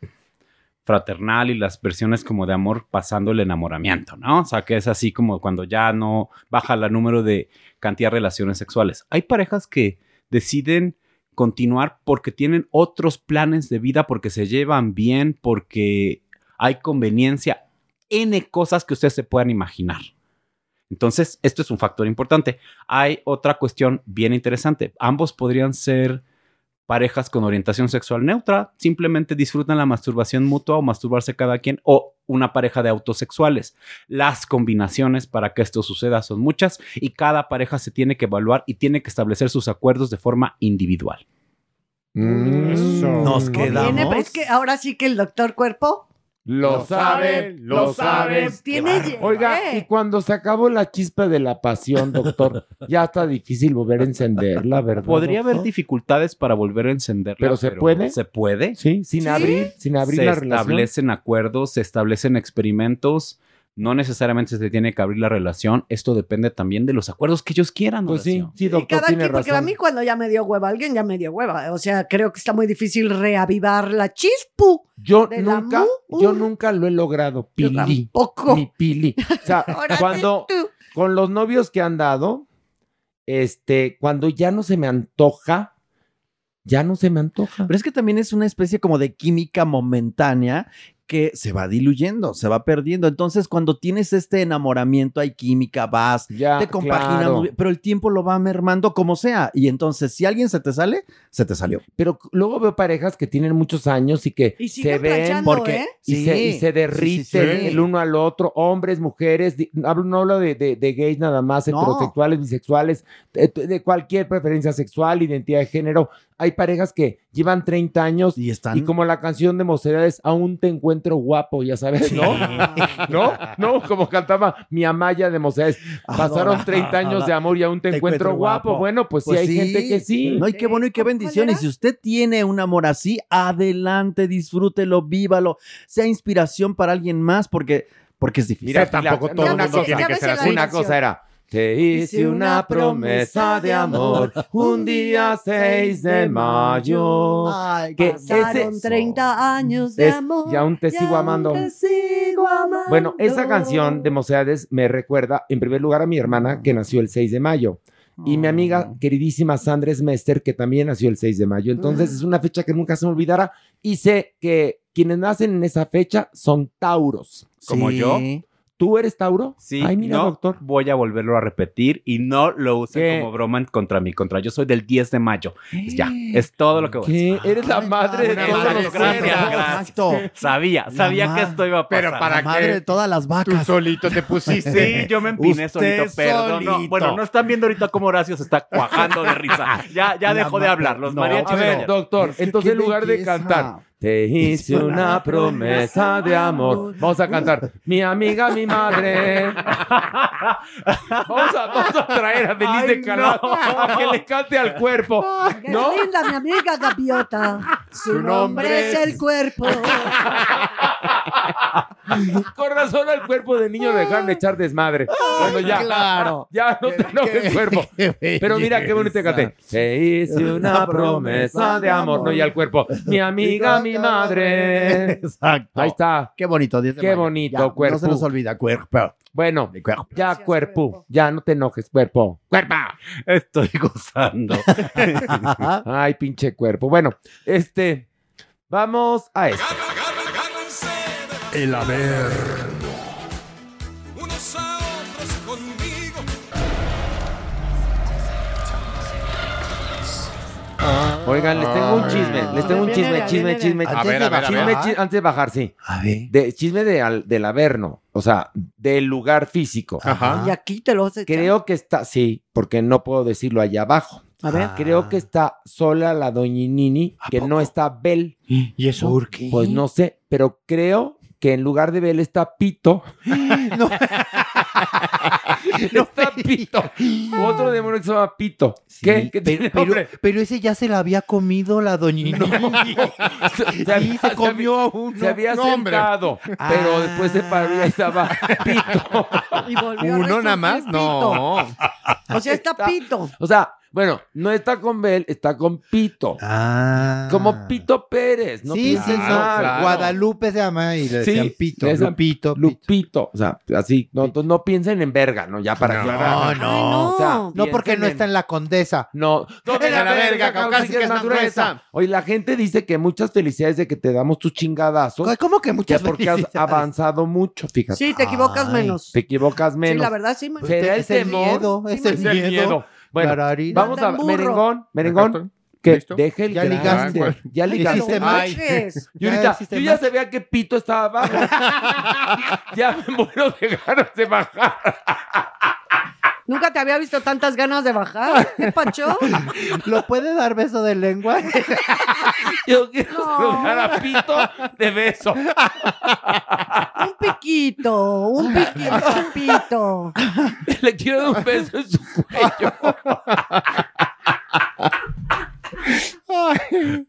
fraternal y las versiones como de amor pasando el enamoramiento, ¿no? O sea, que es así como cuando ya no baja el número de cantidad de relaciones sexuales. Hay parejas que deciden continuar porque tienen otros planes de vida, porque se llevan bien, porque hay conveniencia, N cosas que ustedes se puedan imaginar. Entonces, esto es un factor importante. Hay otra cuestión bien interesante. Ambos podrían ser parejas con orientación sexual neutra, simplemente disfrutan la masturbación mutua o masturbarse cada quien, o una pareja de autosexuales. Las combinaciones para que esto suceda son muchas y cada pareja se tiene que evaluar y tiene que establecer sus acuerdos de forma individual. Nos Viene, quedamos. pero es que ahora sí que el doctor cuerpo Lo sabe, lo sabe. tiene Oiga, y cuando se acabó la chispa de la pasión, doctor, ya está difícil volver a encenderla, ¿verdad? Podría haber dificultades para volver a encenderla. ¿Pero se puede? Se puede. Sí, sin abrir, sin abrir se la relación. establecen acuerdos, se establecen experimentos. No necesariamente se tiene que abrir la relación. Esto depende también de los acuerdos que ellos quieran. Pues sí, doctor, Cada tiene quien, porque a razón. mí cuando ya me dio hueva alguien, ya me dio hueva. O sea, creo que está muy difícil reavivar la chispu. Yo de la nunca, mu- yo nunca lo he logrado, Yo Pili. tampoco. Mi Pili. O sea, Ahora cuando, tú. con los novios que han dado, este, cuando ya no se me antoja, ya no se me antoja. Pero es que también es una especie como de química momentánea que se va diluyendo, se va perdiendo. Entonces, cuando tienes este enamoramiento, hay química, vas, te compaginas, claro. pero el tiempo lo va mermando como sea. Y entonces, si alguien se te sale, se te salió. Pero luego veo parejas que tienen muchos años y que Y se ven porque ¿eh? y, Sí. se, y se derriten Sí, sí, sí. el uno al otro, hombres, mujeres, di- hablo, no hablo de, de- de gays nada más, No. heterosexuales, bisexuales, de, de cualquier preferencia sexual, identidad de género. Hay parejas que llevan 30 años y, están... como la canción de Mocedades, aún te encuentro guapo, ya sabes, ¿no? ¿No? ¿No? Como cantaba mi Amaya de Mocedades. Pasaron 30 años de amor y aún te, encuentro, guapo. Bueno, pues, sí hay gente que sí. No, y qué bueno y qué bendición. Y si usted tiene un amor así, adelante, disfrútelo, vívalo, sea inspiración para alguien más, porque, porque es difícil. Mira, tampoco todo el mundo tiene que ser así. Una cosa era. Te hice una promesa de amor un día 6 de mayo. que Pasaron ese 30 años de es- amor. y aún te sigo amando. te sigo amando. Bueno, esa canción de Mocedades me recuerda, en primer lugar, a mi hermana que nació el 6 de mayo. Y mi amiga queridísima Sandra Mester, que también nació el 6 de mayo. Entonces es una fecha que nunca se me olvidará. Y sé que quienes nacen en esa fecha son Tauros. ¿Como yo? ¿Tú eres Tauro? Sí, Ay, mira, no doctor. voy a volverlo a repetir y no lo usen ¿Qué? como broma en contra mí. Contra yo soy del 10 de mayo. Pues ya, es todo lo que voy a decir. ¿Qué? Eres la madre de madre, los gracias. Sabía, sabía que esto iba a pasar. Pero para La madre qué de todas las vacas. tú solito te pusiste. Sí, yo me empiné Usted solito, perdón. No, bueno, no están viendo ahorita cómo Horacio se está cuajando de risa. Ya, ya dejó de hablar. Los No, mariachis A ver, doctor, entonces en lugar de cantar, te hice una promesa de amor. Vamos a cantar, mi amiga, mi madre. Vamos a, vamos a traer a Denise de Calaf a que le cante al cuerpo. Qué ¿No? linda mi amiga gaviota. Su, nombre es el cuerpo. Con razón al cuerpo de niño lo dejaron de echar desmadre. Cuando ya, claro. ya no te enojes cuerpo. Pero mira qué bonito canté. Te hice una promesa de amor. No, y al cuerpo. Mi amiga, mi madre. Exacto. Ahí está. Qué bonito, 10 de Qué mayo. bonito, Ya, cuerpo. No se nos olvida, cuerpo. Bueno, ya cuerpo. Ya no te enojes, cuerpo. ¡Cuerpo! Estoy gozando. Ay, pinche cuerpo. Bueno, este. Vamos a esto. El haber. Oigan, les tengo un chisme, les tengo un chisme, chisme, chisme, chisme, A ver, a ver, a chisme, ver. chi- antes de bajar, sí. A ver. De, chisme de, al- del Averno, o sea, del lugar físico. Ajá. Y aquí te lo echar. Creo que está, sí, porque no puedo decirlo allá abajo. A ver. Creo que está sola la doñinini, que no está Bel. ¿Y eso? ¿Por qué? Pues no sé, pero creo que en lugar de Bel está Pito. No. está Pito. Otro demonio que se llama Pito. ¿Qué? ¿Qué tiene Pero, pero, nombre? pero ese ya se la había comido la doñina. Se, se había, se comió a uno. se había No, sentado, pero Ah. después se paró y estaba Pito. Y volvió a Uno nada más, Pito. no. O sea, está Pito. O sea, bueno, no está con Bel, está con Pito. Ah. Como Pito Pérez. No sí, sí, no. claro. Guadalupe se llama y le Sí, decían Pito. le decían Lupito. Pito. Lupito. O sea, así. No, entonces no piensen en verga, ¿no? Ya para No, no. No. O sea, No, porque no en- está en la condesa. No, tomen la verga, caucásica es gruesa. Oye, la gente dice que muchas felicidades de que te damos tus chingadazos. ¿Cómo que que muchas porque has avanzado mucho, fíjate. Sí, te equivocas Ay, menos. Te equivocas Sí, menos. la verdad sí. man. ¿Será el Es el miedo, es el miedo. Bueno, Tararira. vamos a burro. merengón, merengón. Que ¿Listo? deje el Ya grande. ligaste. Ya ligaste. Hiciste manches. Y ahorita, hiciste yo ya match. sabía que Pito estaba abajo. ya me muero de ganas de bajar. Nunca te había visto tantas ganas de bajar. ¿Qué pacho? ¿Lo puede dar beso de lengua? Yo quiero No. saludar a Pito de beso. Un piquito, un piquito, un pito. Le quiero dar un beso en su cuello. Ay,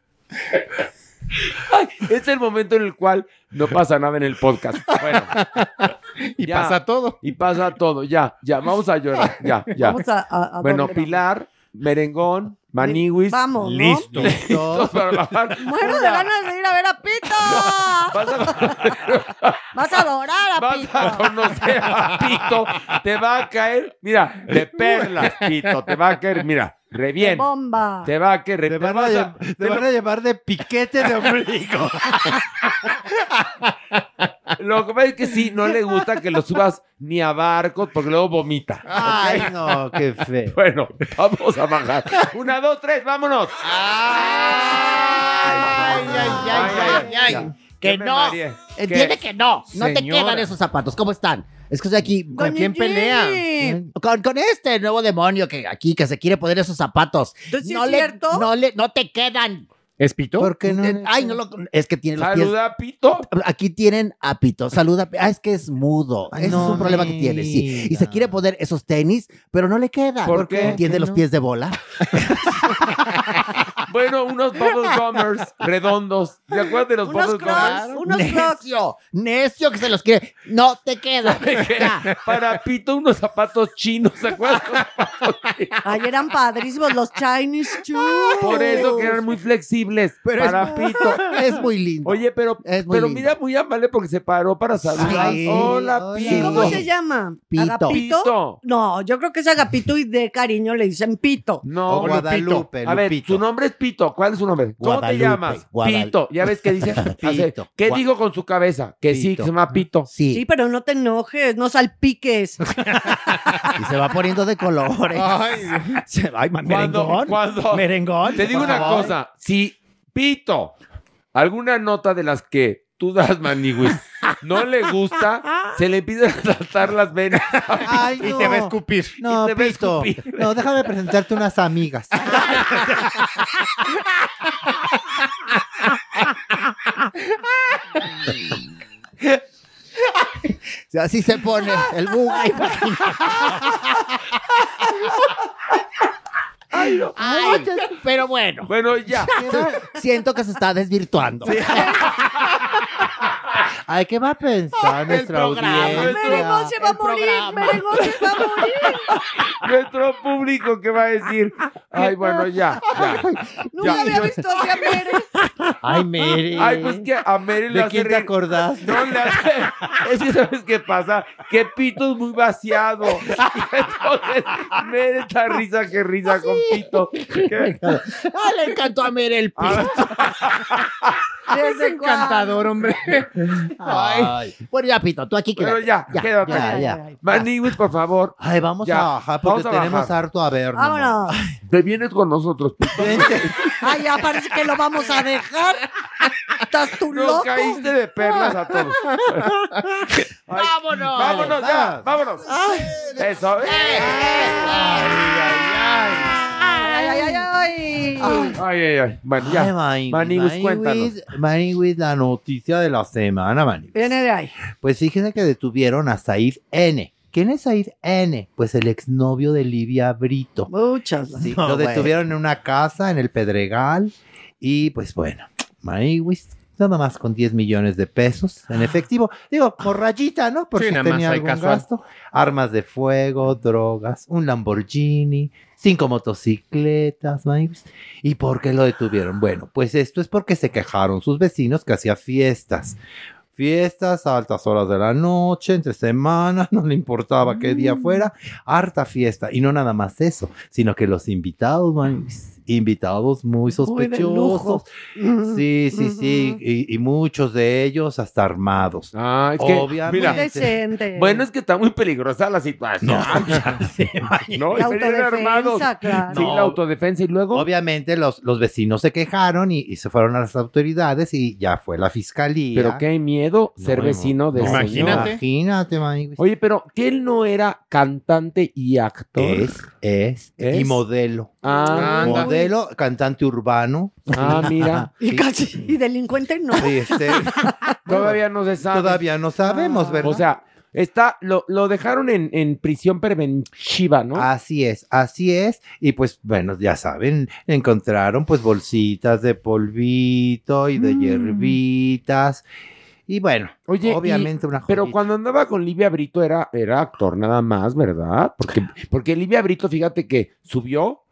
es el momento en el cual no pasa nada en el podcast. Bueno. Y Ya. pasa todo. Y pasa todo. Ya, ya, vamos a llorar. Ya, ya. Vamos a, a- a Bueno, doble Pilar, merengón, maniwis. Vamos, ¿no? Listo. listos para bajar. Muero de ganas de ir a ver a Pito. Vas a, Vas a adorar a vas Pito. a conocer a Pito. Te va a caer, mira, de perlas, Pito. Te va a caer, mira. Re bien. bomba. Te va a que re- te van a vas a- lle- te van a llevar de piquete de ombligo. Lo que pasa es que sí, no le gusta que lo subas ni a barcos porque luego vomita. Ay, no, qué feo. Bueno, vamos a bajar. Una, dos, tres, vámonos. Ay, ay, ay, ay, ay. Que ¿Qué me no. Entiende que no. No te quedan esos zapatos. ¿Cómo están? Es que estoy aquí. ¿Con quién pelea? Con, con este nuevo demonio que aquí que se quiere poner esos zapatos. Entonces, ¿sí no es le, cierto? no le, no te quedan. ¿Es Pito? ¿Por qué no? Eh, Ay, no lo. Es que tiene los pies. Saluda, Pito. Aquí tienen a Pito. Saluda. Ah, es que es mudo. Ay, Ese no es un problema que tiene, sí. Y se quiere poner esos tenis, pero no le quedan. ¿Por qué? Tiene los pies de bola. Bueno, unos bubble gummers redondos. ¿Se acuerdan de los Unos bubble gummers? crocs, unos crocs. Necio, necio que se los quiere. No te quedan. Ya. Para Pito, unos zapatos chinos, ¿se acuerdan? Ay, eran padrísimos los Chinese shoes. Por eso que eran muy flexibles. Pero es- para Pito. Es muy lindo. Oye, pero, Es muy pero lindo. mira muy amable porque se paró para saludar. Sí. Hola. Pito. ¿Cómo se llama? Pito. ¿Agapito? Pito. No, yo creo que es Agapito y de cariño le dicen Pito. No, O Guadalupe, Lupito. A ver, su nombre es Pito. ¿Cuál es su nombre? ¿Cómo Guadalupe, te llamas? Guadal- Pito. ¿Ya ves qué dice? Hace, ¿Qué Gua- digo con su cabeza? Que sí, Pito. que se llama Pito. Sí. Sí, pero no te enojes, no salpiques. Y se va poniendo de colores. Se va, ay, ma- Cuando- merengón. cuando- merengón. Te digo por una favor. cosa. Si Pito, alguna nota de las que tú das, Maniwis, no le gusta, se le empiezan a saltar las venas. Ay, Y no. te va a escupir. No, Y te va a Pito. escupir. No, déjame presentarte unas amigas. Así se pone el buga. Ay, pero bueno. Bueno, ya. Siento que se está desvirtuando. Ay, ¿qué va a pensar nuestra programa. audiencia? Merengón se va a El morir. Merengón se va a morir. Nuestro público que va a decir, ay, bueno, ya, ya. Nunca Ya. había visto a Mere. Ay, Mary. Ay, pues que a Mary le ¿De hace quién te reír. acordaste? No le hace. Es que sabes qué pasa, que Pito es muy vaciado. Y entonces, Mere está risa que risa con Pito. ¿Qué? Ah, le encantó a Mere el pito. Es encantador, hombre. Ay. Bueno, ya, Pito, tú aquí Pero quédate. ya, quédate. Ya, ya. Maniwis, por favor. Ay, vamos Ya, a bajar porque vamos a tenemos bajar. harto a ver. Vámonos. Te vienes con nosotros, Pito. Ay, ya parece que lo vamos a dejar. ¿Estás tú Nos loco? caíste de perlas a todos. Ay, ¡Vámonos! Vámonos ya, vámonos. Eso. eh. Ay, ay, ay, ay. Ay, ay, ay. Bueno, ya. Ay, Maniwis, cuéntanos. Maniwis, la noticia de la semana, Maniwis. Viene de ahí. Pues fíjense que detuvieron a Said N. ¿Quién es Said N? Pues el exnovio de Livia Brito. Muchas. Sí, No, lo detuvieron en una casa en el Pedregal y pues bueno, Maniwis nada más con 10 millones de pesos en efectivo. Digo, por rayita, ¿no? Por Sí, si nada tenía algún casual. gasto. Armas de fuego, drogas, un Lamborghini, cinco motocicletas, Maniwis. ¿Y por qué lo detuvieron? Bueno, pues esto es porque se quejaron sus vecinos que hacía fiestas. Fiestas a altas horas de la noche, entre semanas, no le importaba qué día fuera, harta fiesta. Y no nada más eso, sino que los invitados, man, invitados muy Muy de lujo. sospechosos. Sí, sí, sí. Y, y muchos de ellos hasta armados. Ah, es que, Obviamente. mira, Muy decente. bueno, es que está muy peligrosa la situación. No, La y venir armados. autodefensa, claro. Sí, la autodefensa y luego. Obviamente los, los vecinos se quejaron y, y se fueron a las autoridades y ya fue la fiscalía. Pero qué miedo ser No, vecino de no, Imagínate. señor. Imagínate, man. Oye, pero que él no era cantante y actor. Es, es, ¿Es? y modelo. Ah, Anda. Modelo, cantante urbano. ah, mira. Y casi, y delincuente no. Sí, este, Todavía no se sabe. todavía no sabemos, Ah. ¿verdad? O sea, está, lo, lo dejaron en, en prisión preventiva, ¿no? Así es, así es. Y pues, bueno, ya saben, encontraron pues bolsitas de polvito y de Mm. hierbitas. Y bueno, Oye, obviamente y- una Pero joyita. cuando andaba con Livia Brito era, era actor nada más, ¿verdad? Porque, porque Livia Brito, fíjate que subió.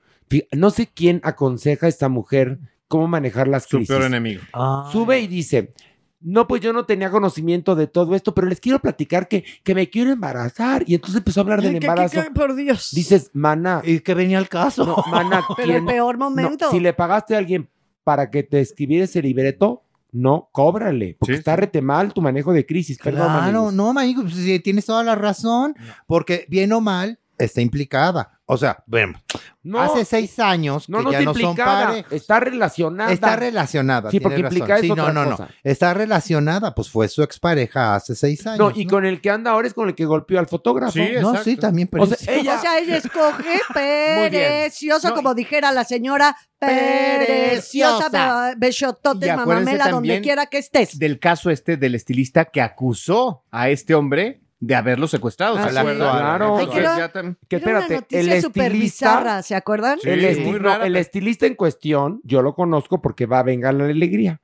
No sé quién aconseja a esta mujer cómo manejar las Su crisis. peor enemigo. Ah, Sube y dice, No, pues yo no tenía conocimiento de todo esto, pero les quiero platicar que, que me quiero embarazar. Y entonces empezó a hablar del embarazo. que- que- por Dios. Dices, mana. Y que venía al caso. No, mana, Pero ¿quién- el peor no, momento. si le pagaste a alguien para que te escribiera ese libreto, no, cóbrale. Porque está rete mal tu manejo de crisis. Perdón, Claro, Manilis. no, Manigo, pues, tienes toda la razón. Porque bien o mal está implicada. O sea, bueno, No. hace seis años No, que no ya no son implicada. parejas. Está relacionada. Está relacionada. Sí, porque es Sí, otra no, no, cosa. no. Está relacionada, pues fue su expareja hace seis años. No, y con el que anda ahora es con el que golpeó al fotógrafo. Sí, No, exacto. sí, también, pero O sea, es- ella, O sea, ella escoge preciosa, No, como dijera la señora, preciosa, Preciosa. be- besotote, Y acuérdense mamamela, donde quiera que estés. Del caso este del estilista que acusó a este hombre de haberlo secuestrado. Ah, ¿se sí. acuerdan? Claro. Entonces, Ay, que ya que Era una espérate, noticia el estilista, bizarra, ¿se acuerdan? Sí, el, esti- muy no, rara, el pero- estilista en cuestión, yo lo conozco porque va a venga la alegría.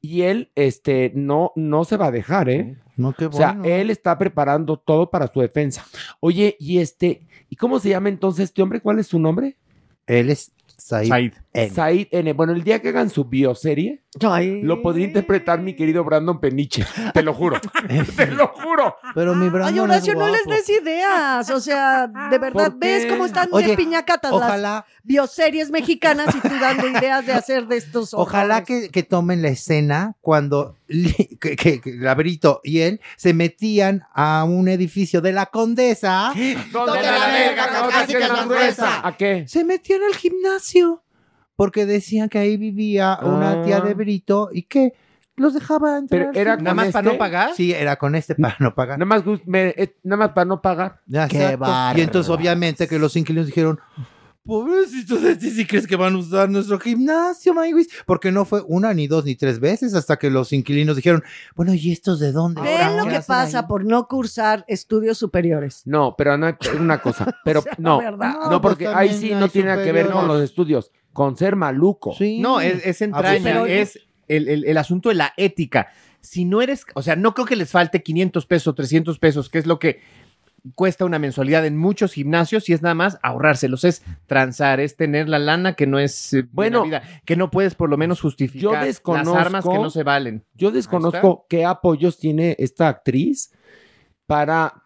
Y él, este, no, no se va a dejar, ¿eh? No, qué O sea, bueno. él está preparando todo para su defensa. Oye, y este, ¿y cómo se llama entonces este hombre? ¿Cuál es su nombre? Él es Said. Said. N. Said N. Bueno, el día que hagan su bioserie, Ay. lo podría interpretar mi querido Brandon Peniche. Te lo juro. Te lo juro. Pero mi Ay, Brandon Horacio, es no les des ideas. O sea, de verdad, ¿Por ¿ves cómo están Oye, de piñacatas ojalá- las bioseries mexicanas y tú dando ideas de hacer de estos Ojalá horrores? que, que tomen la escena cuando que, que- que Labrito y él se metían a un edificio de la condesa. ¿Dónde la verga, casi que más gruesa? ¿A qué? Se metían al gimnasio porque decían que ahí vivía una Ah. tía de Brito y que los dejaba entrar. Pero era. ¿Nada más con para no este? pagar? Sí, era con este para no pagar. Nada más, me- eh, nada más para no pagar. Qué exacto. Y entonces obviamente que los inquilinos dijeron, pobrecitos de ti, si crees que van a usar nuestro gimnasio, Maywis? Porque no fue una, ni dos, ni tres veces hasta que los inquilinos dijeron, bueno, ¿y estos de dónde? Ven lo ¿Qué que hacen pasa ahí? por no cursar estudios superiores. No, pero no, una cosa. Pero sea, no, ¿verdad? no, No, pues porque ahí también sí hay no tiene nada que ver con los estudios, con ser maluco. Sí. No, es, es entraña, pero- es el, el- el asunto de la ética. Si no eres, o sea, no creo que les falte 500 pesos, 300 pesos, que es lo que cuesta una mensualidad en muchos gimnasios y es nada más ahorrárselos, es transar, es tener la lana que no es eh, Bueno, vida, que no puedes por lo menos justificar las desconozco- armas que no se valen. Yo desconozco qué apoyos tiene esta actriz para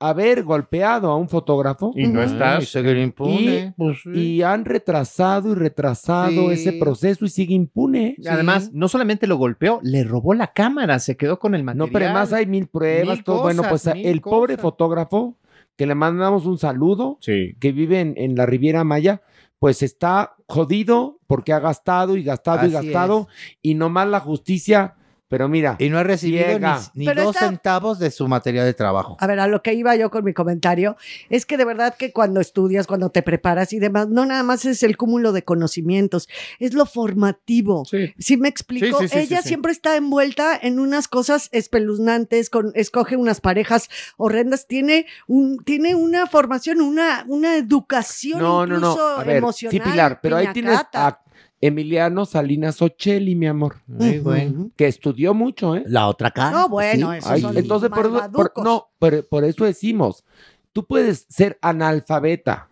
haber golpeado a un fotógrafo. Y no Ujú. estás. Y impune. Y- pues sí. Y han retrasado y retrasado Sí. ese proceso y sigue impune. Y Además, no solamente lo golpeó, le robó la cámara, se quedó con el material. No, pero además hay mil pruebas. Mil todo. bueno, pues cosas, mil el pobre fotógrafo, que le mandamos un saludo, Sí. que vive en, en la Riviera Maya, pues está jodido porque ha gastado y gastado y gastado y nomás la justicia, pero mira, Y no ha recibido ni, dos esta- centavos de su material de trabajo. A ver, a lo que iba yo con mi comentario, es que de verdad que cuando estudias, cuando te preparas y demás, no nada más es el cúmulo de conocimientos, es lo formativo. Sí. ¿Sí me explico? Sí, sí, sí, Ella sí, sí. siempre está envuelta en unas cosas espeluznantes, con, escoge unas parejas horrendas, tiene, un, tiene una formación, una, una educación no, no, incluso no. A ver, emocional. sí, Pilar, pero ahí tienes a Emiliano Salinas Ocelli, mi amor, güey. que estudió mucho, ¿eh? La otra cara. No, bueno, sí. esos Ay, son entonces, por eso, por- no, por, por eso decimos, tú puedes ser analfabeta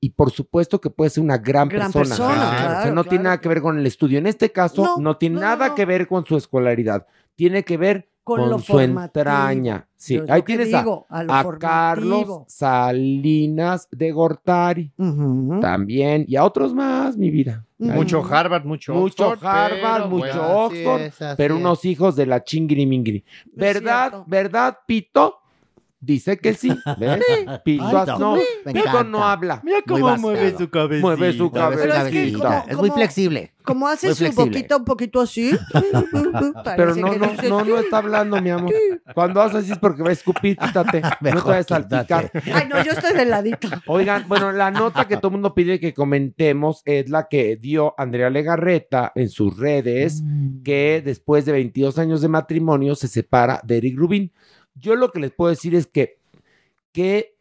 y por supuesto que puedes ser una gran, Gran persona. persona, o sea, claro, no tiene nada que ver con el estudio. En este caso, no, No, tiene no, nada no. que ver con su escolaridad. Tiene que ver Con con, lo su formativo. entraña. Sí, Yo ahí tienes a- digo, a lo a, formativo. Carlos Salinas de Gortari también y a otros más, mi vida. Mucho Harvard, mucho Mucho Oxford, Harvard, pero mucho bueno. Así Oxford, es, así pero es. unos hijos de la chingri mingri. ¿Verdad? cierto. ¿Verdad, Pito? Dice que sí. ¿Ves? No, me Pito encanta. no habla. Mira Muy cómo mueve su cabeza. Mueve su Pero es que cabecita. como- Es muy como- flexible. Como hace Muy su flexible. boquita un poquito así. Pero parece no, que no, dice, no, no está hablando, mi amor. Cuando haces así es porque va a escupir, quítate. No te Mejor vayas a salpicar. Ay, no, yo estoy de ladito. Oigan, bueno, la nota que todo el mundo pide que comentemos es la que dio Andrea Legarreta en sus redes, que después de 22 años de matrimonio se separa de Eric Rubin. Yo lo que les puedo decir es que, que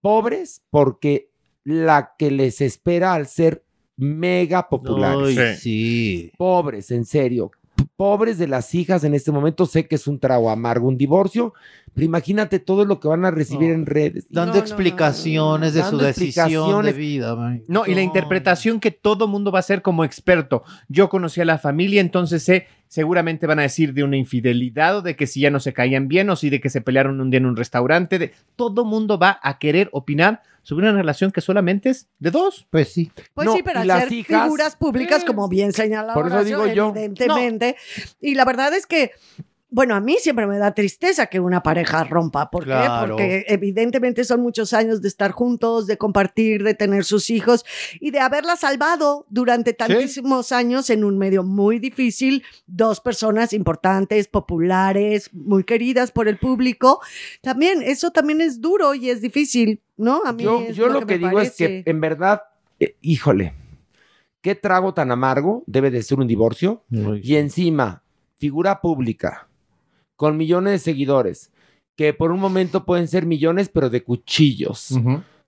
pobres, porque la que les espera al ser mega populares. Ay, sí. Pobres, en serio. Pobres de las hijas en este momento. Sé que es un trago amargo, un divorcio, pero imagínate todo lo que van a recibir No. en redes. Dando No, no, no, explicaciones de Dando su decisión de vida. man. No, y la interpretación que todo mundo va a hacer como experto. Yo conocí a la familia, entonces sé seguramente van a decir de una infidelidad o de que si ya no se caían bien o si de que se pelearon un día en un restaurante. De, todo mundo va a querer opinar sobre una relación que solamente es de dos. Pues sí. Pues No, sí, pero y las hacer hijas- figuras públicas, como bien señala Por eso Horacio, digo yo. evidentemente. Y la verdad es que, bueno, a mí siempre me da tristeza que una pareja rompa. ¿Por Claro. qué? Porque evidentemente son muchos años de estar juntos, de compartir, de tener sus hijos y de haberla salvado durante tantísimos años en un medio muy difícil. Dos personas importantes, populares, muy queridas por el público. También, eso también es duro y es difícil, ¿no? A mí Yo, es yo lo, que, me digo es que en verdad, eh, híjole, qué trago tan amargo debe de ser un divorcio. Y encima, figura pública, con millones de seguidores, que por un momento pueden ser millones, pero de cuchillos,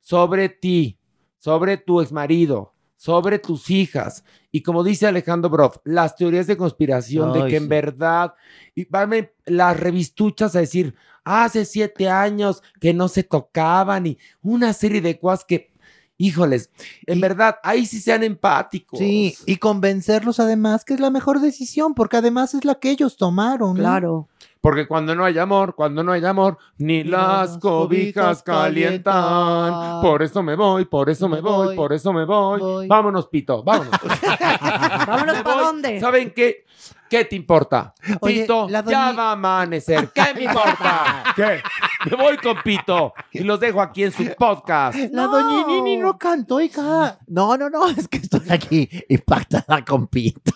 sobre ti, sobre tu exmarido, sobre tus hijas. Y como dice Alejandro Broff, las teorías de conspiración de que en verdad, y van las revistuchas a decir, hace siete años que no se tocaban y una serie de cosas que, híjoles, en verdad, ahí sí sean empáticos. Sí, y convencerlos además que es la mejor decisión, porque además es la que ellos tomaron. ¿no? Claro. Porque cuando no hay amor, cuando no hay amor, ni las cobijas calientan. Por eso me voy, por eso me voy, por eso me voy. Vámonos, Pito, vámonos. Vámonos para dónde. ¿Saben qué? ¿Qué te importa? Oye, Pito, la ya va a amanecer. ¿Qué me importa? ¿Qué? Me voy con Pito y los dejo aquí en su podcast. La doñinini no cantó, hija. No, no, no, es que estoy aquí impactada con Pito.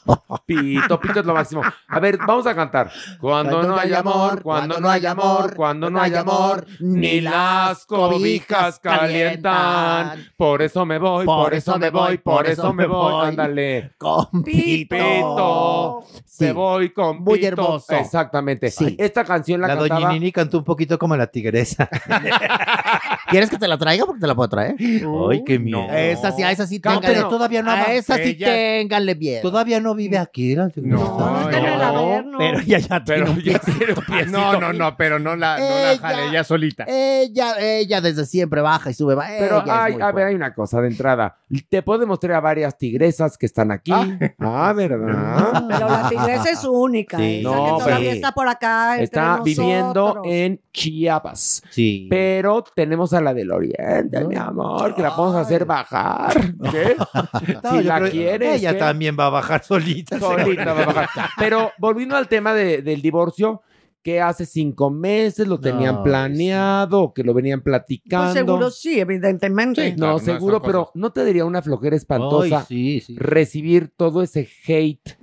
Pito, Pito es lo máximo. A ver, vamos a cantar. Cuando no hay amor, cuando no hay amor, cuando no hay amor, ni las cobijas calientan. Por eso me voy, por eso me voy, por eso me voy. Ándale. Con Pito. Pito. Me voy con Muy Pito. hermoso. Exactamente. Sí. Esta canción la, La cantaba... doñinini cantó un poquito como la tigresa. ¿Quieres que te la traiga? Porque te la puedo traer. Ay, qué miedo. Esa sí, a esa sí Cántelo. ténganle. Todavía no A esa sí Ella- ténganle bien. Todavía no vive aquí. La tigresa. No, en el Averno. Pero ella ya Pero tiene un ya piecito. No, no, no, pero no la, no la Ella- jale ella solita. Ella, ella desde siempre baja y sube. Pero ella hay, a ver, hay una cosa de entrada. Te puedo mostrar a varias tigresas que están aquí. Ah, ¿verdad? Pero la tigresa es única. Sí. Esa No, que todavía pero- está por acá. entre Está viviendo en Chiapas. Sí. Pero tenemos a la del Oriente, mi amor, que la podemos hacer bajar. ¿Qué? No, si la creo- quieres. Ella ¿qué? también va a bajar solita. Solita va a bajar. Pero volviendo al tema de- del divorcio, que hace cinco meses lo tenían planeado, que lo venían platicando. Pues seguro sí, evidentemente. no, seguro, pero ¿no te diría una flojera espantosa Ay, sí, sí. recibir todo ese hate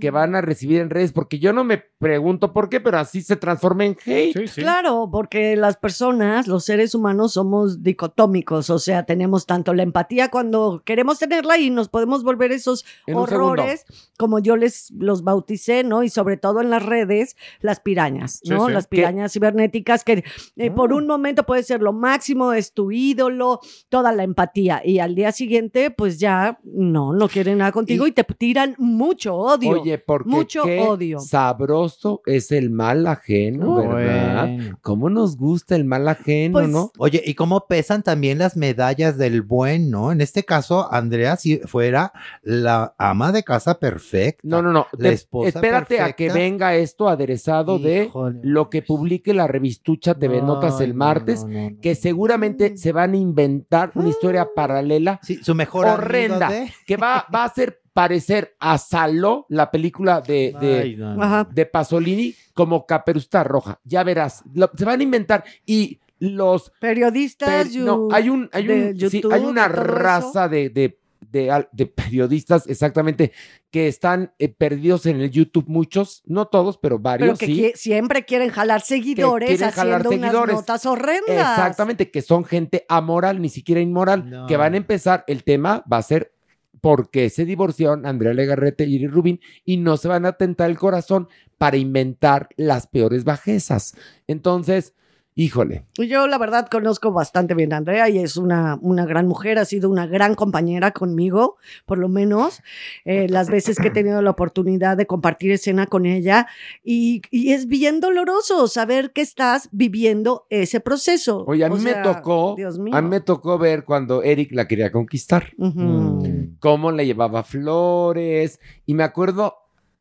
que van a recibir en redes? Porque yo no me pregunto por qué, pero así se transforma en hate. Claro, porque las personas, los seres humanos, somos dicotómicos, o sea, tenemos tanto la empatía cuando queremos tenerla y nos podemos volver esos En horrores, como yo les los bauticé, ¿no? Y sobre todo en las redes, las pirañas, ¿no? sí. Las pirañas cibernéticas que eh, por un momento puede ser lo máximo, es tu ídolo, toda la empatía, y al día siguiente, pues ya no, no quieren nada contigo y, te tiran mucho odio. Oye, porque mucho qué odio. sabroso es el mal ajeno, ¿verdad? ¿Cómo nos gusta el mal ajeno, Pues, no? Oye, ¿y cómo pesan también las medallas del buen, no? En este caso, Andrea, si fuera la ama de casa perfecta. No, no, no. La esposa espérate a que venga esto aderezado de Híjole. lo que publique la revistucha TV Notas el martes, que seguramente se van a inventar una historia paralela Sí, su mejor horrenda, de- que va, va a hacer parecer a Saló, la película de, de, Ay, no, no. Ajá. de Pasolini, como Caperucita Roja. Ya verás, lo- se van a inventar y los Periodistas, Per- no, you- hay un, hay de un, sí, YouTube hay una eso. raza de, de, de al- de periodistas, exactamente, que están eh, perdidos en el YouTube, muchos, no todos, pero Pero varios, que sí. qui- siempre quieren jalar seguidores quieren jalar haciendo seguidores. unas notas horrendas. Exactamente, que son gente amoral, ni siquiera inmoral, que van a empezar, el tema va a ser porque se divorciaron Andrea Legarrete y Iris Rubin y no se van a tentar el corazón para inventar las peores bajezas. Entonces, híjole, Yo la verdad conozco bastante bien a Andrea y es una, una gran mujer, ha sido una gran compañera conmigo, por lo menos, eh, las veces que he tenido la oportunidad de compartir escena con ella y, y es bien doloroso saber que estás viviendo ese proceso. Oye, a O mí me sea, tocó, Dios mío. a mí me tocó ver cuando Eric la quería conquistar, Ujú. cómo le llevaba flores y me acuerdo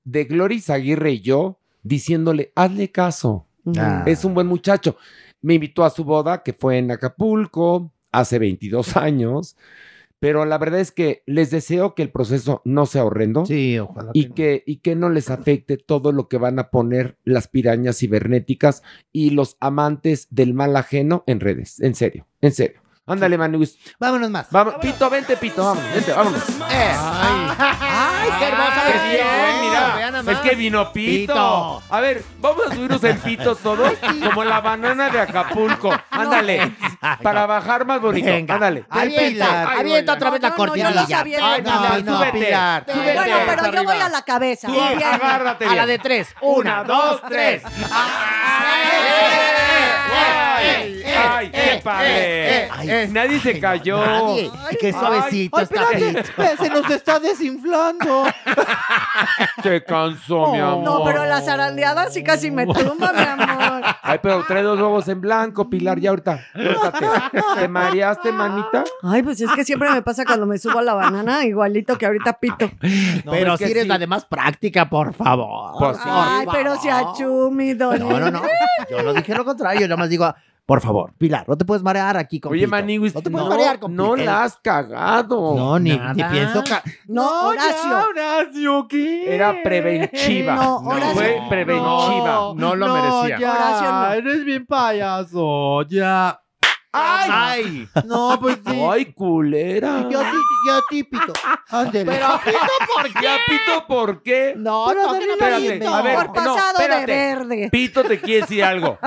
de Gloria Aguirre y yo diciéndole, hazle caso. Ah. Es un buen muchacho. Me invitó a su boda, que fue en Acapulco, hace 22 años. Pero la verdad es que les deseo que el proceso no sea horrendo. Sí, ojalá. Y que, y que no les afecte todo lo que van a poner las pirañas cibernéticas y los amantes del mal ajeno en redes. En serio, en serio. Ándale, Manus. Vámonos más. Vamos, Pito, vente, Pito, vamos, vente, vámonos. ¡Ay, qué hermosa Qué versión! bien, mira, Vean es que vino Pito. Pito. A ver, vamos a subirnos en Pito todos, como la banana de Acapulco. Ándale, para bajar más bonito. Venga. Ándale. Ay, Pilar, Ay, avienta otra vez la No, no, los aviento. Ay, no, Pilar, no, súbete. Pilar. Súbete. Bueno, pero yo arriba. voy a la cabeza. Tú, Bien. agárrate A la bien. de tres. Una, dos, tres. ¡Ay! ¡Ay, qué padre! Ay, Nadie se cayó. Nadie. Qué suavecito Ay, está espérate, se nos está desinflando. Se cansó, mi amor. No, pero las zarandeadas sí casi me tumba, mi amor. Ay, pero trae dos huevos en blanco, Pilar, ya ahorita. ¿Te mareaste, manita? Ay, pues es que siempre me pasa cuando me subo a la banana, igualito que ahorita pito. Pero es que si eres sí. la de más práctica, por favor. Pues sí. Ay, Por pero si favor. achumi. No, no, no. Yo no dije lo contrario. Yo nada más digo, por favor, Pilar, no te puedes marear aquí con Oye. Maniwis, No te no, puedes marear con no la has cagado. No, ni, Nada. ni pienso. ca- No, Horacio. Horacio, ¿qué? Era preventiva. No, Horacio. Fue preventiva. No lo merecía. Ya, Horacio, no. eres bien payaso, ya. ¡Ay! No, pues sí. Ay, culera. Yo yo a ti, Pito. Ándele. Pero Pito, ¿por qué? ¿Ya Pito por qué? No, Pero no, no Espérate, a ver, Por no, de verde. Pito te quiere decir algo.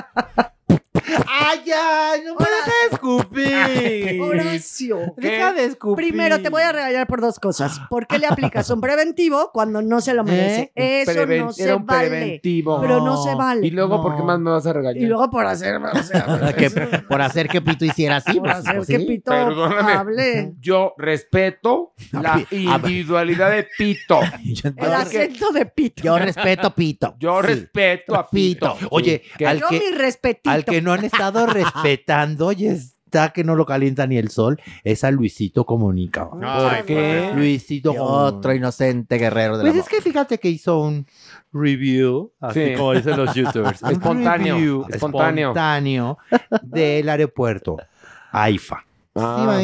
¡Ay, ya! ¡No me dejes de escupir! Horacio. ¿Qué? Deja de escupir. Primero, te voy a regañar por dos cosas. ¿Por qué le aplicas un preventivo cuando no se lo merece? Eso Preven- no se era un vale. preventivo. Pero no se vale. Y luego, No. ¿por qué más me vas a regañar? Y luego por hacer, o sea, Que- por hacer que Pito hiciera así. por pues, hacer pues, que sí. Pito Perdóname. hable. Yo respeto la individualidad de Pito. El acento de Pito. Yo respeto Pito. Yo Sí. respeto a Pito. Pito. Oye, ¿Qué? al Yo que, mi respetito. al que no han estado respetando y está que no lo calienta ni el sol, es a Luisito Comunica. ¿Por qué? Luisito Otro inocente guerrero de Pues la es que fíjate que hizo un review, así Sí. como dicen los youtubers. un Espontáneo, review espontáneo. espontáneo del aeropuerto AIFA. Ah.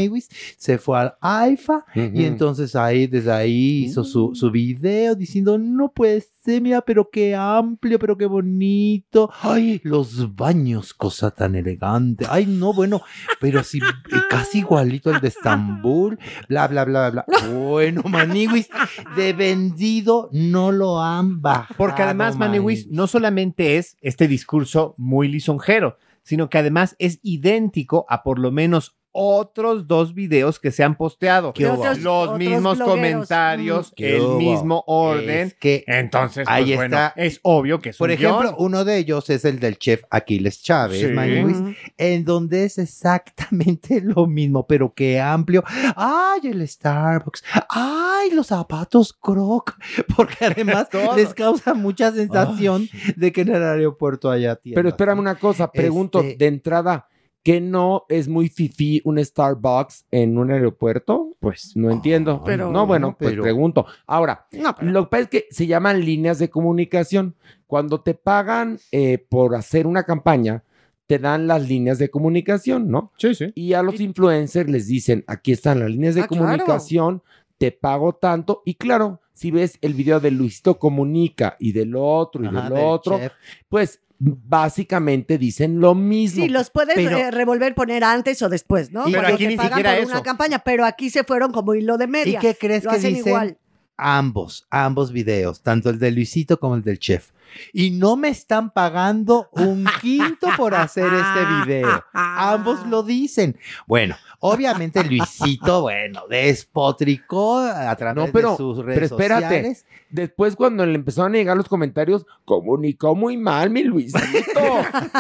Se fue al AIFA y entonces ahí, desde ahí hizo su, su video diciendo, no puede ser, mira, pero qué amplio, pero qué bonito. Ay, los baños, cosa tan elegante. Ay, no, bueno, pero sí, eh, casi igualito el de Estambul, bla, bla, bla, bla. Bueno, Maniwis, de vendido no lo han bajado. Porque además, Maniwis. no solamente es este discurso muy lisonjero, sino que además es idéntico a por lo menos otros dos videos que se han posteado. Los mismos blogueros. comentarios. ¿Qué el hubo? mismo orden. Es que Entonces, pues, ahí bueno, está. es obvio que es Por un ejemplo, guion. uno de ellos es el del chef Aquiles Chávez, Sí. En donde es exactamente lo mismo, pero qué amplio. Ay, el Starbucks. Ay, los zapatos Croc. Porque además les causa mucha sensación de que en el aeropuerto haya tiendas. Pero espérame una cosa, pregunto Este- de entrada, ¿que no es muy fifí un Starbucks en un aeropuerto? Pues no entiendo. Pero- no, bueno, no, pues pero- pregunto. Ahora, No, pero- lo que pasa es que se llaman líneas de comunicación. Cuando te pagan eh, por hacer una campaña, te dan las líneas de comunicación, ¿no? Sí, sí. Y a los influencers les dicen, aquí están las líneas de Ah, claro. comunicación, te pago tanto. Y claro, si ves el video de Luisito Comunica y del otro y Ajá, del del otro, chef. pues básicamente dicen lo mismo. Sí, los puedes Pero- eh, revolver, poner antes o después, ¿no? Y- pero Cuando aquí te ni pagan siquiera por eso. una campaña, pero aquí se fueron como hilo de media. ¿Y qué crees Lo que hacen dicen? igual. Ambos, ambos videos, tanto el de Luisito como el del chef. Y no me están pagando un quinto por hacer este video. Ambos lo dicen. Bueno, obviamente Luisito, bueno, despotricó a través No, pero, de sus redes pero espérate. sociales. Después, cuando le empezaron a llegar los comentarios, comunicó muy mal mi Luisito.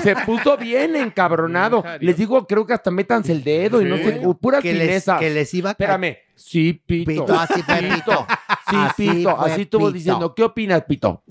Se puso bien encabronado. Les digo, creo que hasta métanse el dedo y no sé, puras Que les, que les iba a Espérame. Sí, Pito. Pito, así Pito. Sí, Así Pito. fue, Así estuvo Pito. diciendo. ¿Qué opinas, Pito?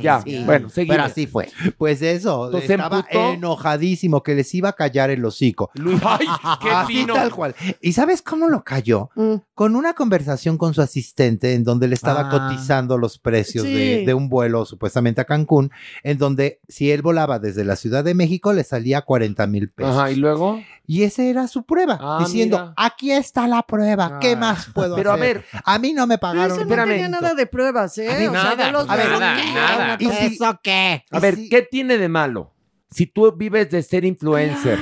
Ya, sí. bueno, seguimos. Pero así fue. Pues eso, Entonces, estaba emputó. enojadísimo que les iba a callar el hocico. ¡Ay, qué Así fino! tal cual. ¿Y sabes cómo lo cayó? Con una conversación con su asistente en donde le estaba Ah. cotizando los precios Sí. de, de un vuelo supuestamente a Cancún, en donde si él volaba desde la Ciudad de México le salía 40 mil pesos. Ajá, y luego. Y esa era su prueba, Ah, diciendo, mira. aquí está la prueba, ¿qué Ah. más puedo Pero a hacer? ver, a mí no me Pero pagaron. eso no tenía nada de pruebas, ¿eh? A o sea, nada, yo los a ver, veo nada, nada. ¿Y si- ¿Eso qué? A ver, ¿qué tiene de malo? Si tú vives de ser influencer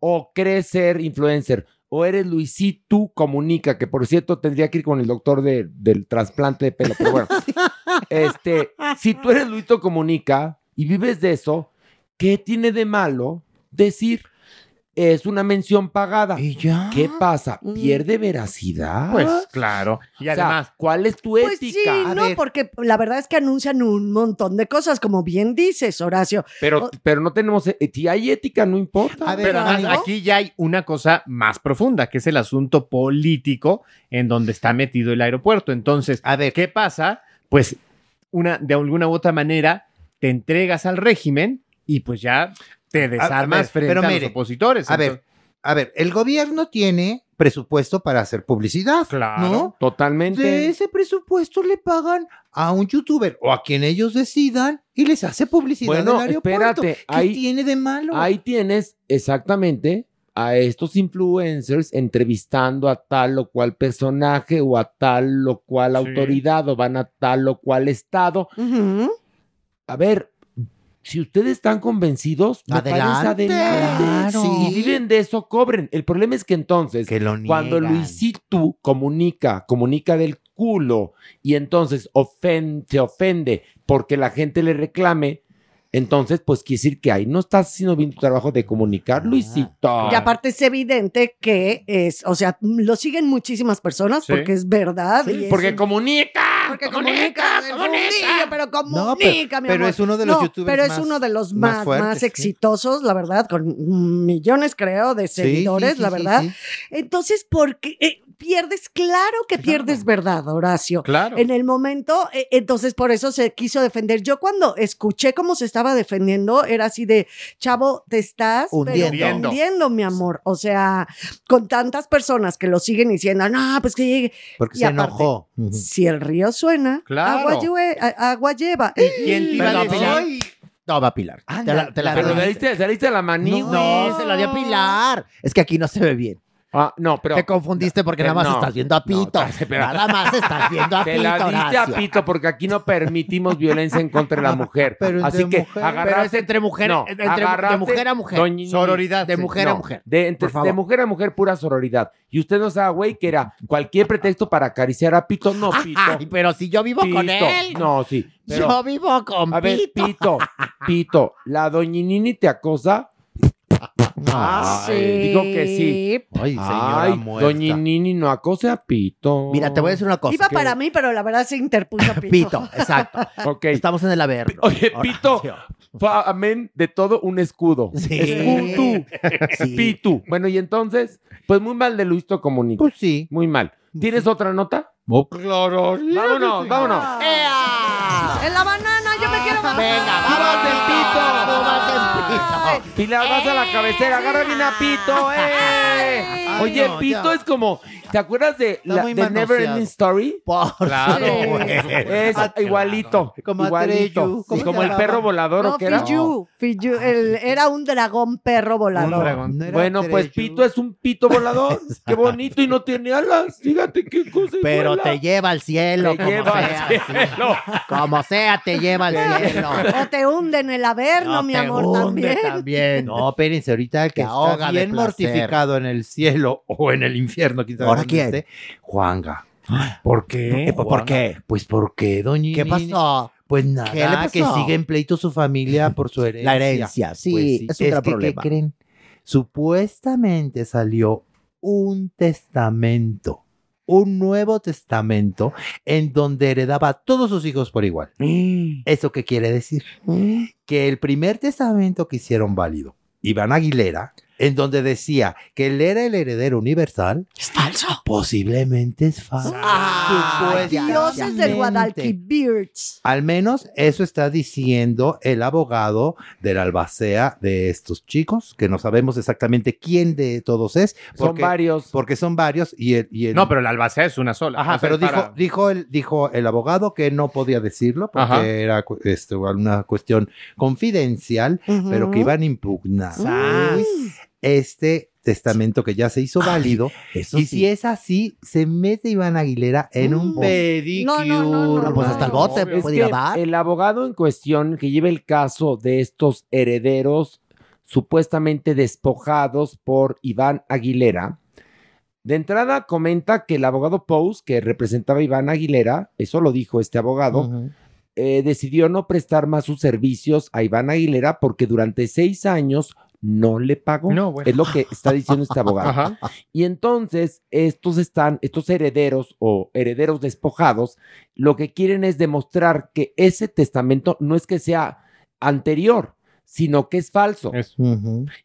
o crees ser influencer o eres Luisito Comunica, que por cierto tendría que ir con el doctor de- del trasplante de pelo, pero bueno. este, si tú eres Luisito Comunica y vives de eso, ¿qué tiene de malo decir es una mención pagada? ¿Y ya? ¿Qué pasa? ¿Pierde veracidad? Pues claro. Y O sea, además, ¿cuál es tu Pues ética? sí, A no, ver, porque la verdad es que anuncian un montón de cosas, como bien dices, Horacio. pero, pero no tenemos, eh, si hay ética, no importa. Pero además aquí ya hay una cosa más profunda, que es el asunto político en donde está metido el aeropuerto. Entonces, a ver, ¿qué pasa? Pues una, de alguna u otra manera te entregas al régimen y pues ya te desarmas ver, frente pero a mire, los opositores. A ver, a ver, el gobierno tiene presupuesto para hacer publicidad. Claro. ¿no? Totalmente. De ese presupuesto le pagan a un youtuber o a quien ellos decidan y les hace publicidad Bueno, en el aeropuerto. espérate, ¿Qué ahí- tiene de malo? Ahí tienes exactamente a estos influencers entrevistando a tal o cual personaje o a tal o cual autoridad o van a tal o cual estado. A ver, si ustedes están convencidos, Adelante. adelante. Claro. Si viven de eso, cobren. El problema es que entonces, cuando. Luisito comunica, comunica del culo y entonces ofen- se ofende porque la gente le reclame, entonces, pues quiere decir que ahí no estás haciendo bien tu trabajo de comunicar, Luisito. Y aparte es evidente que es, o sea, lo siguen muchísimas personas Sí. porque es verdad. Sí, y porque un- comunica. Porque comunica, del fundillo, pero comunica, No, pero- mi pero amor. es uno de los No, youtubers pero es más- uno de los más más, más, fuertes, sí. exitosos, la verdad, con millones, creo, de seguidores, sí, sí, la verdad. sí. Entonces, ¿por qué eh, pierdes? Claro que pierdes verdad, Horacio. Claro. En el momento, eh, entonces por eso se quiso defender. Yo cuando escuché cómo se estaba defendiendo, era así de, chavo, te estás pero Hundiendo. hundiendo, mi amor. O sea, con tantas personas que lo siguen diciendo, no, pues que llegue. Porque Y se aparte, enojó. Si el río suena, Claro. agua, llue- a- agua lleva. ¿Quién te iba a. No, va Pilar. Te la, te la pero a la maní, No, se la di a Pilar. Es que aquí no se ve bien. Ah, no, pero. Te confundiste porque Eh, nada más no. estás viendo a Pito. espera. nada más estás viendo a Te Pito, la diste a. Pito porque aquí no permitimos violencia en contra de la mujer. Pero Así que mujer- pero es entre mujer- no, entre- de mujer a mujer. doña- Sororidad. De sí. mujer a mujer. De, entre- de mujer a mujer, pura sororidad. Y usted no sabe, güey, que era cualquier pretexto para acariciar a Pito. No, Pito. Ay, pero si yo vivo con él. No, sí. pero- yo vivo con a ver, Pito. Pito, Pito, ¿la doñinini te acosa? Ah, Ay, sí. Digo que sí. Ay, señora Ay, muerta. doñinini no acose a Pito. Mira, te voy a decir una cosa. Iba para mí, pero la verdad se interpuso Pito. Pito, exacto. Ok. Estamos en el averno. Oye, Pito, amén de todo un escudo. Sí. Escudo. Sí. Pitu. Bueno, y entonces, pues muy mal de Luisito Comunica. Pues sí. Muy mal. ¿Tienes otra nota? Oh, claro. Vámonos, vámonos. ¡Ea! En la banana, Venga, vamos en Pito. Vamos en Pito. Pilar, vas a la cabecera, agarra bien a Pito, ¡eh! Ay, Oye, no, Pito ya. es como, ¿te acuerdas de la de Never. Ending Story? Por Claro. Es igualito, Como igualito. Atreyu. ¿Cómo Sí, como el perro volador, ¿o No, qué era? Fiyu, Fiyu, el- era un dragón perro volador. Un dragón. No Bueno, pues. Pito es un pito volador. Qué bonito y no tiene alas. Fíjate qué cosa. y Pero vuela. te lleva al cielo, Te como lleva al sea. cielo. sí. Como sea, te lleva al cielo. O te hunde en el averno, No mi amor, también. también. No, espérense, ahorita el que ahoga está bien mortificado en el cielo o en el infierno, quién sabe ¿Ahora quién? esté, Juanga. ¿Por qué? Eh, ¿Por qué? Pues porque, doña ¿Qué pasó? Pues nada, ¿Qué le que pasó? sigue en pleito su familia por su herencia. La herencia, sí, Pues es un gran que, ¿qué problema. creen? Supuestamente salió un testamento, un nuevo testamento en donde heredaba a todos sus hijos por igual. ¿Eso qué quiere decir? Que el primer testamento que hicieron válido, Iván Aguilera, en donde decía que él era el heredero universal. Es falso. Posiblemente es falso. Ay, dioses del. Guadalquivir. Al menos eso está diciendo el abogado del albacea de estos chicos, que no sabemos exactamente quién de todos es. Son varios. Porque son varios y el... y el- No, pero la albacea es una sola. Ajá, O sea, pero dijo, para- dijo, el, dijo el abogado que no podía decirlo porque Ajá. era este, una cuestión confidencial, pero que iban a impugnar este testamento que ya se hizo válido. eso y sí. si es así, se mete Iván Aguilera en un pedicure. No, no, no, no, Pues hasta el bote Es puede ir a que dar. el abogado en cuestión que lleva el caso de estos herederos supuestamente despojados por Iván Aguilera, de entrada comenta que el abogado Pous, que representaba a Iván Aguilera, eso lo dijo este abogado, eh, decidió no prestar más sus servicios a Iván Aguilera porque durante seis años no le pagó. No, bueno. Es lo que está diciendo este abogado. Ajá. Y entonces estos están, estos herederos o herederos despojados, lo que quieren es demostrar que ese testamento no es que sea anterior, sino que es falso.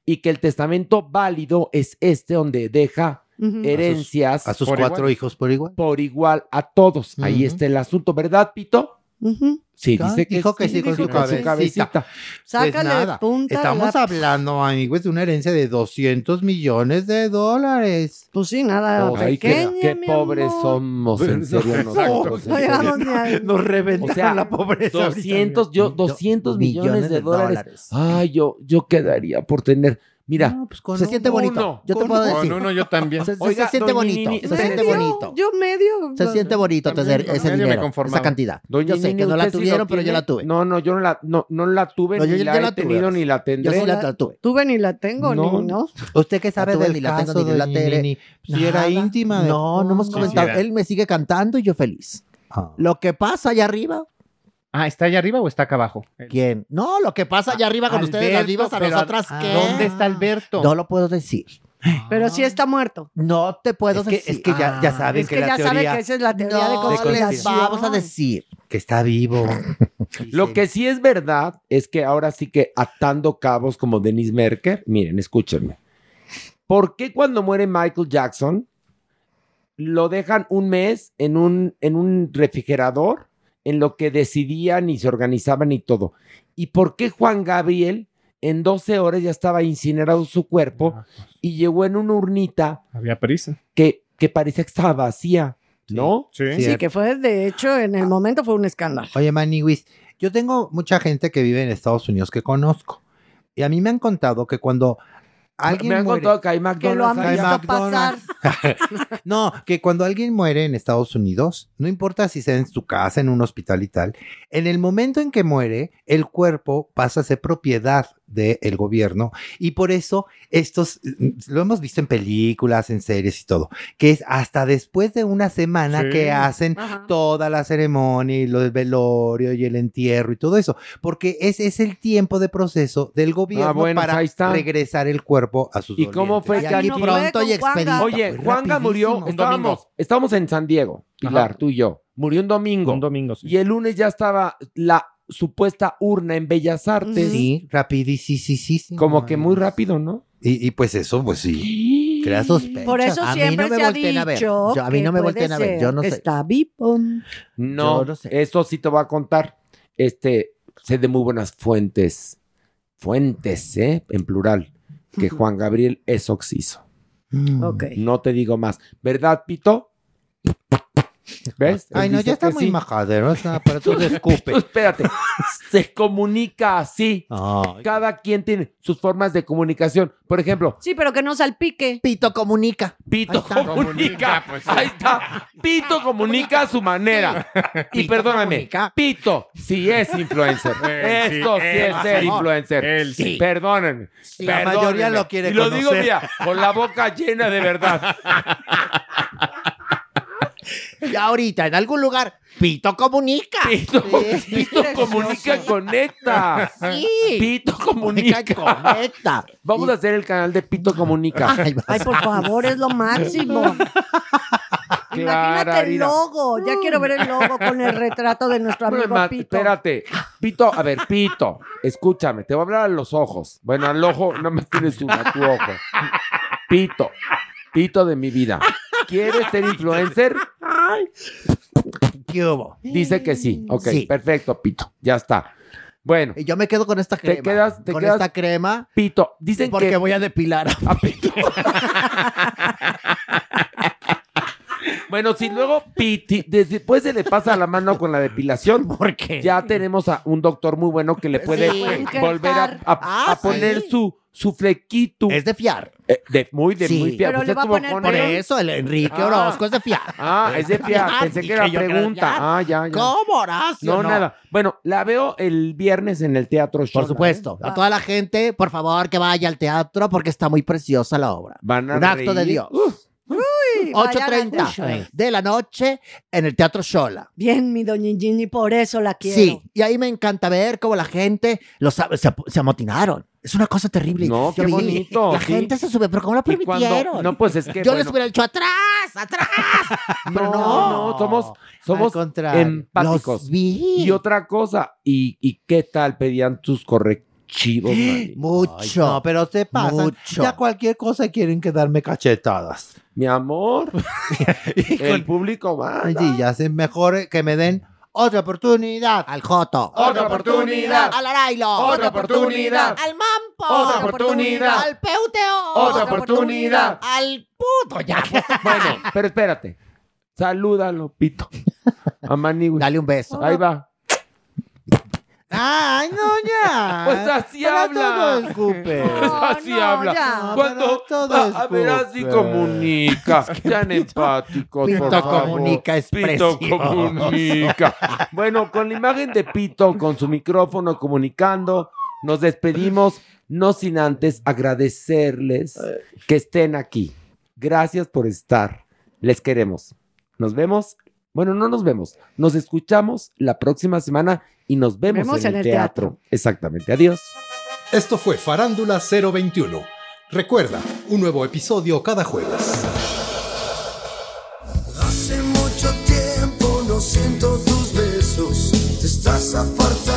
Y que el testamento válido es este donde deja herencias A sus cuatro igual. hijos por igual. por igual a todos. Ahí está el asunto, ¿verdad, Pito? Sí, dice que dijo que sí, con su cabecita. Sácale Pues nada, punta Estamos hablando, amigos, de una herencia de 200 millones de dólares. Pues sí, nada Ay, qué, pequeña, qué mi pobres amor. somos, en serio. nosotros, en No serio. llegamos ni a... Nos reventaron O sea, la pobreza. ahorita. 200, yo, 200 millones, millones de, de dólares. dólares. Ay, yo, yo quedaría por tener. Mira, No, pues con Se siente bonito. uno, Yo te con puedo Con decir. uno yo también. Se, Oiga, se siente bonito. Nini, Se siente Medio, bonito. Yo medio. Se siente bonito También, ese dinero, conformaba. esa cantidad. doña yo sé Nini, que no la ¿usted sí lo tuvieron, pero yo la tuve. No, no, yo no la, no, no la tuve, No, ni yo- yo la la he tuve, tenido, ni la Yo tendré. sí la, la tuve. Tuve ni la tengo, No. ni no. ¿Usted qué sabe La tuve, del ni la caso, tengo, ni la. Nini? Si era íntima. de- No, no hemos comentado. Él me sigue cantando y yo feliz. Ah. Lo que pasa allá arriba, Ah, ¿está allá arriba o está acá abajo? ¿quién? No, lo que pasa allá arriba con ustedes, las divas, a pero nosotras, ¿a- ¿qué? ¿Dónde está Alberto? No lo puedo decir. Pero sí está muerto. No te puedo Es que, decir. es que ya, ya saben Es que, que la ya sabe teoría que esa es la teoría de No les conspiración. vamos a decir. que está vivo. Lo que sí es verdad es que ahora sí que atando cabos como Denise Merker, miren, escúchenme. ¿Por qué cuando muere Michael Jackson lo dejan un mes en un, en un refrigerador en lo que decidían y se organizaban y todo? ¿Y por qué Juan Gabriel en 12 horas ya estaba incinerado su cuerpo y llegó en una urnita Había prisa. que, que parecía que estaba vacía? ¿No? Sí. Sí, que fue, de hecho, en el momento fue un escándalo. Oye, Maniwis, yo tengo mucha gente que vive en Estados Unidos que conozco. Y a mí me han contado que cuando alguien Me han muere... contado que hay Que lo han visto pasar. No, que cuando alguien muere en Estados Unidos, no importa si sea en su casa, en un hospital y tal, en el momento en que muere, el cuerpo pasa a ser propiedad del gobierno y por eso estos, mm, lo hemos visto en películas, en series y todo, que es hasta después de una semana Sí. que hacen Ajá. toda la ceremonia y lo del velorio y el entierro y todo eso, porque ese es el tiempo de proceso del gobierno Ah, bueno, para regresar el cuerpo a sus ¿Y cómo dolientes. fue Y que aquí pronto y Fue expedito. Oye, Fue Juanga murió, estábamos, estábamos en San Diego, Pilar, Ajá. tú y yo. Murió un domingo. Un domingo, sí. Y el lunes ya estaba la supuesta urna en Bellas Artes. Sí, rapidísimo. Como que muy rápido, ¿no? Y, y pues eso, pues sí. Crea sospechas. Por eso A mí siempre no me se ha volteen a ver. dicho Yo- a mí que no me puede volteen a ver, ser. yo no sé. Está vivo. No, Yo no sé. eso sí te voy a contar. Este, sé de muy buenas fuentes. Fuentes, ¿eh? En plural. Que Juan Gabriel es oxiso. Ok. No te digo más. ¿Verdad, Pito? ¿Ves? Ay, no, ya está muy sí. majadero. O sea, para tú escupe. Tú espérate. Se comunica así. Ay, Cada quien tiene sus formas de comunicación. Por ejemplo, Sí, pero que no salpique. Pito comunica. Pito Ahí comunica. pues, Ahí está. Pito comunica a su manera. Y Pito perdóname, comunica. Pito sí es influencer. Esto sí él es ser influencer. Él sí. Perdónenme. La perdónenme. mayoría lo quiere Y lo digo, mira, con la boca llena de verdad. Y ahorita, en algún lugar, Pito comunica. Pito, Sí. Pito comunica, conecta. Sí. Pito comunica. Conecta. Vamos a hacer el canal de Pito Comunica. Ay, por favor, es lo máximo. Clara. Imagínate el mira. logo. Ya quiero ver el logo con el retrato de nuestro amigo Pito. Espérate. Pito, a ver, Pito, escúchame, te voy a hablar a los ojos. Bueno, al ojo, no me tienes uno, a tu ojo. Pito, Pito de mi vida. ¿Quieres ser influencer? ¿Qué hubo? Dice que sí. Ok, Sí. perfecto, Pito. Ya está. Bueno. Y yo me quedo con esta crema. Te quedas, te con quedas- esta crema. Pito, dicen porque que... voy a depilar. a Pito. Bueno, si luego Piti, después se le pasa la mano con la depilación, porque ya tenemos a un doctor muy bueno que le puede Sí. volver a, a- Ah, a poner sí. su, su flequito. Es de fiar. Eh, de, muy, de Sí. muy fiar. Pero Pues le va a poner con por eso el Enrique Ah. Orozco es de fiar. Ah, es de fiar. Pensé que era pregunta. Ah, ya, ya. ¿Cómo, Horacio? No, nada. Bueno, la veo el viernes en el Teatro Show. Por supuesto. A toda la gente, por favor, que vaya al teatro porque está muy preciosa la obra. Van a Un acto de reír. Dios. Uy, vayan a 8.30 ver. de la noche en el Teatro Shola. Bien, mi doña Gini, por eso la quiero. Sí, y ahí me encanta ver cómo la gente los, se, se amotinaron. Es una cosa terrible. No, qué bonito, La sí. gente se sube, pero ¿cómo lo Y cuando- permitieron? no, pues es que, Yo les bueno. hubiera dicho atrás, atrás. No, Pero no, no. somos, somos empáticos. los vi. Y otra cosa, ¿y, y qué tal pedían tus correctivos, mani? Mucho. no, pero se pasa. Mucho. Ya cualquier cosa quieren que darme cachetadas. Mi amor, el público va. Sí, ya sé mejor que me den otra oportunidad. Al Joto. Otra oportunidad. Al Arailo. Otra oportunidad. Al Mampo. Otra oportunidad. Al Peuteo. Otra oportunidad. Al puto ya. Bueno, pero espérate. Salúdalo, Pito. A Manigui. Dale un beso. Ahí va. Ay, no, ya. Pues así Para habla. todo escupe. Pues así no, habla. ya. Cuando todo a, a ver, así comunica. Sean empáticos, por Pito favor. comunica, es Pito precioso. comunica. Bueno, con la imagen de Pito, con su micrófono comunicando, nos despedimos, no sin antes agradecerles que estén aquí. Gracias por estar. Les queremos. Nos vemos. Bueno, no nos vemos. Nos escuchamos la próxima semana y nos vemos, Vemos en, el teatro. Exactamente. Adiós. Esto fue Farándula 021. Recuerda, un nuevo episodio cada jueves. Hace mucho tiempo no siento tus besos, te estás apartando